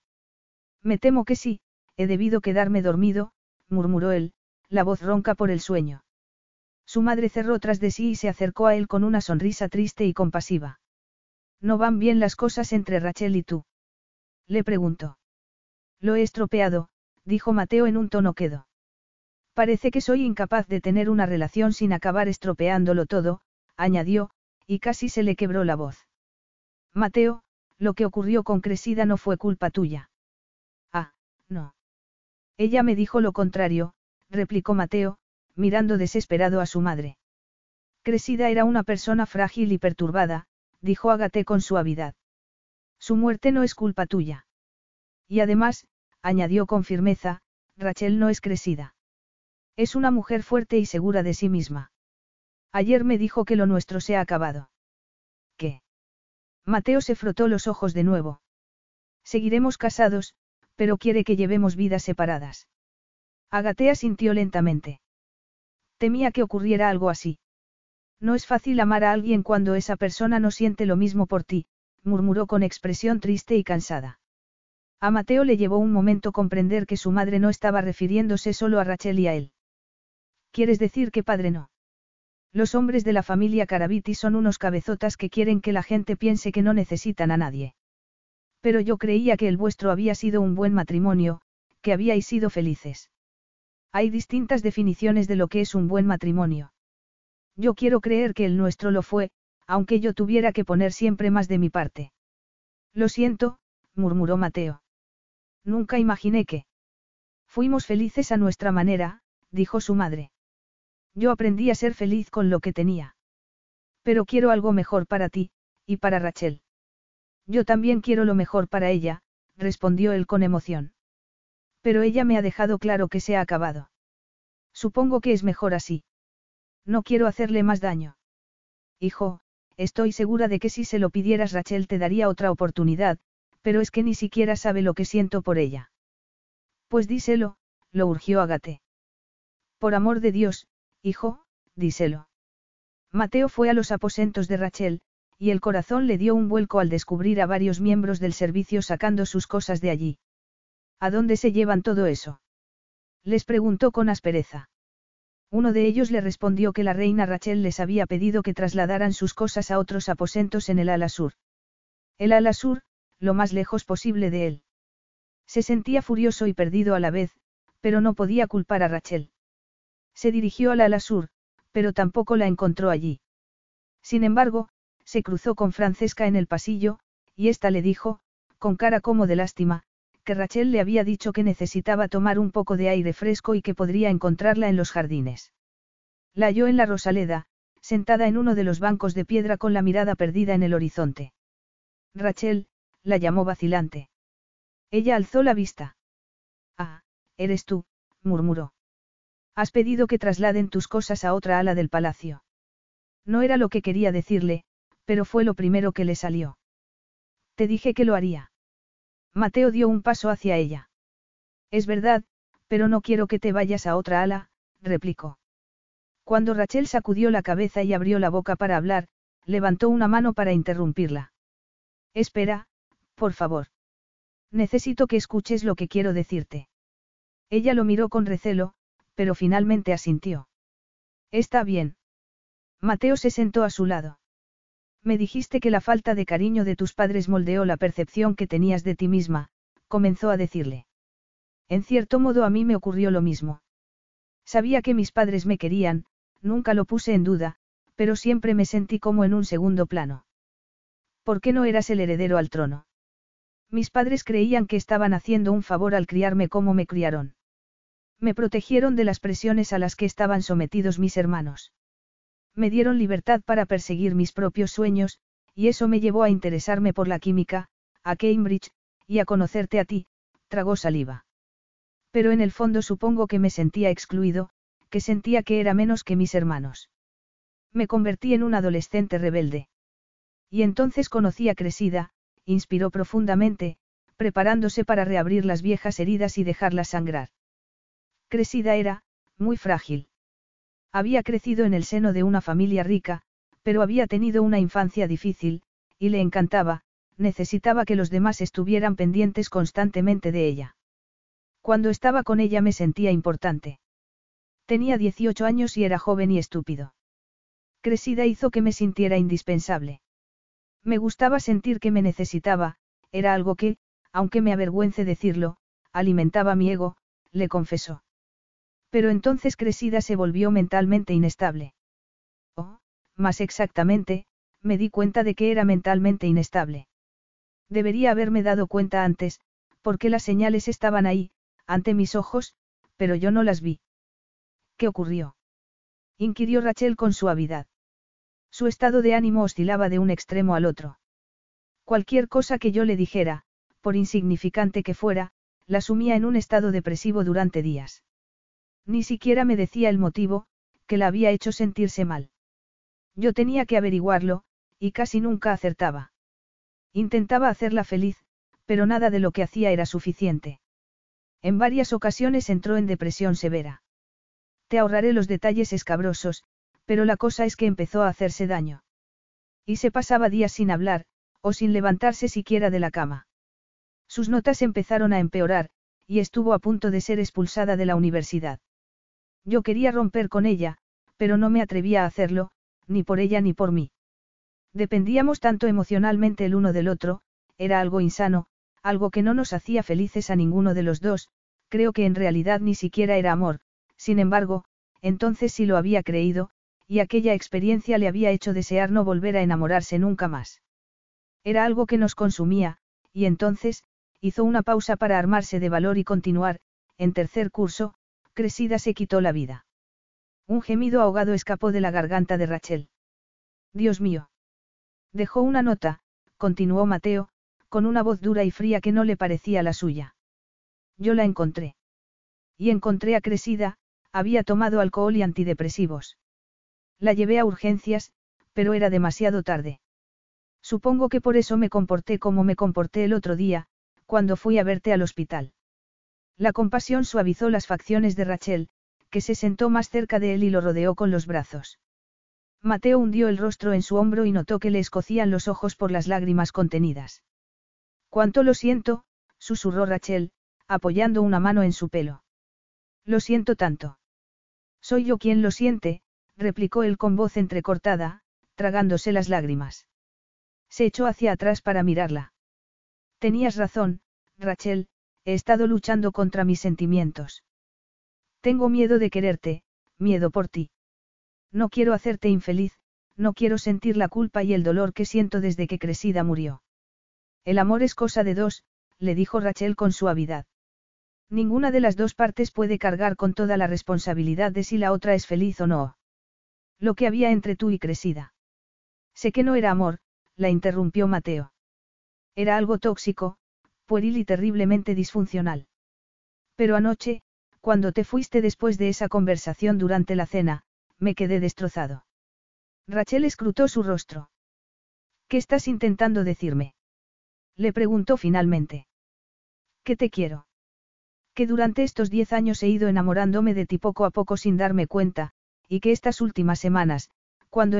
Me temo que sí, he debido quedarme dormido, murmuró él, la voz ronca por el sueño. Su madre cerró tras de sí y se acercó a él con una sonrisa triste y compasiva. ¿No van bien las cosas entre Rachel y tú? Le preguntó. Lo he estropeado, dijo Mateo en un tono quedo. Parece que soy incapaz de tener una relación sin acabar estropeándolo todo, añadió, y casi se le quebró la voz. Mateo, lo que ocurrió con Cresida no fue culpa tuya. No. Ella me dijo lo contrario, replicó Mateo, mirando desesperado a su madre. Cresida era una persona frágil y perturbada, dijo Agate con suavidad. Su muerte no es culpa tuya. Y además, añadió con firmeza, Rachel no es Cresida. Es una mujer fuerte y segura de sí misma. Ayer me dijo que lo nuestro se ha acabado. Mateo se frotó los ojos de nuevo. Seguiremos casados, pero quiere que llevemos vidas separadas. Agatea sintió lentamente. Temía que ocurriera algo así. No es fácil amar a alguien cuando esa persona no siente lo mismo por ti, murmuró con expresión triste y cansada. A Mateo le llevó un momento comprender que su madre no estaba refiriéndose solo a Rachel y a él. ¿Quieres decir que padre no? Los hombres de la familia Caraviti son unos cabezotas que quieren que la gente piense que no necesitan a nadie. Pero yo creía que el vuestro había sido un buen matrimonio, que habíais sido felices. Hay distintas definiciones de lo que es un buen matrimonio. Yo quiero creer que el nuestro lo fue, aunque yo tuviera que poner siempre más de mi parte. Lo siento, murmuró Mateo. Nunca imaginé que. Fuimos felices a nuestra manera, dijo su madre. Yo aprendí a ser feliz con lo que tenía. Pero quiero algo mejor para ti, y para Rachel. Yo también quiero lo mejor para ella, respondió él con emoción. Pero ella me ha dejado claro que se ha acabado. Supongo que es mejor así. No quiero hacerle más daño. Hijo, estoy segura de que si se lo pidieras Rachel te daría otra oportunidad, pero es que ni siquiera sabe lo que siento por ella. Pues díselo, lo urgió Agate. Por amor de Dios, Hijo, díselo. Mateo fue a los aposentos de Rachel, y el corazón le dio un vuelco al descubrir a varios miembros del servicio sacando sus cosas de allí. ¿A dónde se llevan todo eso? Les preguntó con aspereza. Uno de ellos le respondió que la reina Rachel les había pedido que trasladaran sus cosas a otros aposentos en el ala sur. El ala sur, lo más lejos posible de él. Se sentía furioso y perdido a la vez, pero no podía culpar a Rachel. Se dirigió al ala sur, pero tampoco la encontró allí. Sin embargo, se cruzó con Francesca en el pasillo, y ésta le dijo, con cara como de lástima, que Rachel le había dicho que necesitaba tomar un poco de aire fresco y que podría encontrarla en los jardines. La halló en la Rosaleda, sentada en uno de los bancos de piedra con la mirada perdida en el horizonte. Rachel, la llamó vacilante. Ella alzó la vista. Ah, eres tú, murmuró. Has pedido que trasladen tus cosas a otra ala del palacio. No era lo que quería decirle, pero fue lo primero que le salió. Te dije que lo haría. Mateo dio un paso hacia ella. Es verdad, pero no quiero que te vayas a otra ala, replicó. Cuando Rachel sacudió la cabeza y abrió la boca para hablar, levantó una mano para interrumpirla. Espera, por favor. Necesito que escuches lo que quiero decirte. Ella lo miró con recelo, pero finalmente asintió. Está bien. Mateo se sentó a su lado. Me dijiste que la falta de cariño de tus padres moldeó la percepción que tenías de ti misma, comenzó a decirle. En cierto modo a mí me ocurrió lo mismo. Sabía que mis padres me querían, nunca lo puse en duda, pero siempre me sentí como en un segundo plano. ¿Por qué no eras el heredero al trono? Mis padres creían que estaban haciendo un favor al criarme como me criaron. Me protegieron de las presiones a las que estaban sometidos mis hermanos. Me dieron libertad para perseguir mis propios sueños, y eso me llevó a interesarme por la química, a Cambridge, y a conocerte a ti, tragó saliva. Pero en el fondo supongo que me sentía excluido, que sentía que era menos que mis hermanos. Me convertí en un adolescente rebelde. Y entonces conocí a Cresida, inspiró profundamente, preparándose para reabrir las viejas heridas y dejarlas sangrar. Cresida era, muy frágil. Había crecido en el seno de una familia rica, pero había tenido una infancia difícil, y le encantaba, necesitaba que los demás estuvieran pendientes constantemente de ella. Cuando estaba con ella me sentía importante. Tenía 18 años y era joven y estúpido. Cresida hizo que me sintiera indispensable. Me gustaba sentir que me necesitaba, era algo que, aunque me avergüence decirlo, alimentaba mi ego, le confesó. Pero entonces Cresida se volvió mentalmente inestable. O, más exactamente, me di cuenta de que era mentalmente inestable. Debería haberme dado cuenta antes, porque las señales estaban ahí, ante mis ojos, pero yo no las vi. ¿Qué ocurrió? inquirió Rachel con suavidad. Su estado de ánimo oscilaba de un extremo al otro. Cualquier cosa que yo le dijera, por insignificante que fuera, la sumía en un estado depresivo durante días. Ni siquiera me decía el motivo, que la había hecho sentirse mal. Yo tenía que averiguarlo, y casi nunca acertaba. Intentaba hacerla feliz, pero nada de lo que hacía era suficiente. En varias ocasiones entró en depresión severa. Te ahorraré los detalles escabrosos, pero la cosa es que empezó a hacerse daño. Y se pasaba días sin hablar, o sin levantarse siquiera de la cama. Sus notas empezaron a empeorar, y estuvo a punto de ser expulsada de la universidad. Yo quería romper con ella, pero no me atrevía a hacerlo, ni por ella ni por mí. Dependíamos tanto emocionalmente el uno del otro, era algo insano, algo que no nos hacía felices a ninguno de los dos, creo que en realidad ni siquiera era amor, sin embargo, entonces sí lo había creído, y aquella experiencia le había hecho desear no volver a enamorarse nunca más. Era algo que nos consumía, y entonces, hizo una pausa para armarse de valor y continuar, en tercer curso, Cresida se quitó la vida. Un gemido ahogado escapó de la garganta de Rachel. Dios mío. Dejó una nota, continuó Mateo, con una voz dura y fría que no le parecía la suya. Yo la encontré. Y encontré a Cresida, había tomado alcohol y antidepresivos. La llevé a urgencias, pero era demasiado tarde. Supongo que por eso me comporté como me comporté el otro día, cuando fui a verte al hospital. La compasión suavizó las facciones de Rachel, que se sentó más cerca de él y lo rodeó con los brazos. Mateo hundió el rostro en su hombro y notó que le escocían los ojos por las lágrimas contenidas. Cuánto lo siento, susurró Rachel, apoyando una mano en su pelo. Lo siento tanto. Soy yo quien lo siente, replicó él con voz entrecortada, tragándose las lágrimas. Se echó hacia atrás para mirarla. Tenías razón, Rachel, he estado luchando contra mis sentimientos. Tengo miedo de quererte, miedo por ti. No quiero hacerte infeliz, no quiero sentir la culpa y el dolor que siento desde que Cresida murió. El amor es cosa de dos, le dijo Rachel con suavidad. Ninguna de las dos partes puede cargar con toda la responsabilidad de si la otra es feliz o no. Lo que había entre tú y Cresida. Sé que no era amor, la interrumpió Mateo. Era algo tóxico, pueril y terriblemente disfuncional. Pero anoche, cuando te fuiste después de esa conversación durante la cena, me quedé destrozado. Rachel escrutó su rostro. ¿Qué estás intentando decirme? Le preguntó finalmente. ¿Qué te quiero? Que durante estos diez años he ido enamorándome de ti poco a poco sin darme cuenta, y que estas últimas semanas, cuando...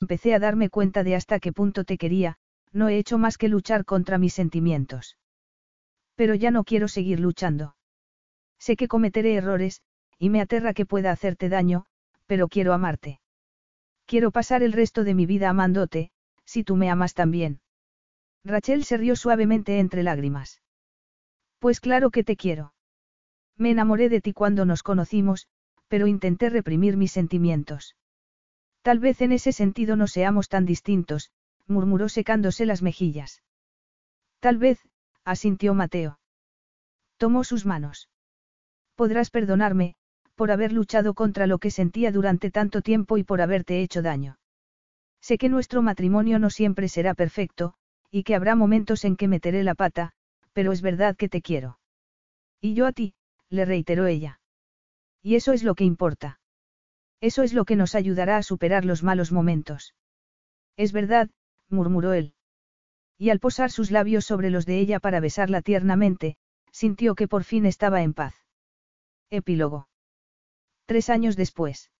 Empecé a darme cuenta de hasta qué punto te quería, no he hecho más que luchar contra mis sentimientos. Pero ya no quiero seguir luchando. Sé que cometeré errores, y me aterra que pueda hacerte daño, pero quiero amarte. Quiero pasar el resto de mi vida amándote, si tú me amas también. Rachel se rió suavemente entre lágrimas. Pues claro que te quiero. Me enamoré de ti cuando nos conocimos, pero intenté reprimir mis sentimientos. Tal vez en ese sentido no seamos tan distintos, murmuró secándose las mejillas. Tal vez, asintió Mateo. Tomó sus manos. Podrás perdonarme, por haber luchado contra lo que sentía durante tanto tiempo y por haberte hecho daño. Sé que nuestro matrimonio no siempre será perfecto, y que habrá momentos en que meteré la pata, pero es verdad que te quiero. Y yo a ti, le reiteró ella. Y eso es lo que importa. Eso es lo que nos ayudará a superar los malos momentos. Es verdad, murmuró él. Y al posar sus labios sobre los de ella para besarla tiernamente, sintió que por fin estaba en paz. Epílogo. Tres años después.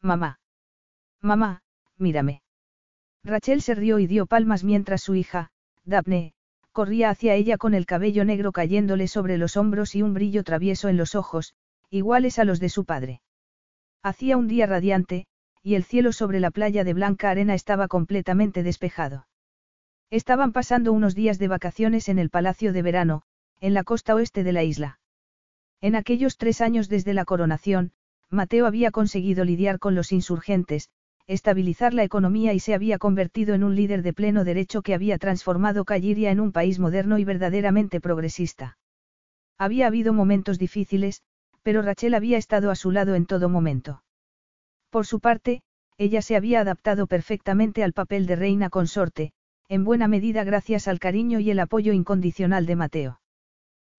Mamá. Mamá, mírame. Rachel se rió y dio palmas mientras su hija, Daphne, corría hacia ella con el cabello negro cayéndole sobre los hombros y un brillo travieso en los ojos, iguales a los de su padre. Hacía un día radiante, y el cielo sobre la playa de blanca arena estaba completamente despejado. Estaban pasando unos días de vacaciones en el palacio de verano, en la costa oeste de la isla. En aquellos tres años desde la coronación, Mateo había conseguido lidiar con los insurgentes, estabilizar la economía y se había convertido en un líder de pleno derecho que había transformado Calliria en un país moderno y verdaderamente progresista. Había habido momentos difíciles, pero Rachel había estado a su lado en todo momento. Por su parte, ella se había adaptado perfectamente al papel de reina consorte, en buena medida gracias al cariño y el apoyo incondicional de Mateo.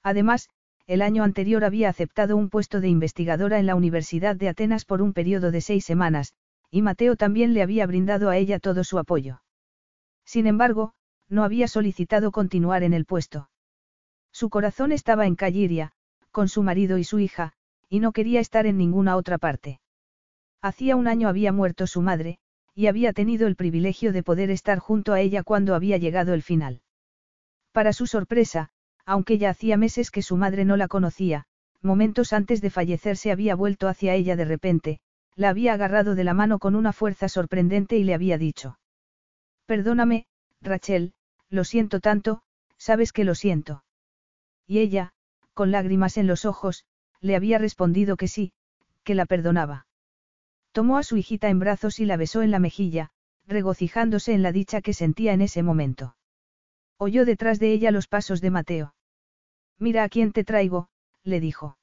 Además, el año anterior había aceptado un puesto de investigadora en la Universidad de Atenas por un periodo de seis semanas, y Mateo también le había brindado a ella todo su apoyo. Sin embargo, no había solicitado continuar en el puesto. Su corazón estaba en Calliria, con su marido y su hija, y no quería estar en ninguna otra parte. Hacía un año había muerto su madre, y había tenido el privilegio de poder estar junto a ella cuando había llegado el final. Para su sorpresa, aunque ya hacía meses que su madre no la conocía, momentos antes de fallecer se había vuelto hacia ella de repente, la había agarrado de la mano con una fuerza sorprendente y le había dicho. Perdóname, Rachel, lo siento tanto, sabes que lo siento. Y ella, con lágrimas en los ojos, le había respondido que sí, que la perdonaba. Tomó a su hijita en brazos y la besó en la mejilla, regocijándose en la dicha que sentía en ese momento. Oyó detrás de ella los pasos de Mateo. Mira a quién te traigo, le dijo.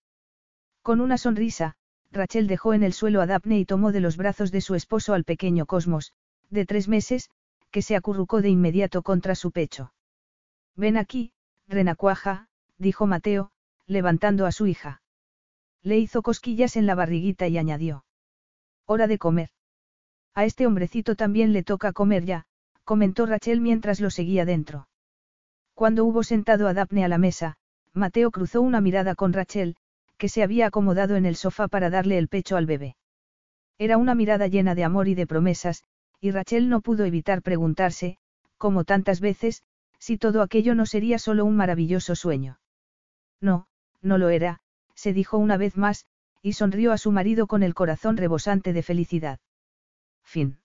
Con una sonrisa, Rachel dejó en el suelo a Daphne y tomó de los brazos de su esposo al pequeño Cosmos, de tres meses, que se acurrucó de inmediato contra su pecho. Ven aquí, renacuaja, dijo Mateo, levantando a su hija. Le hizo cosquillas en la barriguita y añadió. Hora de comer. A este hombrecito también le toca comer ya, comentó Rachel mientras lo seguía dentro. Cuando hubo sentado a Daphne a la mesa, Mateo cruzó una mirada con Rachel, que se había acomodado en el sofá para darle el pecho al bebé. Era una mirada llena de amor y de promesas, y Rachel no pudo evitar preguntarse, como tantas veces, si todo aquello no sería solo un maravilloso sueño. No, no lo era, se dijo una vez más, y sonrió a su marido con el corazón rebosante de felicidad. Fin.